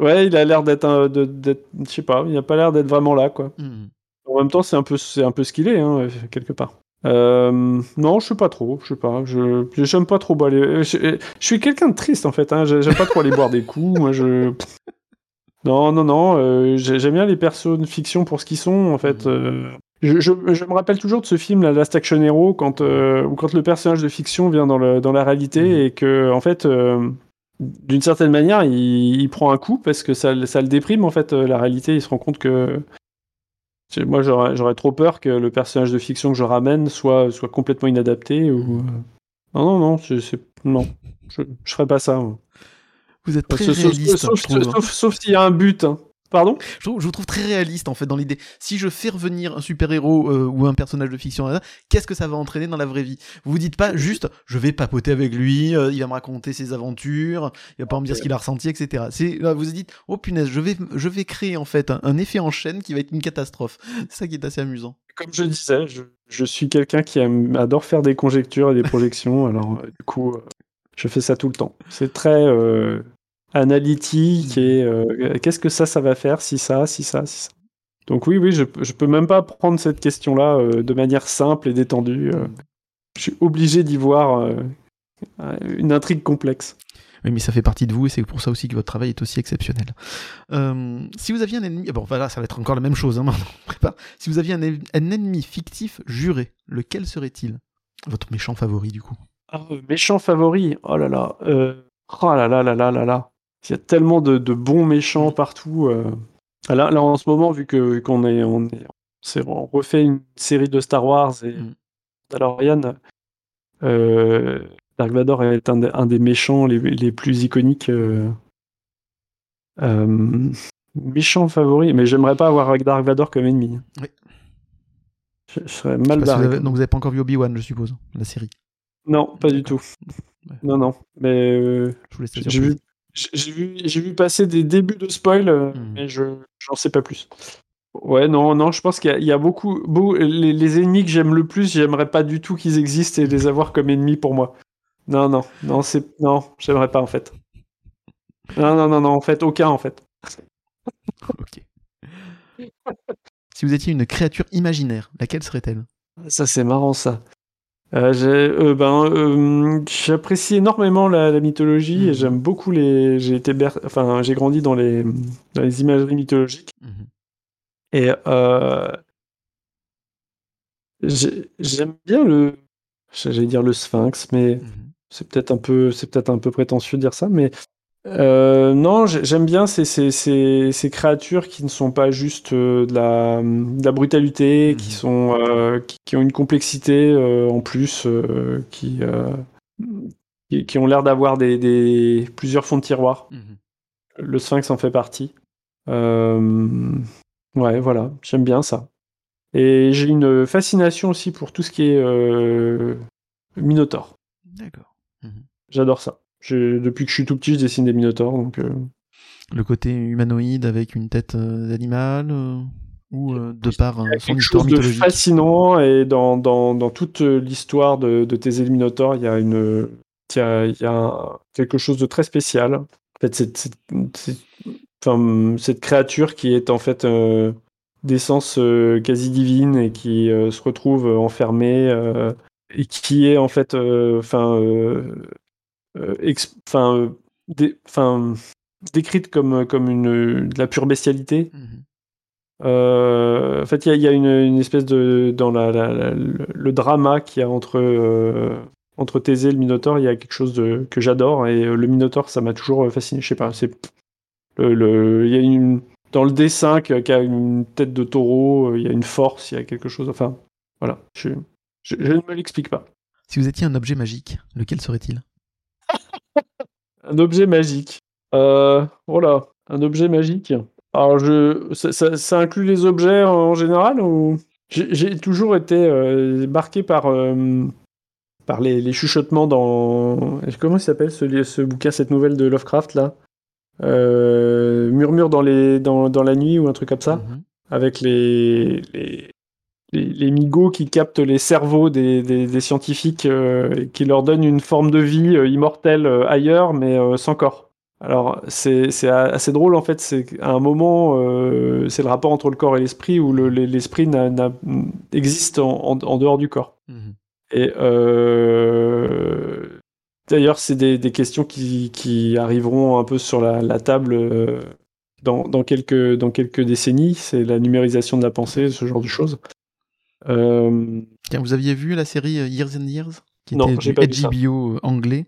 Ouais, il a l'air d'être un. Je sais pas, il a pas l'air d'être vraiment là, quoi. Hmm. En même temps, c'est un peu, c'est un peu ce qu'il est, hein, quelque part. Euh, non, je sais pas trop, je sais pas. Je j'aime pas trop aller. Je, suis quelqu'un de triste en fait. Hein, j'aime pas trop aller boire des coups. Moi, je. Non, non, non. Euh, j'aime bien les personnes fiction pour ce qu'ils sont en fait. Euh, je, je, me rappelle toujours de ce film, la Last Action Hero, quand, quand le personnage de fiction vient dans, le, dans la réalité mhm. et que, en fait, d'une certaine manière, il, il, prend un coup parce que ça, ça le déprime, en fait, la réalité. Il se rend compte que moi, j'aurais trop peur que le personnage de fiction que je ramène soit, soit complètement inadapté. Ou... Euh, non, non, non, non, je, je ferais pas ça. Vous êtes très réaliste. Sauf, sauf, sauf s'il y a un but. Hein. Pardon? Je, vous trouve très réaliste en fait dans l'idée. Si je fais revenir un super-héros euh, ou un personnage de fiction, qu'est-ce que ça va entraîner dans la vraie vie? Vous vous dites pas juste je vais papoter avec lui, euh, il va me raconter ses aventures, il va pas me dire ce qu'il a ressenti, etc. C'est vous vous dites oh punaise, je vais je vais créer en fait un, effet en chaîne qui va être une catastrophe. C'est ça qui est assez amusant. Comme je disais, je, suis quelqu'un qui adore faire des conjectures et des projections, alors euh, du coup je fais ça tout le temps. C'est très analytique et euh, qu'est-ce que ça, ça va faire si ça, si ça, si ça. Donc oui, oui, je, je peux même pas prendre cette question-là euh, de manière simple et détendue. Euh. je suis obligé d'y voir une intrigue complexe. Oui, mais ça fait partie de vous et c'est pour ça aussi que votre travail est aussi exceptionnel. si vous aviez un ennemi, bon voilà, ça va être encore la même chose, hein, Si vous aviez un, un, ennemi fictif juré, lequel serait-il? Votre méchant favori du coup ah, Méchant favori, oh là là, oh là là là là là là. Il y a tellement de, bons méchants mm. partout. Euh. Là, là, en ce moment, vu que qu'on est, on est, on refait une série de Star Wars et mm. Mandalorian, euh, Dark Vador est un, des méchants les, plus iconiques. Euh, euh, méchant favori, mais j'aimerais pas avoir Dark Vador comme ennemi. Oui. Je, serais mal barré. donc vous n'avez pas encore vu Obi-Wan, je suppose, la série? Non, pas du tout. Non, non. Mais j'ai vu, j'ai vu, j'ai vu passer des débuts de spoil, euh, hmm. mais je j'en sais pas plus. Ouais, non, non, je pense qu'il y, a beaucoup, les, ennemis que j'aime le plus, j'aimerais pas du tout qu'ils existent et les avoir comme ennemis pour moi. Non, non, non, c'est non, j'aimerais pas en fait. Non, non, non, non, en fait, aucun en fait. ok. si vous étiez une créature imaginaire, laquelle serait-elle? Ça, c'est marrant ça. Euh, euh, ben, euh, j'apprécie énormément la, mythologie et mhm. j'aime beaucoup les. J'ai été, enfin, j'ai grandi dans les dans les imageries mythologiques mhm. et j'aime bien le. J'allais dire le Sphinx, mais mhm. c'est peut-être un peu, c'est peut-être un peu prétentieux de dire ça, mais euh, non, j'aime bien ces, ces, ces, ces, créatures qui ne sont pas juste euh, de, la, de, la, brutalité, qui, mhm. sont, euh, qui, ont une complexité en plus, qui, qui, ont l'air d'avoir des, des, plusieurs fonds de tiroir. Mhm. Le sphinx en fait partie. ouais, voilà, j'aime bien ça. Et j'ai une fascination aussi pour tout ce qui est Minotaur. D'accord. Mhm. J'adore ça depuis que je suis tout petit, je dessine des minotaures. Donc, euh. Le côté humanoïde avec une tête euh, d'animal euh, ou de par son histoire chose de fascinant et dans, dans, dans toute l'histoire de, de tes Minotaurs, il y a une il y a, y a quelque chose de très spécial. En fait, cette, cette, enfin, cette créature qui est en fait d'essence quasi divine et qui se retrouve enfermée et qui est en fait enfin euh, enfin, euh, décrite comme, comme une, de la pure bestialité. Mhm. Euh, en fait, il y, a, une, une, espèce de. Dans la, le drama qu'il y a entre, entre Thésée et le Minotaure, il y a quelque chose de, que j'adore. Et le Minotaure, ça m'a toujours fasciné. Je sais pas, c'est. Le, il y a une, dans le dessin qui a une tête de taureau, il y a une force, il y a quelque chose. Enfin, voilà. Je, je ne me l'explique pas. Si vous étiez un objet magique, lequel serait-il? Un objet magique. Euh, voilà, un objet magique. Alors, je, ça, inclut les objets en général ou? J'ai toujours été euh, marqué par, euh, par les, chuchotements dans. Comment il s'appelle ce, ce bouquin, cette nouvelle de Lovecraft là? Murmure dans, les, dans, dans, la nuit ou un truc comme ça, mhm. avec les, les, les, migots qui captent les cerveaux des, scientifiques et qui leur donnent une forme de vie immortelle ailleurs, mais sans corps. Alors c'est assez drôle en fait, c'est à un moment, c'est le rapport entre le corps et l'esprit où l'esprit existe en, dehors du corps. Mmh et D'ailleurs, c'est des, questions qui, arriveront un peu sur la, table euh, dans, quelques, dans quelques décennies. C'est la numérisation de la pensée, ce genre de choses. Euh, Tiens, vous aviez vu la série euh, Years and Years qui non, était du HBO anglais,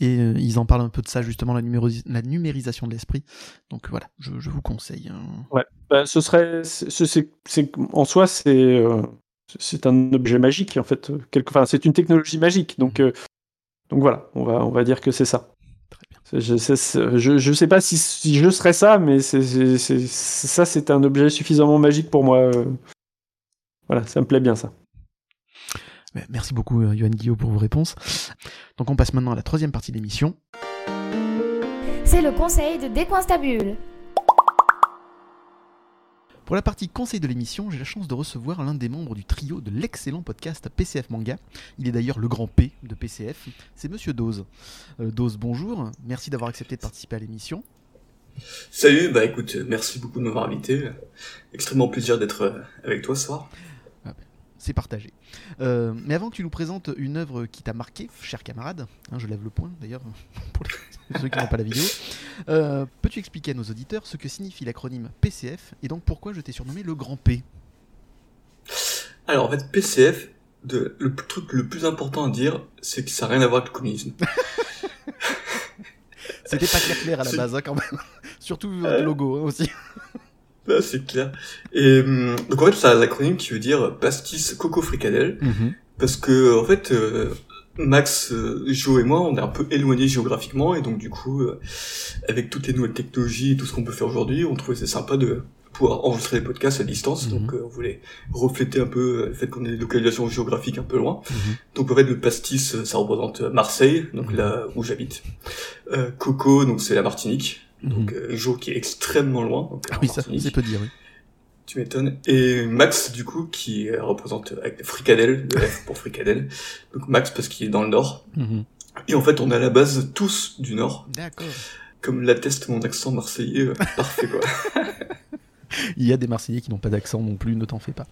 et ils en parlent un peu de ça, justement, la, la numérisation de l'esprit. Donc voilà, je, vous conseille. Hein. Ouais, bah, ce serait. en soi, c'est. c'est un objet magique, en fait. Quelque... Enfin, c'est une technologie magique. Donc, mmh. Donc voilà, on va, on va dire que c'est ça. Je ne sais pas si, je serais ça, mais ça, c'est un objet suffisamment magique pour moi. Voilà, ça me plaît bien ça. Merci beaucoup, Yoann euh, Guillaume, pour vos réponses. Donc on passe maintenant à la troisième partie de l'émission. C'est le conseil de Décoinstabule. Pour la partie conseil de l'émission, j'ai la chance de recevoir l'un des membres du trio de l'excellent podcast PCF Manga. Il est d'ailleurs le grand P de PCF. C'est Monsieur Dose. Euh, Dose, bonjour. Merci d'avoir accepté de participer à l'émission. Salut, bah écoute, merci beaucoup de m'avoir invité. Extrêmement plaisir d'être avec toi ce soir c'est partagé. Euh, mais avant que tu nous présentes une œuvre qui t'a marqué, cher camarade, hein, je lève le point d'ailleurs pour ceux qui n'ont pas la vidéo, euh, peux-tu expliquer à nos auditeurs ce que signifie l'acronyme PCF et donc pourquoi je t'ai surnommé le grand P? Alors en fait, PCF, de, le truc le plus important à dire, c'est que ça n'a rien à voir avec le communisme. C'était pas clair clair à la base hein, quand même. Surtout le logo hein, aussi. Ah, c'est clair. Et hum, donc en fait, ça a l'acronyme qui veut dire pastis coco fricadelle, mhm. parce que en fait, euh, Max, euh, Joe et moi, on est un peu éloignés géographiquement, et donc du coup, euh, avec toutes les nouvelles technologies et tout ce qu'on peut faire aujourd'hui, on trouvait c'est sympa de pouvoir enregistrer les podcasts à distance. Mhm. Donc on voulait refléter un peu le fait qu'on ait des localisations géographiques un peu loin. Mhm. Donc en fait, le pastis, ça représente Marseille, donc là où j'habite. Coco, donc c'est la Martinique donc. Jo qui est extrêmement loin. Donc, ah oui, ça, c'est peu dire, oui. Tu m'étonnes. Et Max, du coup, qui représente avec Fricadelle, le F pour Fricadelle. Donc Max parce qu'il est dans le nord. Mhm. Et en fait, on est à la base tous du nord. D'accord. Comme l'atteste mon accent marseillais, euh, parfait quoi. Il y a des Marseillais qui n'ont pas d'accent non plus, ne t'en fais pas.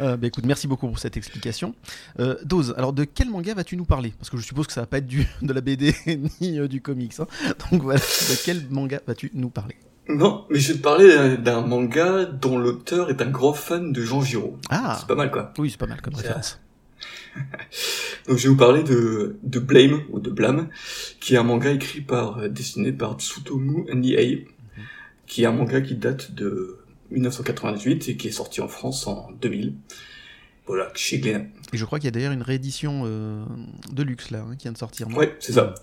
Euh, bah, écoute, merci beaucoup pour cette explication. Euh, Dose, alors de quel manga vas-tu nous parler? Parce que je suppose que ça va pas être du, de la BD ni euh, du comics. Hein. Donc voilà, de quel manga vas-tu nous parler? Non, mais je vais te parler d'un manga dont l'auteur est un grand fan de Jean Giraud. Ah C'est pas mal quoi. Oui, c'est pas mal comme référence. Donc je vais vous parler de, de Blame, ou de Blame, qui est un manga écrit par, dessiné par Tsutomu Nihei, mhm. qui est un manga qui date de 1998 et qui est sorti en France en 2000. Voilà, chez Glénat. Et je crois qu'il y a d'ailleurs une réédition euh, de luxe là, hein, qui vient de sortir. Ouais, c'est ça.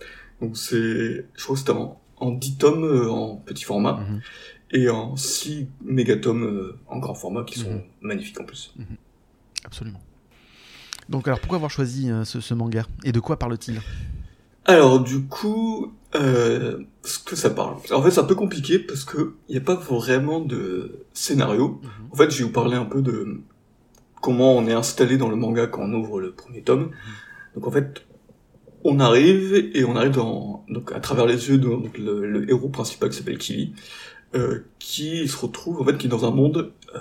Donc c'est, je crois que c'était en, 10 tomes euh, en petit format mhm. et en 6 mégatomes euh, en grand format qui sont mhm. magnifiques en plus. Mhm. Absolument. Donc alors pourquoi avoir choisi ce, ce manga? Et de quoi parle-t-il? Alors du coup, euh, ce que ça parle. En fait, c'est un peu compliqué parce que il n'y a pas vraiment de scénario. Mhm. En fait, je vais vous parler un peu de comment on est installé dans le manga quand on ouvre le premier tome. Mhm. Donc en fait, on arrive et on arrive dans donc à travers les yeux de le, héros principal qui s'appelle Kili, euh, qui se retrouve en fait qui est dans un monde euh,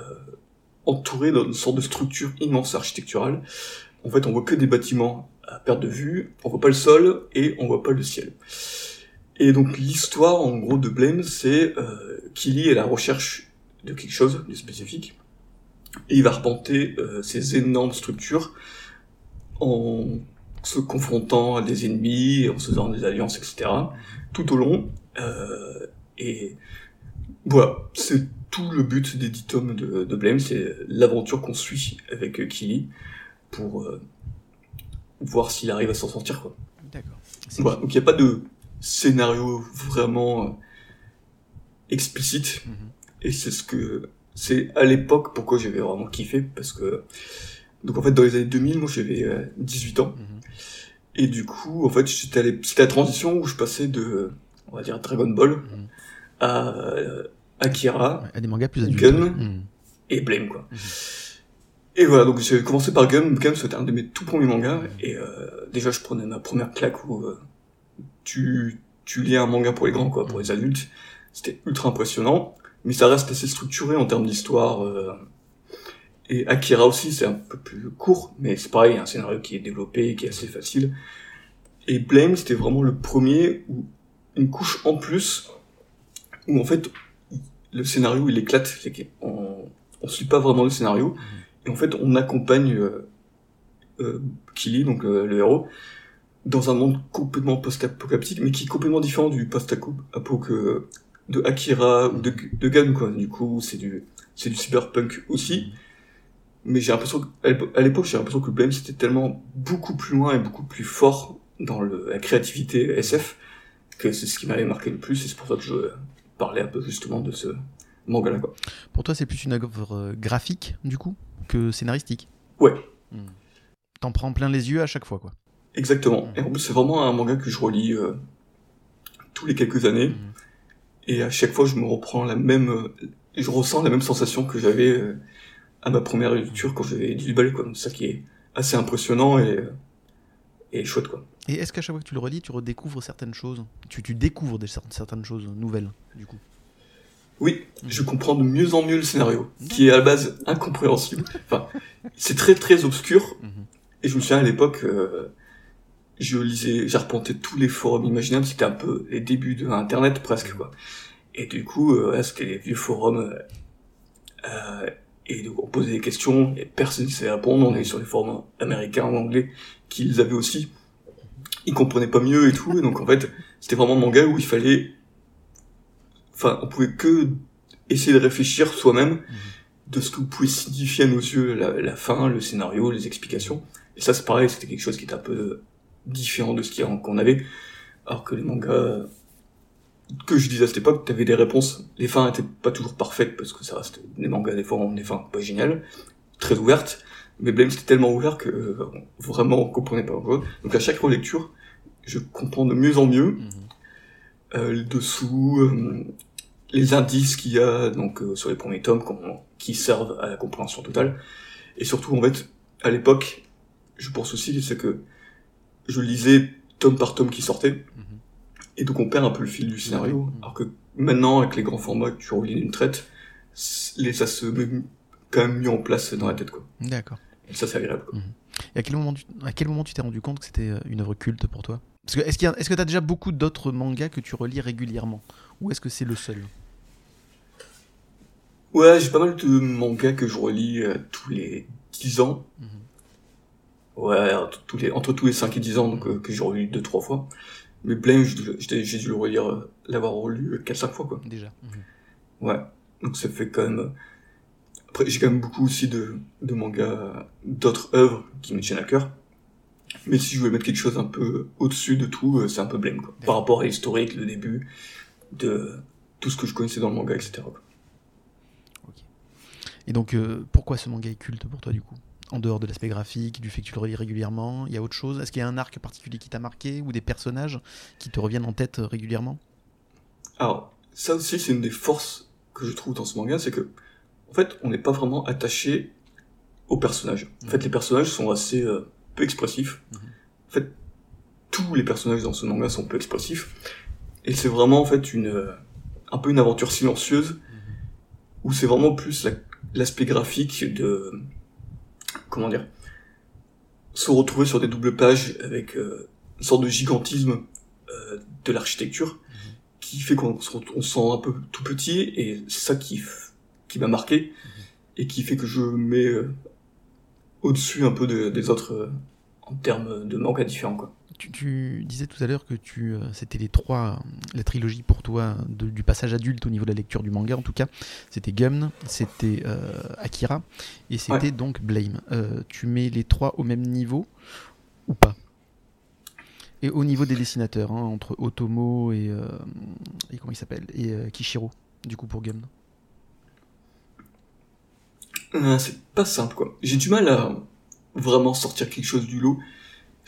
entouré d'une sorte de structure immense architecturale. En fait, on voit que des bâtiments à perte de vue, on voit pas le sol et on voit pas le ciel. Et donc l'histoire en gros de Blame, c'est euh, Killy est à la recherche de quelque chose de spécifique, et il va arpenter euh, ces énormes structures en se confrontant à des ennemis, en se faisant des alliances, etc. tout au long. Euh, et voilà, c'est tout le but des dix tomes de, de Blame, c'est l'aventure qu'on suit avec Killy pour euh, voir s'il arrive à s'en sortir quoi. D'accord. Voilà, donc il n'y a pas de scénario vraiment euh, explicite mhm. et c'est ce que c'est à l'époque pourquoi j'avais vraiment kiffé parce que donc en fait dans les années 2000 moi j'avais 18 euh, ans mhm. et du coup en fait c'était c'était la transition où je passais de on va dire Dragon Ball mhm. à euh, Akira à des mangas plus adultes Gun et Blame quoi Et voilà, donc j'ai commencé par Gum. Gum, c'était un de mes tout premiers mangas. Et euh, déjà, je prenais ma première claque où euh, tu, tu lis un manga pour les grands, quoi, pour les adultes. C'était ultra impressionnant. Mais ça reste assez structuré en termes d'histoire. Euh. Et Akira aussi, c'est un peu plus court. Mais c'est pareil, un scénario qui est développé, qui est assez facile. Et Blame, c'était vraiment le premier où une couche en plus, où en fait, le scénario, il éclate. Qu'on on suit pas vraiment le scénario. Et en fait, on accompagne euh, euh, donc euh, le héros, dans un monde complètement post-apocalyptique, mais qui est complètement différent du post-apo que de Akira ou de, de Gun, quoi. Du coup, c'est du, c'est du cyberpunk aussi. Mais j'ai l'impression qu'à l'époque, j'ai l'impression que Blame, c'était tellement beaucoup plus loin et beaucoup plus fort dans le, la créativité SF que c'est ce qui m'avait marqué le plus et c'est pour ça que je parlais un peu justement de ce manga là quoi. Pour toi, c'est plus une œuvre graphique du coup? Que scénaristique. Ouais. Hmm. T'en prends plein les yeux à chaque fois quoi. Exactement. Hmm. Et en plus, c'est vraiment un manga que je relis euh, tous les quelques années. Hmm. Et à chaque fois, je me reprends la même, euh, je ressens la même sensation que j'avais euh, à ma première lecture quand j'avais 18 balais, quoi. C'est ça qui est assez impressionnant et, et chouette, quoi. Et est-ce qu'à chaque fois que tu le relis, tu redécouvres certaines choses? Tu, tu découvres des, certaines choses nouvelles, du coup? Oui, je comprends de mieux en mieux le scénario, qui est à la base incompréhensible. Enfin, c'est très très obscur. Mhm. Et je me souviens à l'époque, euh, je lisais, j'arpentais tous les forums imaginables, c'était un peu les débuts de Internet presque, quoi. Et du coup, euh, c'était les vieux forums, euh, et donc on posait des questions, et personne ne savait répondre, on est sur les forums américains ou anglais, qu'ils avaient aussi. Ils comprenaient pas mieux et tout, et donc en fait, c'était vraiment un manga où il fallait, enfin, on pouvait que essayer de réfléchir soi-même mhm. de ce que pouvez signifier à nos yeux la, la fin, le scénario, les explications. Et ça, c'est pareil, c'était quelque chose qui était un peu différent de ce qu'on avait. Alors que les mangas que je disais à cette époque, t'avais des réponses. Les fins étaient pas toujours parfaites parce que ça reste des mangas des fois ont des fins pas géniales, très ouvertes. Mais Blame c'était tellement ouvert que euh, vraiment on comprenait pas. Donc à chaque relecture, je comprends de mieux en mieux mhm. euh, le dessous, euh, les indices qu'il y a donc euh, sur les premiers tomes qui servent à la compréhension totale. Et surtout en fait, à l'époque, je pense aussi c'est que je lisais tome par tome qui sortait. Mhm. Et donc on perd un peu le fil du scénario. Alors que maintenant, avec les grands formats que tu relis d'une traite, les, ça se met quand même mis en place dans la tête. quoi. D'accord. Et ça, c'est agréable. Quoi. Mhm. Et à quel moment tu, à quel moment tu t'es rendu compte que c'était euh, une œuvre culte pour toi? Parce que est-ce, qu'il est-ce que tu as déjà beaucoup d'autres mangas que tu relis régulièrement? Ou est-ce que c'est le seul? Ouais, j'ai pas mal de mangas que je relis euh, tous les 10 ans. Ouais, entre tous les, entre tous les 5 et 10 ans, donc, euh, que j'ai relu deux, trois fois. Mais Blame, j'ai dû le relire, euh, l'avoir relu 4-5 fois, quoi. Déjà. Mhm. Ouais. Donc ça fait quand même... Après, j'ai quand même beaucoup aussi de, de mangas, d'autres œuvres qui me tiennent à cœur. Mais si je voulais mettre quelque chose un peu au-dessus de tout, c'est un peu Blame, quoi. Par rapport à l'historique, le début, de tout ce que je connaissais dans le manga, etc. Quoi. Et donc, pourquoi ce manga est culte pour toi, du coup? En dehors de l'aspect graphique, du fait que tu le relis régulièrement Il y a autre chose? Est-ce qu'il y a un arc particulier qui t'a marqué ou des personnages qui te reviennent en tête euh, régulièrement? Alors, ça aussi, c'est une des forces que je trouve dans ce manga, c'est que, en fait, on n'est pas vraiment attaché aux personnages. En fait, mhm. les personnages sont assez euh, peu expressifs. Mhm. En fait, tous les personnages dans ce manga sont peu expressifs. Et c'est vraiment, en fait, une, euh, un peu une aventure silencieuse, mhm. où c'est vraiment plus l'aspect graphique de comment dire, se retrouver sur des doubles pages avec euh, une sorte de gigantisme euh, de l'architecture qui fait qu'on se sent un peu tout petit et c'est ça qui qui m'a marqué et qui fait que je mets euh, au-dessus un peu des autres en termes de manga différents quoi tu, disais tout à l'heure que tu, euh, c'était les trois, la trilogie pour toi du passage adulte au niveau de la lecture du manga en tout cas. C'était Gum, c'était euh, Akira et c'était donc Blame. Euh, tu mets les trois au même niveau ou pas? Et au niveau des dessinateurs, hein, entre Otomo et, et comment il s'appelle? Et Kishiro, du coup pour Gum. c'est pas simple quoi. J'ai du mal à vraiment sortir quelque chose du lot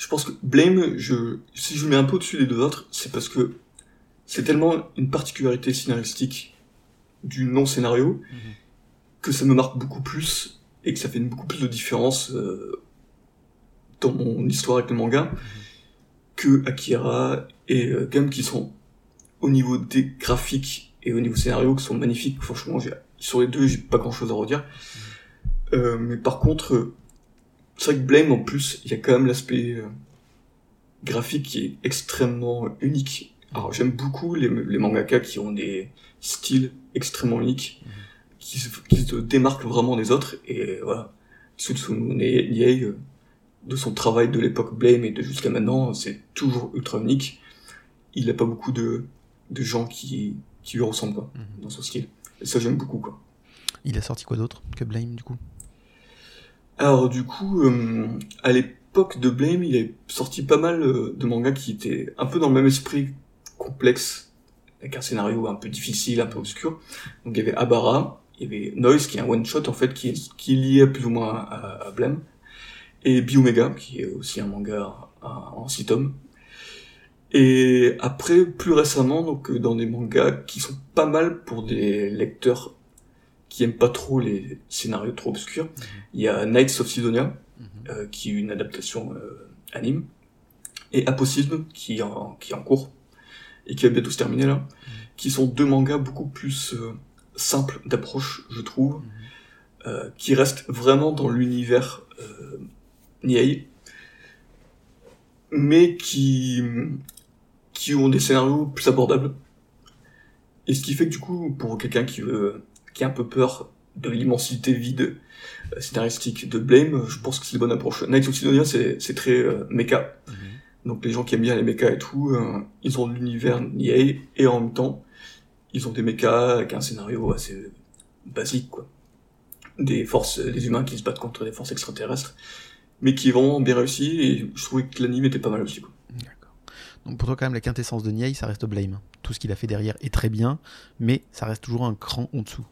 je pense que Blame, je, si je le mets un peu au-dessus des deux autres, c'est parce que c'est tellement une particularité scénaristique du non-scénario mhm. que ça me marque beaucoup plus et que ça fait beaucoup plus de différence euh, dans mon histoire avec le manga que Akira et euh, Gum qui sont au niveau des graphiques et au niveau scénario qui sont magnifiques. Franchement, sur les deux, j'ai pas grand chose à redire. Euh, mais par contre, c'est vrai que Blame, en plus, il y a quand même l'aspect euh, graphique qui est extrêmement unique. Alors, j'aime beaucoup les, les mangaka qui ont des styles extrêmement uniques, qui, se- qui se démarquent vraiment des autres. Et voilà, Sutsune Niei, euh, de son travail de l'époque Blame et de jusqu'à maintenant, c'est toujours ultra unique. Il n'a pas beaucoup de, de gens qui, qui lui ressemblent quoi, Mhm. dans son style. Et ça, j'aime beaucoup. Quoi. Il a sorti quoi d'autre que Blame du coup? Alors du coup, euh, à l'époque de Blame, il est sorti pas mal euh, de mangas qui étaient un peu dans le même esprit complexe, avec un scénario un peu difficile, un peu obscur. Donc il y avait Abara, il y avait Noise, qui est un one-shot en fait, qui est, qui est lié plus ou moins à, à Blame, et Biomega, qui est aussi un manga en six. Et après, plus récemment, donc euh, dans des mangas qui sont pas mal pour des lecteurs qui aiment pas trop les scénarios trop obscurs, il y a Knights of Sidonia, euh, qui est une adaptation euh, anime, et Aposisme, qui est, en, qui est en cours, et qui va bientôt se terminer là, qui sont deux mangas beaucoup plus euh, simples d'approche, je trouve, euh, qui restent vraiment dans l'univers euh, Niai, mais qui, qui ont des scénarios plus abordables. Et ce qui fait que du coup, pour quelqu'un qui veut, qui a un peu peur de l'immensité vide euh, scénaristique de Blame, je pense que c'est une bonne approche. Knights of Sidonia, c'est c'est très euh, mecha. Donc les gens qui aiment bien les mechas et tout, euh, ils ont l'univers EA et en même temps, ils ont des mechas avec un scénario assez basique, quoi. Des forces, des humains qui se battent contre des forces extraterrestres, mais qui est vraiment bien réussi et je trouvais que l'anime était pas mal aussi, quoi. D'accord. Donc pour toi quand même la quintessence de Niei ça reste Blame. Tout ce qu'il a fait derrière est très bien, mais ça reste toujours un cran en dessous.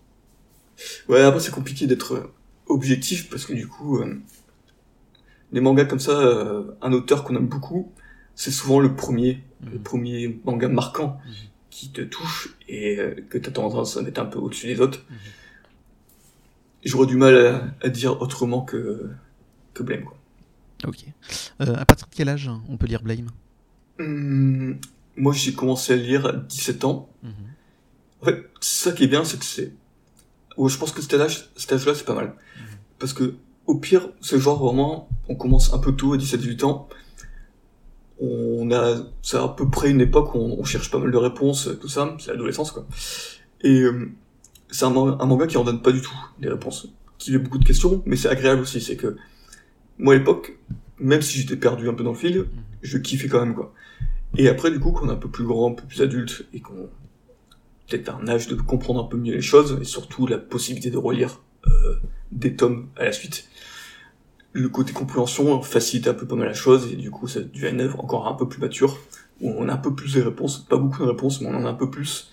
Ouais, après c'est compliqué d'être euh, objectif parce que du coup, euh, les mangas comme ça, euh, un auteur qu'on aime beaucoup, c'est souvent le premier, le premier manga marquant Mhm. qui te touche et euh, que t'as tendance à mettre un peu au-dessus des autres. Mhm. J'aurais du mal à, à dire autrement que, que Blame, quoi. Ok. Euh, à partir de quel âge on peut lire Blame? Hum, moi, j'ai commencé à lire à 17 ans. En fait, ça qui est bien, c'est que c'est... Je pense que cet âge, cet âge-là, c'est pas mal. Parce que, au pire, c'est genre vraiment, on commence un peu tôt, à 17-18 ans. On a, c'est à peu près une époque où on, cherche pas mal de réponses, tout ça, c'est l'adolescence, quoi. Et euh, c'est un, man- un manga qui en donne pas du tout des réponses, qui fait beaucoup de questions, mais c'est agréable aussi, c'est que, moi, à l'époque, même si j'étais perdu un peu dans le fil, je kiffais quand même, quoi. Et après, du coup, quand on est un peu plus grand, un peu plus adulte, et qu'on peut-être un âge de comprendre un peu mieux les choses, et surtout la possibilité de relire euh, des tomes à la suite, le côté compréhension facilite un peu pas mal la chose, et du coup, ça devient une œuvre encore un peu plus mature, où on a un peu plus de réponses, pas beaucoup de réponses, mais on en a un peu plus,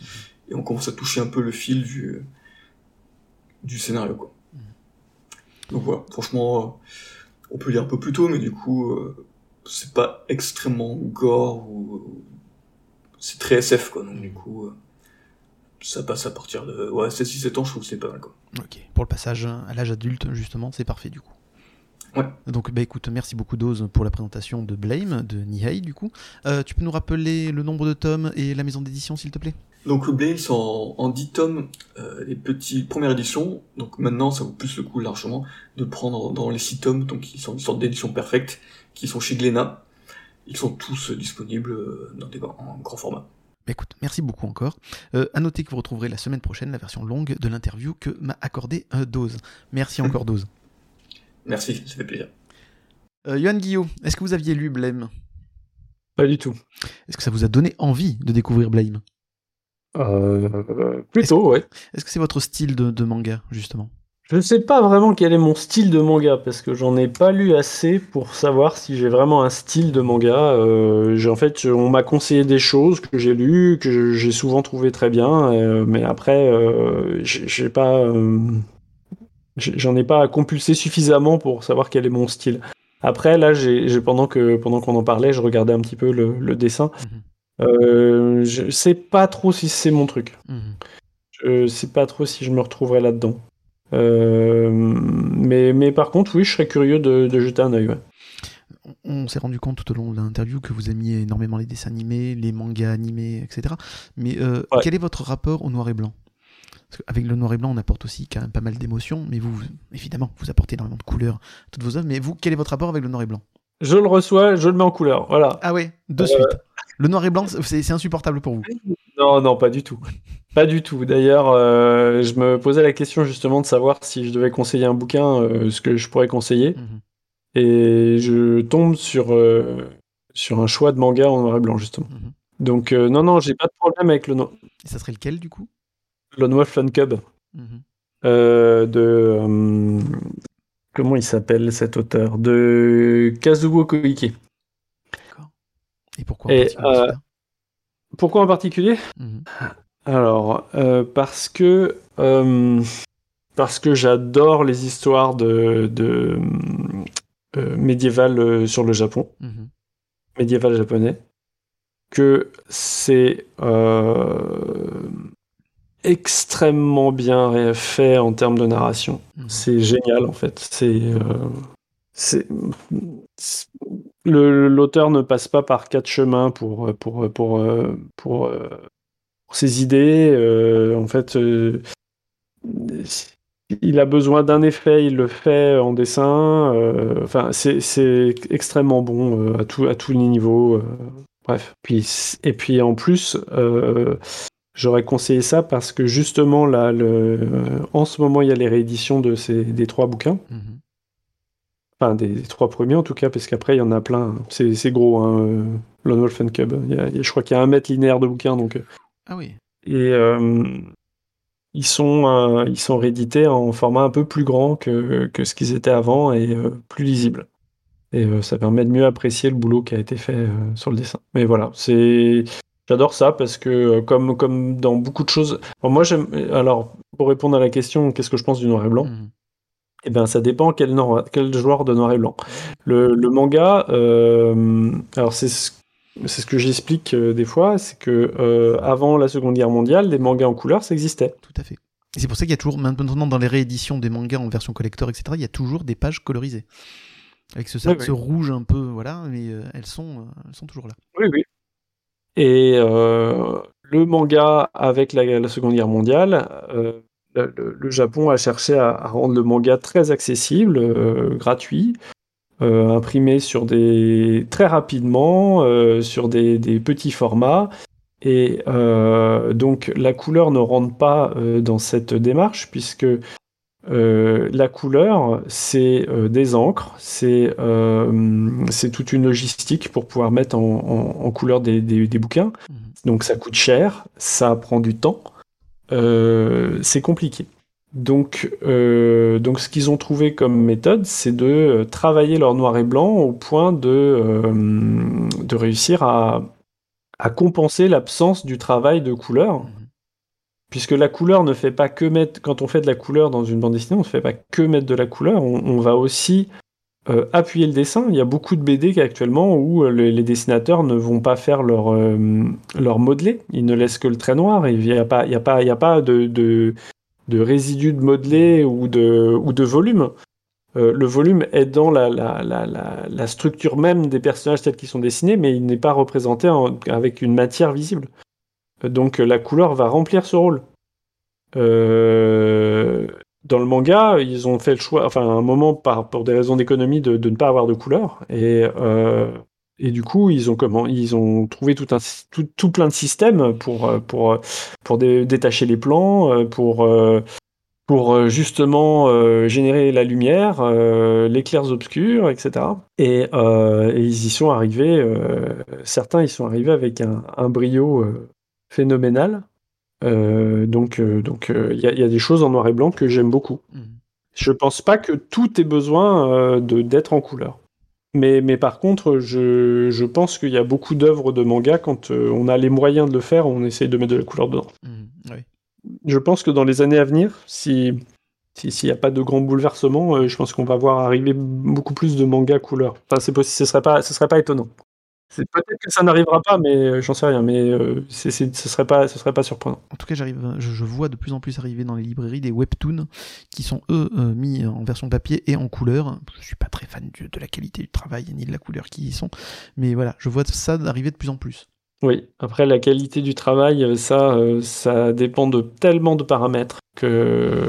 et on commence à toucher un peu le fil du, du scénario, quoi. Donc voilà, franchement, euh, on peut lire un peu plus tôt, mais du coup, euh, c'est pas extrêmement gore ou c'est très SF quoi. Donc du coup euh, ça passe à partir de ouais 16 17 ans je trouve que c'est pas mal quoi. Ok. Pour le passage à l'âge adulte, justement, c'est parfait du coup. Ouais. Donc bah écoute, merci beaucoup Dose pour la présentation de Blame, de Nihei du coup. Euh, tu peux nous rappeler le nombre de tomes et la maison d'édition s'il te plaît? Donc le Blade c'est en, en 10 tomes euh, les petits premières éditions donc maintenant ça vaut plus le coup largement de prendre dans les 6 tomes donc qui sont une sorte d'édition perfecte qui sont chez Glénat. Ils sont tous euh, disponibles dans des en grand format. Bah écoute, merci beaucoup encore. Euh, à noter que vous retrouverez la semaine prochaine la version longue de l'interview que m'a accordé euh, Dose. Merci encore Dose. Merci, ça fait plaisir. Euh, Johan Guillot, est-ce que vous aviez lu Blame Pas du tout. Est-ce que ça vous a donné envie de découvrir Blame Euh, plutôt, ouais. Est-ce que c'est votre style de, de manga, justement? Je sais pas vraiment quel est mon style de manga parce que j'en ai pas lu assez pour savoir si j'ai vraiment un style de manga. Euh, j'ai en fait, on m'a conseillé des choses que j'ai lues, que j'ai souvent trouvé très bien, euh, mais après, euh, j'ai pas, j'en ai pas compulsé suffisamment pour savoir quel est mon style. Après, là, j'ai pendant que pendant qu'on en parlait, je regardais un petit peu le, le dessin. Mhm. Euh, je sais pas trop si c'est mon truc. Mhm. Je sais pas trop si je me retrouverai là-dedans. Mais, mais par contre, oui, je serais curieux de, de jeter un œil. Ouais on s'est rendu compte tout au long de l'interview que vous aimiez énormément les dessins animés, les mangas animés, etc. Mais euh, quel est votre rapport au noir et blanc? Parce Avec le noir et blanc, on apporte aussi quand même pas mal d'émotions, mais vous, évidemment, vous apportez énormément de couleurs à toutes vos œuvres. Mais vous, quel est votre rapport avec le noir et blanc? Je le reçois, je le mets en couleur, voilà. Ah ouais, de euh, suite. Le noir et blanc, c'est insupportable pour vous Non, non, pas du tout. Pas du tout. D'ailleurs, euh, je me posais la question justement de savoir si je devais conseiller un bouquin, ce que je pourrais conseiller. Mhm. Et je tombe sur, euh, sur un choix de manga en noir et blanc, justement. Mhm. Donc, euh, non, non, j'ai pas de problème avec le noir. Et ça serait lequel, du coup? Le Noir Fun Cub. Mhm. Euh, de. comment il s'appelle cet auteur? De Kazuo Koike. D'accord. Et pourquoi en particulier Pourquoi en particulier? Alors, parce que. parce que j'adore les histoires de, de euh, médiéval euh, sur le Japon, mhm. médiéval japonais, que c'est euh, extrêmement bien fait en termes de narration. Mhm. C'est génial en fait. C'est l'auteur ne passe pas par quatre chemins pour pour pour pour, pour ses idées. en fait, il a besoin d'un effet, il le fait en dessin. Euh, enfin, c'est extrêmement bon euh, à, tout, à tous les niveaux. Euh, bref. Puis, et puis en plus, j'aurais conseillé ça parce que justement, là, le, en ce moment, il y a les rééditions de ces, des trois bouquins. Mhm. Enfin, des, trois premiers en tout cas, parce qu'après, il y en a plein. C'est gros, hein, Lone Wolf and Cub. je crois qu'il y a un mètre linéaire de bouquins. Donc, ah oui. Et ils sont, euh, ils sont réédités en format un peu plus grand que, que ce qu'ils étaient avant et euh, plus lisible. Et euh, ça permet de mieux apprécier le boulot qui a été fait sur le dessin. Mais voilà, c'est. J'adore ça parce que comme, comme dans beaucoup de choses. moi j'aime. Alors, pour répondre à la question, qu'est-ce que je pense du noir et blanc? Mmh. Eh bien, ça dépend quel, quel joueur de noir et blanc. Le, le manga, alors c'est ce c'est ce que j'explique euh, des fois, c'est que euh, avant la Seconde Guerre mondiale, les mangas en couleur, ça existait. Tout à fait. Et c'est pour ça qu'il y a toujours, maintenant dans les rééditions des mangas en version collector, etc., il y a toujours des pages colorisées. Avec ce, ce rouge un peu, voilà, mais euh, elles, sont, elles sont toujours là. Oui, oui. Et le manga, avec la, Seconde Guerre mondiale, le, Japon a cherché à, à, rendre le manga très accessible, gratuit, euh, imprimé sur des très rapidement euh, sur des, petits formats. Et euh, donc la couleur ne rentre pas dans cette démarche puisque la couleur c'est des encres c'est c'est toute une logistique pour pouvoir mettre en, couleur des, des, bouquins. Mmh. donc ça coûte cher ça prend du temps c'est compliqué donc, euh, donc ce qu'ils ont trouvé comme méthode, c'est de euh, travailler leur noir et blanc au point de, euh, de réussir à, à compenser l'absence du travail de couleur. Mhm. Puisque la couleur ne fait pas que mettre, quand on fait de la couleur dans une bande dessinée, on ne fait pas que mettre de la couleur, on, va aussi appuyer le dessin. Il y a beaucoup de BD actuellement où les, dessinateurs ne vont pas faire leur, leur modelé, ils ne laissent que le trait noir, il n'y a pas, il a pas, il a pas de, de de résidus de modelé ou de, ou de volume. Euh, le volume est dans la, la, la, la, structure même des personnages tels qu'ils sont dessinés, mais il n'est pas représenté avec une matière visible. Euh, donc la couleur va remplir ce rôle. Euh, dans le manga, ils ont fait le choix, enfin à un moment, par, pour des raisons d'économie, de, de, ne pas avoir de couleur. Et et du coup, ils ont comment Ils ont trouvé tout, un, tout, tout, plein de systèmes pour, euh, pour, euh, pour détacher les plans, euh, pour, pour justement générer la lumière, les clairs obscurs, etc. Et, et, ils y sont arrivés, certains y sont arrivés avec un, un brio phénoménal. donc donc il y, y, a des choses en noir et blanc que j'aime beaucoup. Mmh. Je pense pas que tout ait besoin d'être en couleur. Mais, mais par contre, je, je pense qu'il y a beaucoup d'œuvres de manga, quand euh, on a les moyens de le faire, on essaye de mettre de la couleur dedans. Mmh, je pense que dans les années à venir, si s'il n'y a pas de grands bouleversements, euh, je pense qu'on va voir arriver beaucoup plus de mangas couleur. Enfin, c'est possible, ce serait pas, ce serait pas étonnant. Peut-être que ça n'arrivera pas, mais euh, j'en sais rien. Mais euh, ce serait pas, ce serait pas surprenant. En tout cas, j'arrive, je, vois de plus en plus arriver dans les librairies des webtoons qui sont eux euh, mis en version papier et en couleur. Je suis pas très fan de, la qualité du travail ni de la couleur qui y sont, mais voilà, je vois ça arriver de plus en plus. Oui, après la qualité du travail, ça, ça dépend de tellement de paramètres que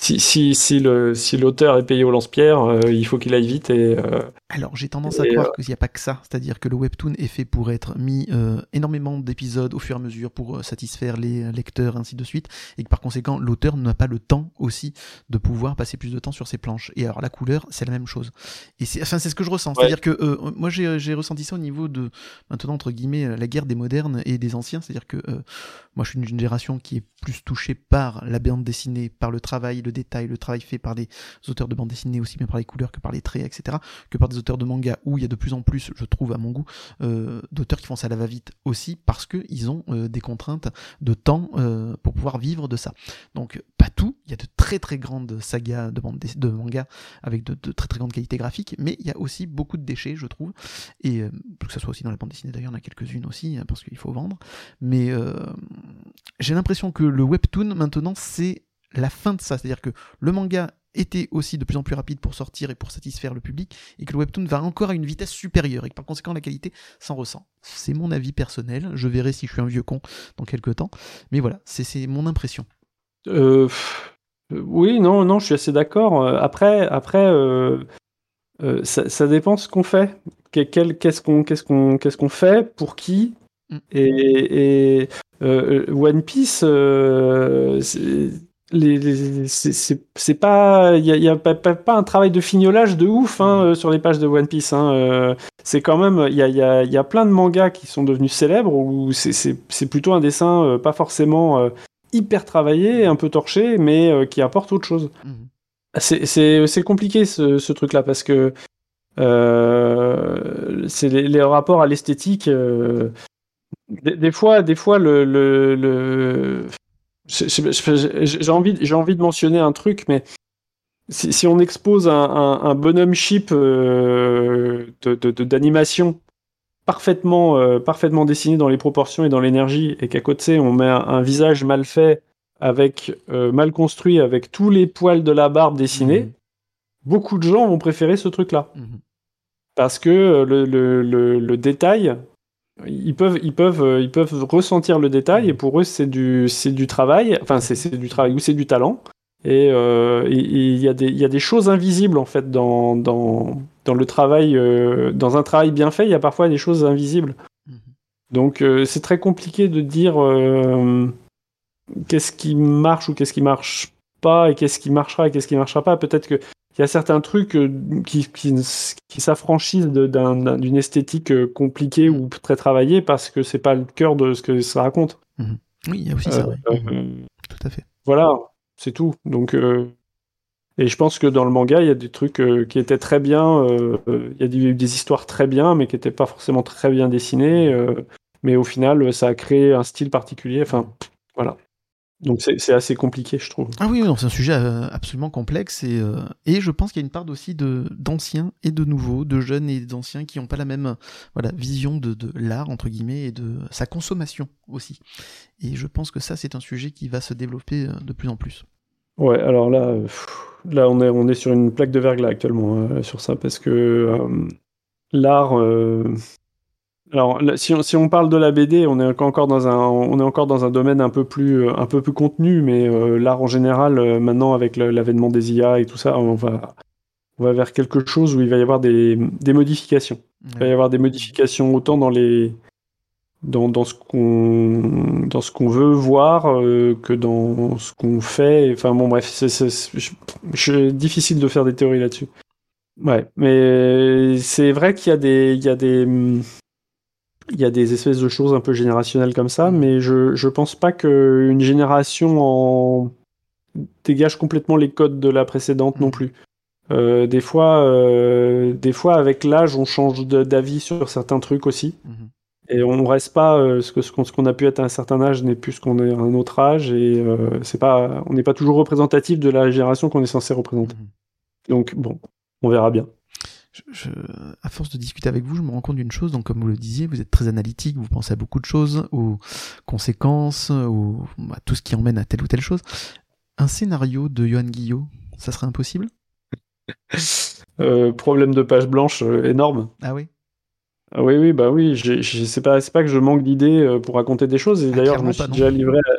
si, si, si, le, si l'auteur est payé au lance-pierre, euh, il faut qu'il aille vite. Et, euh, Alors j'ai tendance à croire euh, qu'il n'y a pas que ça, c'est-à-dire que le webtoon est fait pour être mis énormément d'épisodes au fur et à mesure pour satisfaire les lecteurs, ainsi de suite, et que par conséquent l'auteur n'a pas le temps aussi de pouvoir passer plus de temps sur ses planches. Et alors la couleur, c'est la même chose. Et c'est, enfin, c'est ce que je ressens, c'est-à-dire que moi j'ai, j'ai ressenti ça au niveau de maintenant entre guillemets la guerre des modernes et des anciens, c'est-à-dire que moi je suis d'une génération qui est plus touchée par la bande dessinée, par le travail, le détail, le travail fait par des auteurs de bande dessinée aussi bien par les couleurs que par les traits, etc., que par des auteurs de manga où il y a de plus en plus, je trouve à mon goût, euh, d'auteurs qui font ça à la va-vite aussi parce qu'ils ont euh, des contraintes de temps euh, pour pouvoir vivre de ça. Donc pas tout, il y a de très très grandes sagas de, bande de manga avec de, très très grandes qualités graphiques, mais il y a aussi beaucoup de déchets, je trouve, et que ce soit aussi dans la bande dessinée d'ailleurs, il y en a quelques-unes aussi hein, parce qu'il faut vendre, mais j'ai l'impression que le webtoon maintenant c'est la fin de ça. C'est-à-dire que le manga était aussi de plus en plus rapide pour sortir et pour satisfaire le public, et que le webtoon va encore à une vitesse supérieure, et que par conséquent la qualité s'en ressent. C'est mon avis personnel, je verrai si je suis un vieux con dans quelques temps, mais voilà, c'est mon impression. Euh, oui, non, non, je suis assez d'accord. Euh, après, après euh, ça, dépend ce qu'on fait. Qu'on qu'est-ce qu'on fait pour qui mm. et, One Piece c'est pas il y a, pas, pas, un travail de fignolage de ouf hein, euh, sur les pages de One Piece hein, euh, c'est quand même il y a, y, a, y a, plein de mangas qui sont devenus célèbres où c'est plutôt un dessin euh, pas forcément hyper travaillé un peu torché mais qui apporte autre chose. Mhm. c'est compliqué ce, ce, truc là parce que c'est les, rapports à l'esthétique des, fois des fois le, le j'ai envie, j'ai envie de mentionner un truc, mais si, on expose un, bonhomme chip euh, d'animation parfaitement, euh, parfaitement dessiné dans les proportions et dans l'énergie, et qu'à côté on met un, visage mal fait, avec euh, mal construit, avec tous les poils de la barbe dessinés, mhm. beaucoup de gens vont préférer ce truc-là. Mhm. Parce que le, le détail ils peuvent, ils peuvent, euh, ils peuvent ressentir le détail et pour eux c'est du, c'est du travail, enfin c'est, du travail ou c'est du talent. Et euh, il y, a des, y a des choses invisibles en fait dans, dans, dans le travail, euh, dans un travail bien fait, il y a parfois des choses invisibles. Mhm. Donc c'est très compliqué de dire qu'est-ce qui marche ou qu'est-ce qui marche pas et qu'est-ce qui marchera et qu'est-ce qui marchera pas. Peut-être que il y a certains trucs euh, qui, qui, s'affranchissent d'une esthétique euh, compliquée ou très travaillée parce que c'est pas le cœur de ce que ça raconte. Mhm. Oui, il y a aussi ça. Euh, tout à fait. Voilà, c'est tout. Donc, et je pense que dans le manga, il y a des trucs qui étaient très bien. il y a des, des, histoires très bien, mais qui n'étaient pas forcément très bien dessinées. mais au final, ça a créé un style particulier. Enfin, voilà. Donc c'est assez compliqué, je trouve. Ah oui, c'est un sujet euh, absolument complexe et, euh, et je pense qu'il y a une part aussi de d'anciens et de nouveaux, de jeunes et d'anciens qui n'ont pas la même voilà vision de, de l'art entre guillemets et de sa consommation aussi. Et je pense que ça c'est un sujet qui va se développer euh, de plus en plus. Ouais, alors là, là on est on est sur une plaque de verglas actuellement sur ça parce que l'art alors, si on, si on, parle de la BD, on est encore dans un, on est encore dans un domaine un peu plus, un peu plus contenu, mais euh, l'art en général, euh, maintenant avec l'avènement des IA et tout ça, on va, on va vers quelque chose où il va y avoir des, des modifications. Il va y avoir des modifications autant dans les, dans, dans ce qu'on, dans ce qu'on veut voir euh, que dans ce qu'on fait. Enfin bon, bref, c'est difficile de faire des théories là-dessus. Ouais, mais c'est vrai qu'il y a des, il y a des il y a des espèces de choses un peu générationnelles comme ça, mais je, je pense pas qu'une génération en dégage complètement les codes de la précédente non mm. plus. Euh, des fois, euh, des fois avec l'âge, on change d'avis sur certains trucs aussi. Mm-hmm. Et on reste pas euh, ce que ce qu'on a pu être à un certain âge n'est plus ce qu'on est à un autre âge et c'est pas on n'est pas toujours représentatif de la génération qu'on est censé représenter. Mm-hmm. Donc bon, on verra bien. Je, à force de discuter avec vous, je me rends compte d'une chose. Donc, comme vous le disiez, vous êtes très analytique, vous pensez à beaucoup de choses, aux conséquences, aux, à tout ce qui emmène à telle ou telle chose. Un scénario de Johan Guillot, ça serait impossible? Euh, Problème de page blanche euh, énorme. Ah oui? Ah oui, oui, bah oui. C'est pas, pas que je manque d'idées euh, pour raconter des choses. Et ah, d'ailleurs, je me suis déjà livré. À,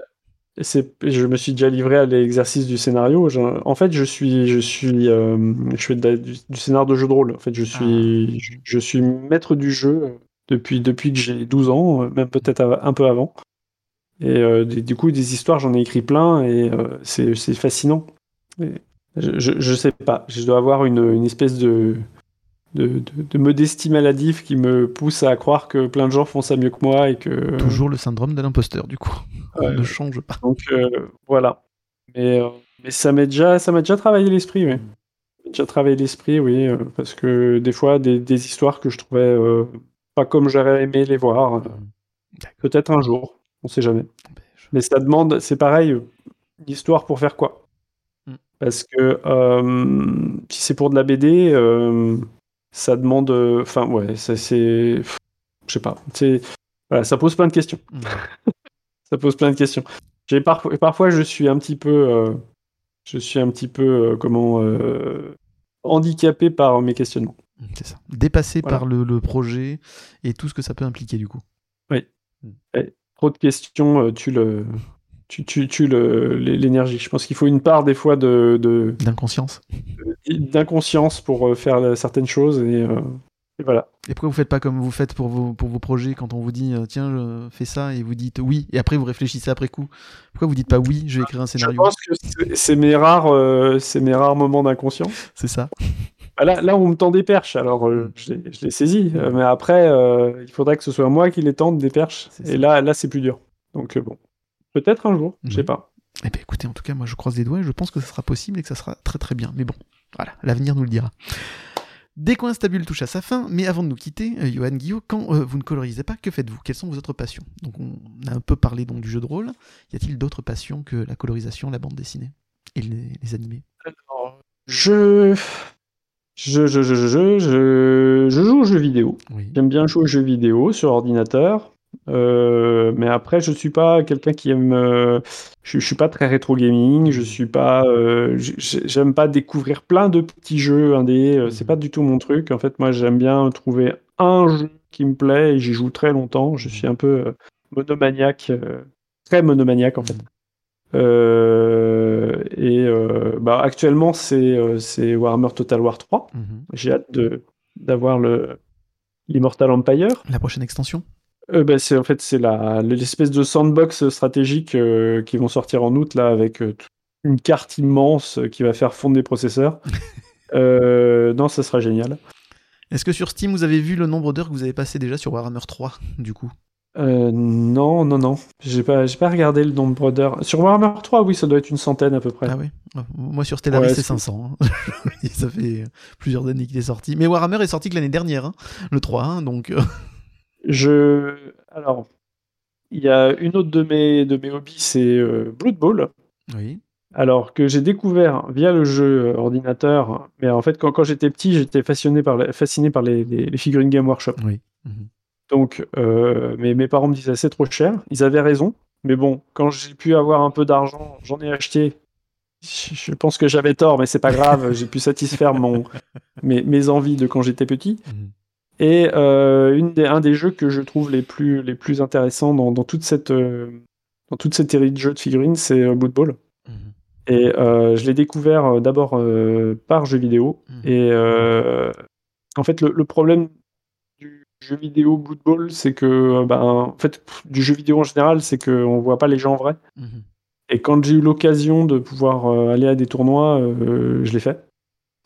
je me suis déjà livré à l'exercice du scénario. en fait, je suis, je suis, je fais du, scénario de jeu de rôle. En fait, je suis, ah. je, suis maître du jeu depuis, depuis que j'ai 12 ans, même peut-être un peu avant. Et du coup, des histoires, j'en ai écrit plein et c'est fascinant. je, je, sais pas. Je dois avoir une, une espèce de, de, de, modestie maladive qui me pousse à croire que plein de gens font ça mieux que moi et que. Toujours le syndrome de l'imposteur, du coup. On ne change pas. Donc euh, voilà. Mais, euh, mais ça m'a déjà, ça m'a déjà travaillé l'esprit, oui. Déjà travaillé l'esprit, oui, euh, parce que des fois, des, des histoires que je trouvais pas comme j'aurais aimé les voir. Peut-être un jour, on sait jamais. Ben, mais ça demande, c'est pareil, une histoire pour faire quoi? Mmh. Parce que si c'est pour de la BD, ça demande. Euh, enfin, ouais, ça c'est. Je sais pas. Voilà, ça pose plein de questions. Mm. ça pose plein de questions. J'ai parfois, parfois, je suis un petit peu. Euh, je suis un petit peu. Euh, comment. handicapé par mes questionnements. Mm, c'est ça. Dépassé par le, projet et tout ce que ça peut impliquer, du coup. Oui. Mm. trop de questions, tu le tu tues l'énergie. Je pense qu'il faut une part des fois de d'inconscience, d'inconscience pour euh, faire certaines choses euh, et, voilà. Et pourquoi vous faites pas comme vous faites pour vos pour vos projets quand on vous dit euh, tiens fais ça et vous dites oui et après vous réfléchissez après coup. Pourquoi vous dites pas oui? Je vais écrire un scénario Je pense que c'est mes rares c'est mes rares moments d'inconscience. C'est ça. Ah, là, là, on me tend des perches, alors je l'ai saisi. mais après, il faudrait que ce soit moi qui les tente des perches. Et là, là c'est plus dur. Donc bon. Peut-être un jour, je sais mhm. pas. Eh bien écoutez, en tout cas, moi je croise les doigts et je pense que ça sera possible et que ça sera très très bien. Mais bon, voilà, l'avenir nous le dira. Dès Stabule touche à sa fin, mais avant de nous quitter, euh, Johan Guillaume, quand euh, vous ne colorisez pas, que faites-vous? Quelles sont vos autres passions? Donc on a un peu parlé donc du jeu de rôle. Y a-t-il d'autres passions que la colorisation, la bande dessinée et les, animés? Je... Je, je, je, je, je, joue aux jeux vidéo. J'aime bien jouer aux jeux vidéo sur ordinateur. Euh, mais après, je suis pas quelqu'un qui aime. Euh, je, je, suis pas très rétro gaming. Je suis pas. Euh, j'aime pas découvrir plein de petits jeux indés. c'est pas du tout mon truc. En fait, moi, j'aime bien trouver un jeu qui me plaît et j'y joue très longtemps. Je suis un peu monomaniaque, très monomaniaque en fait. et bah, actuellement, c'est Warhammer Total War 3. Mhm. J'ai hâte d'avoir l'Immortal Empire. La prochaine extension? Euh, bah, c'est en fait c'est la l'espèce de sandbox stratégique euh, qui vont sortir en août là avec euh, une carte immense qui va faire fondre des processeurs. non, ça sera génial. Est-ce que sur Steam vous avez vu le nombre d'heures que vous avez passé déjà sur Warhammer 3 du coup? Non, non, non. J'ai pas, j'ai pas regardé le nombre d'heures. Sur Warhammer 3, oui, ça doit être une centaine à peu près. Ah oui. Moi sur Stellaris c'est 500. Hein. ça fait plusieurs années qu'il est sorti. Mais Warhammer est sorti que l'année dernière, hein, le 3, hein, donc. Je. Alors, il y a une autre de mes, de mes hobbies, c'est euh, Blood Bowl. Oui. Alors, que j'ai découvert via le jeu euh, ordinateur. Mais en fait, quand, quand j'étais petit, j'étais fasciné par, les, fasciné par les, les, figurines Game Workshop. Oui. Mhm. Donc, euh, mes, mes parents me disaient c'est trop cher. Ils avaient raison. Mais bon, quand j'ai pu avoir un peu d'argent, j'en ai acheté. Je pense que j'avais tort, mais c'est pas grave. j'ai pu satisfaire mon, mes, mes, envies de quand j'étais petit. Mhm. Et euh, une des, un des jeux que je trouve les plus, les plus intéressants dans, dans toute cette, euh, dans toute cette série de jeux de figurines, c'est euh, Blood Bowl. Mhm. Et je l'ai découvert d'abord par jeu vidéo. Mhm. Et en fait, le, problème du jeu vidéo Blood Bowl, c'est que, ben, en fait, du jeu vidéo en général, c'est qu'on voit pas les gens en vrai. Mhm. Et quand j'ai eu l'occasion de pouvoir aller à des tournois, je l'ai fait.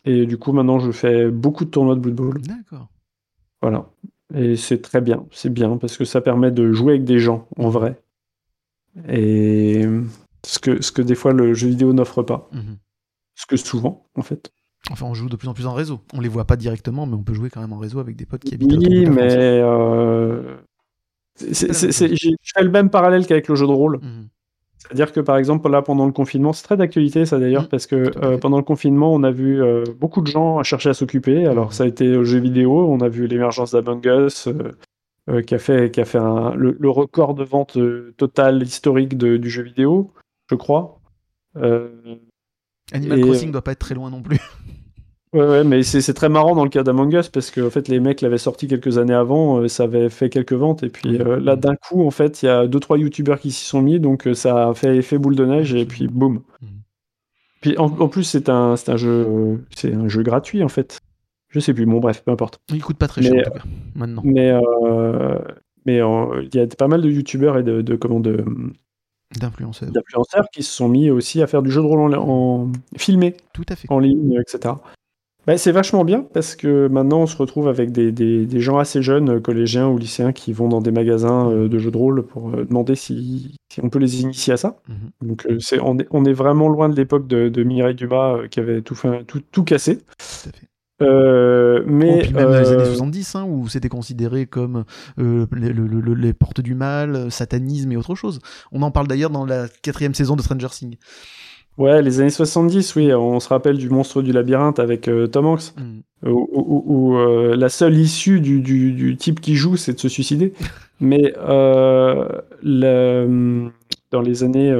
Et du coup, maintenant, je fais beaucoup de tournois de Blood Bowl. D'accord. Voilà. Et c'est très bien, c'est bien parce que ça permet de jouer avec des gens en vrai. Et ce que, ce que des fois le jeu vidéo n'offre pas. Mhm. Ce que souvent, en fait. Enfin, on joue de plus en plus en réseau. On les voit pas directement, mais on peut jouer quand même en réseau avec des potes qui habitent. Oui, mais euh... je fais le même parallèle qu'avec le jeu de rôle. Mhm. C'est-à-dire que par exemple, là, pendant le confinement, c'est très d'actualité ça d'ailleurs, Mmh, parce que euh, pendant le confinement, on a vu euh, beaucoup de gens chercher à s'occuper. Alors, Mmh. ça a été aux jeux vidéo, on a vu l'émergence d'Among Us, euh, euh, qui a fait, qui a fait un- le, le record de vente total historique de- du jeu vidéo, je crois. Animal Et, Crossing doit pas être très loin non plus. Ouais, ouais, mais c'est très marrant dans le cas d'Among Us parce que en fait, les mecs l'avaient sorti quelques années avant, euh, ça avait fait quelques ventes, et puis euh, là, d'un coup, en fait, il y a deux trois youtubeurs qui s'y sont mis, donc euh, ça a fait effet boule de neige, et puis boum. Mhm. Puis en, en plus, c'est un, un jeu, c'est un jeu gratuit en fait. Je sais plus, bon bref, peu importe. Il coûte pas très cher Mais, en tout cas. Maintenant. Mais mais il y a pas mal de youtubeurs et de, de comment de D'influenceurs. d'influenceurs qui se sont mis aussi à faire du jeu de rôle en, en filmé. Tout à fait. en ligne, etc. Bah, c'est vachement bien parce que maintenant on se retrouve avec des, des- des gens assez jeunes, euh, collégiens ou lycéens, qui vont dans des magasins euh, de jeux de rôle pour euh, demander si, si on peut les initier à ça. Mhm. Donc euh, c'est, on, est, on est vraiment loin de l'époque de, de Mireille Dumas euh, qui avait tout, fait, tout, tout cassé. Tout à fait. Euh, mais Oh, puis même dans les euh, années 70, hein, où c'était considéré comme euh, les, le- le- les portes du mal, euh, satanisme et autre chose. On en parle d'ailleurs dans la quatrième saison de Stranger Things. Ouais, les années 70, oui, on se rappelle du monstre du labyrinthe avec euh, Tom Hanks. Mm. où, où- où, euh, la seule issue du, du- du type qui joue, c'est de se suicider. Mais euh, le- dans les années,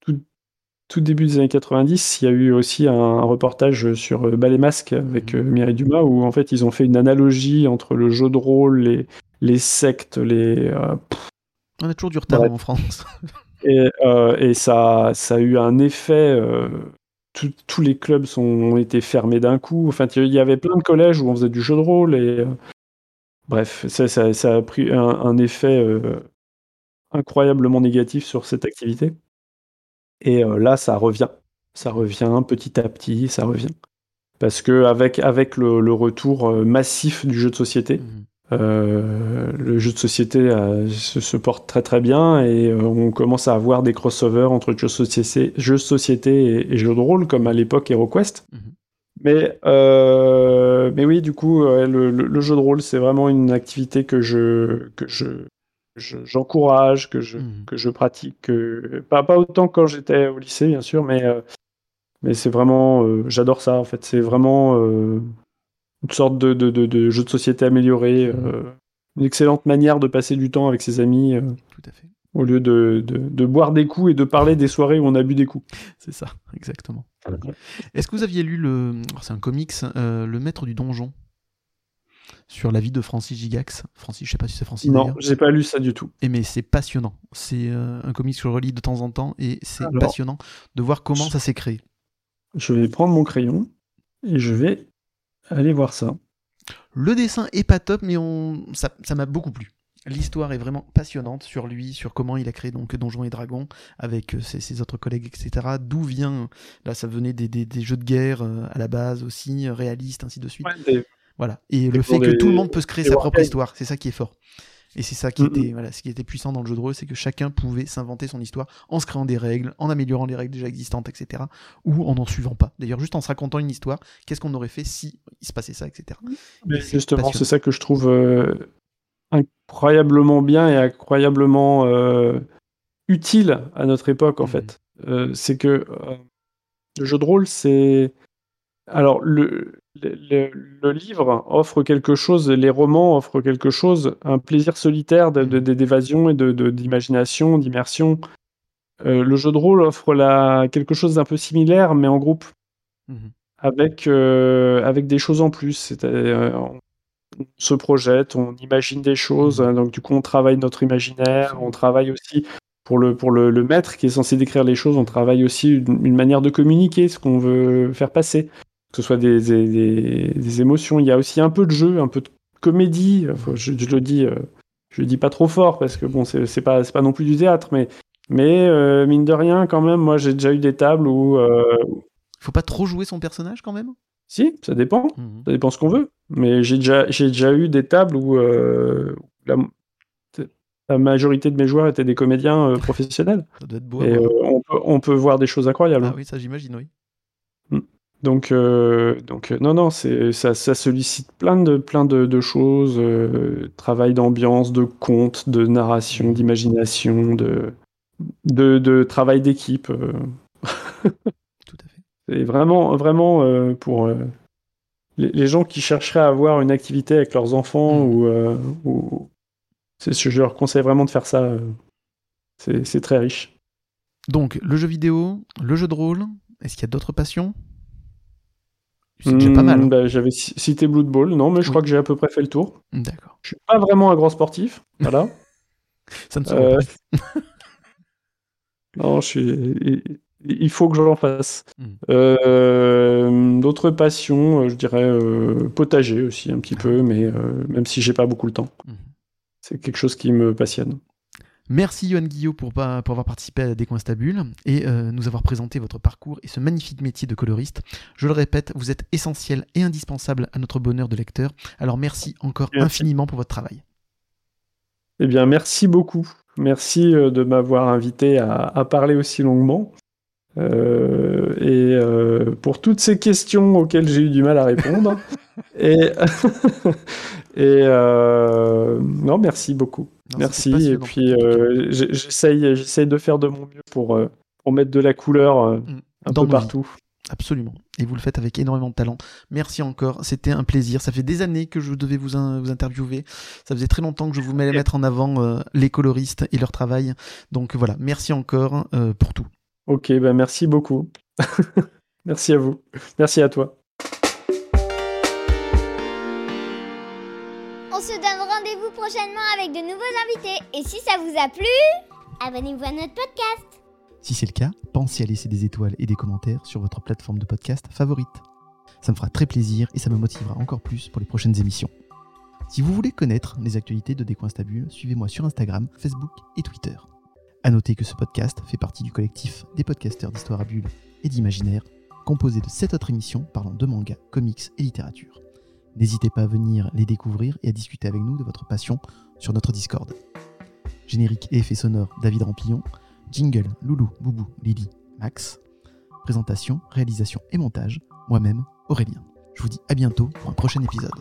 tout, tout début des années 90, il y a eu aussi un, un reportage sur Bas les masques avec euh, Mireille Dumas, où en fait ils ont fait une analogie entre le jeu de rôle, les, les sectes, les, On a toujours du retard Ouais. en France. et, euh, et ça, ça a eu un effet. euh, tous les clubs ont été fermés d'un coup. Enfin, il y avait plein de collèges où on faisait du jeu de rôle. Et, euh, bref, ça, a pris un, effet incroyablement négatif sur cette activité. Et là, ça revient. Ça revient petit à petit, ça revient. Parce que avec, avec le, retour massif du jeu de société, Mhm. Euh, le jeu de société euh, se, se porte très très bien et euh, on commence à avoir des crossovers entre jeux de société, jeux société et, et jeux de rôle comme à l'époque HeroQuest. Mhm. Mais, mais oui, du coup, le, le- le jeu de rôle, c'est vraiment une activité que je que je je- j'encourage, que je Mhm. que je pratique, que- pas pas autant quand j'étais au lycée, bien sûr, mais mais c'est vraiment, j'adore ça en fait. C'est vraiment une sorte de, de, de- de jeu de société amélioré, euh, une excellente manière de passer du temps avec ses amis euh, Tout à fait. au lieu de, de, de boire des coups et de parler des soirées où on a bu des coups. C'est ça, exactement. Est-ce que vous aviez lu le. alors, C'est un comics, euh, Le Maître du Donjon? Sur la vie de Francis Gigax. Francis, je sais pas si c'est Francis Non, j'ai pas lu ça du tout. Et mais c'est passionnant. C'est euh, un comics que je relis de temps en temps et c'est passionnant de voir comment ça s'est créé. Je vais prendre mon crayon et je vais aller voir ça. Le dessin est pas top, mais on... ça ça m'a beaucoup plu. L'histoire est vraiment passionnante sur lui, sur comment il a créé donc Donjons et Dragons avec euh, ses, ses autres collègues, etc. D'où vient, là ça venait des, des- des jeux de guerre euh, à la base aussi, réalistes, ainsi de suite. Voilà. Et le fait que tout le monde peut se créer sa propre histoire, c'est ça qui est fort. Et c'est ça qui Mhm. était, voilà, ce qui était puissant dans le jeu de rôle, c'est que chacun pouvait s'inventer son histoire en se créant des règles, en améliorant les règles déjà existantes, etc. Ou en n'en suivant pas. D'ailleurs, juste en se racontant une histoire, qu'est-ce qu'on aurait fait si il se passait ça, etc. Mais Et c'est justement, c'est ça que je trouve euh, incroyablement bien et incroyablement euh, utile à notre époque, en Mhm. fait. Euh, c'est que euh, le jeu de rôle, c'est. Alors, le, le, livre offre quelque chose, les romans offrent quelque chose, un plaisir solitaire de- d'évasion et d'imagination, d'immersion. Euh, le jeu de rôle offre la, quelque chose d'un peu similaire, mais en groupe Mhm. avec, euh, avec des choses en plus. Euh, on se projette, on imagine des choses, Mhm. hein, donc du coup on travaille notre imaginaire, on travaille aussi pour le, pour le, le maître qui est censé décrire les choses, on travaille aussi une, une manière de communiquer ce qu'on veut faire passer, que ce soit des, des, des- des émotions. Il y a aussi un peu de jeu, un peu de comédie. Je, je le dis, euh, je le dis pas trop fort parce que bon, c'est pas, non plus du théâtre, mais, mais euh, mine de rien, quand même, moi j'ai déjà eu des tables où. euh, Faut pas trop jouer son personnage quand même? Si, ça dépend. Mhm. Ça dépend ce qu'on veut. Mais j'ai déjà, j'ai déjà eu des tables où euh, la, la majorité de mes joueurs étaient des comédiens professionnels. Ça doit être beau. Et on, peut, on peut voir des choses incroyables. Ah oui, ça j'imagine, oui. Donc, euh, donc euh, non, non, ça, ça sollicite plein de, plein de, de choses. euh, travail d'ambiance, de conte, de narration, d'imagination. De... de, travail d'équipe. Tout à fait. C'est vraiment, vraiment pour les, gens qui chercheraient à avoir une activité avec leurs enfants mm. ou, ou je leur conseille vraiment de faire ça. C'est très riche. Donc, le jeu vidéo, le jeu de rôle, est-ce qu'il y a d'autres passions? C'est déjà pas mal. Hein. Bah, j'avais cité Blood Bowl, non, mais je crois que j'ai à peu près fait le tour. D'accord. Je suis pas vraiment un grand sportif, voilà. Ça ne se euh... Non, je suis... il faut que j'en fasse. Hmm. Euh, d'autres passions, euh, je dirais euh, potager aussi un petit peu, mais même si j'ai pas beaucoup le temps. Hmm. C'est quelque chose qui me passionne. Merci Yohan Guillot pour, pour, avoir participé à Décoinstabule et euh, nous avoir présenté votre parcours et ce magnifique métier de coloriste. Je le répète, vous êtes essentiel et indispensable à notre bonheur de lecteur. Alors merci encore infiniment pour votre travail. Eh bien, merci beaucoup. Merci euh, de m'avoir invité à, parler aussi longuement. Euh, et pour toutes ces questions auxquelles j'ai eu du mal à répondre. et, et non, merci beaucoup. Merci. Et puis, euh, j'essaye, j'essaye de faire de mon mieux pour, euh, pour mettre de la couleur euh, mm. un peu partout. Absolument. Et vous le faites avec énormément de talent. Merci encore. C'était un plaisir. Ça fait des années que je devais vous, vous interviewer. Ça faisait très longtemps que je voulais mettre en avant les coloristes et leur travail. Donc voilà. Merci encore pour tout. Ok, ben merci beaucoup. merci à vous. Merci à toi. Prochainement avec de nouveaux invités. Et si ça vous a plu, abonnez-vous à notre podcast. Si c'est le cas, pensez à laisser des étoiles et des commentaires sur votre plateforme de podcast favorite. Ça me fera très plaisir et ça me motivera encore plus pour les prochaines émissions. Si vous voulez connaître les actualités de Décoinstabule, suivez-moi sur Instagram, Facebook et Twitter. A noter que ce podcast fait partie du collectif des podcasteurs d'histoire à bulles et d'imaginaire, composé de 7 autres émissions parlant de manga, comics et littérature. N'hésitez pas à venir les découvrir et à discuter avec nous de votre passion sur notre Discord. Générique et effet sonore David Rampillon, jingle Loulou, Boubou, Lily, Max, présentation, réalisation et montage, moi-même Aurélien. Je vous dis à bientôt pour un prochain épisode.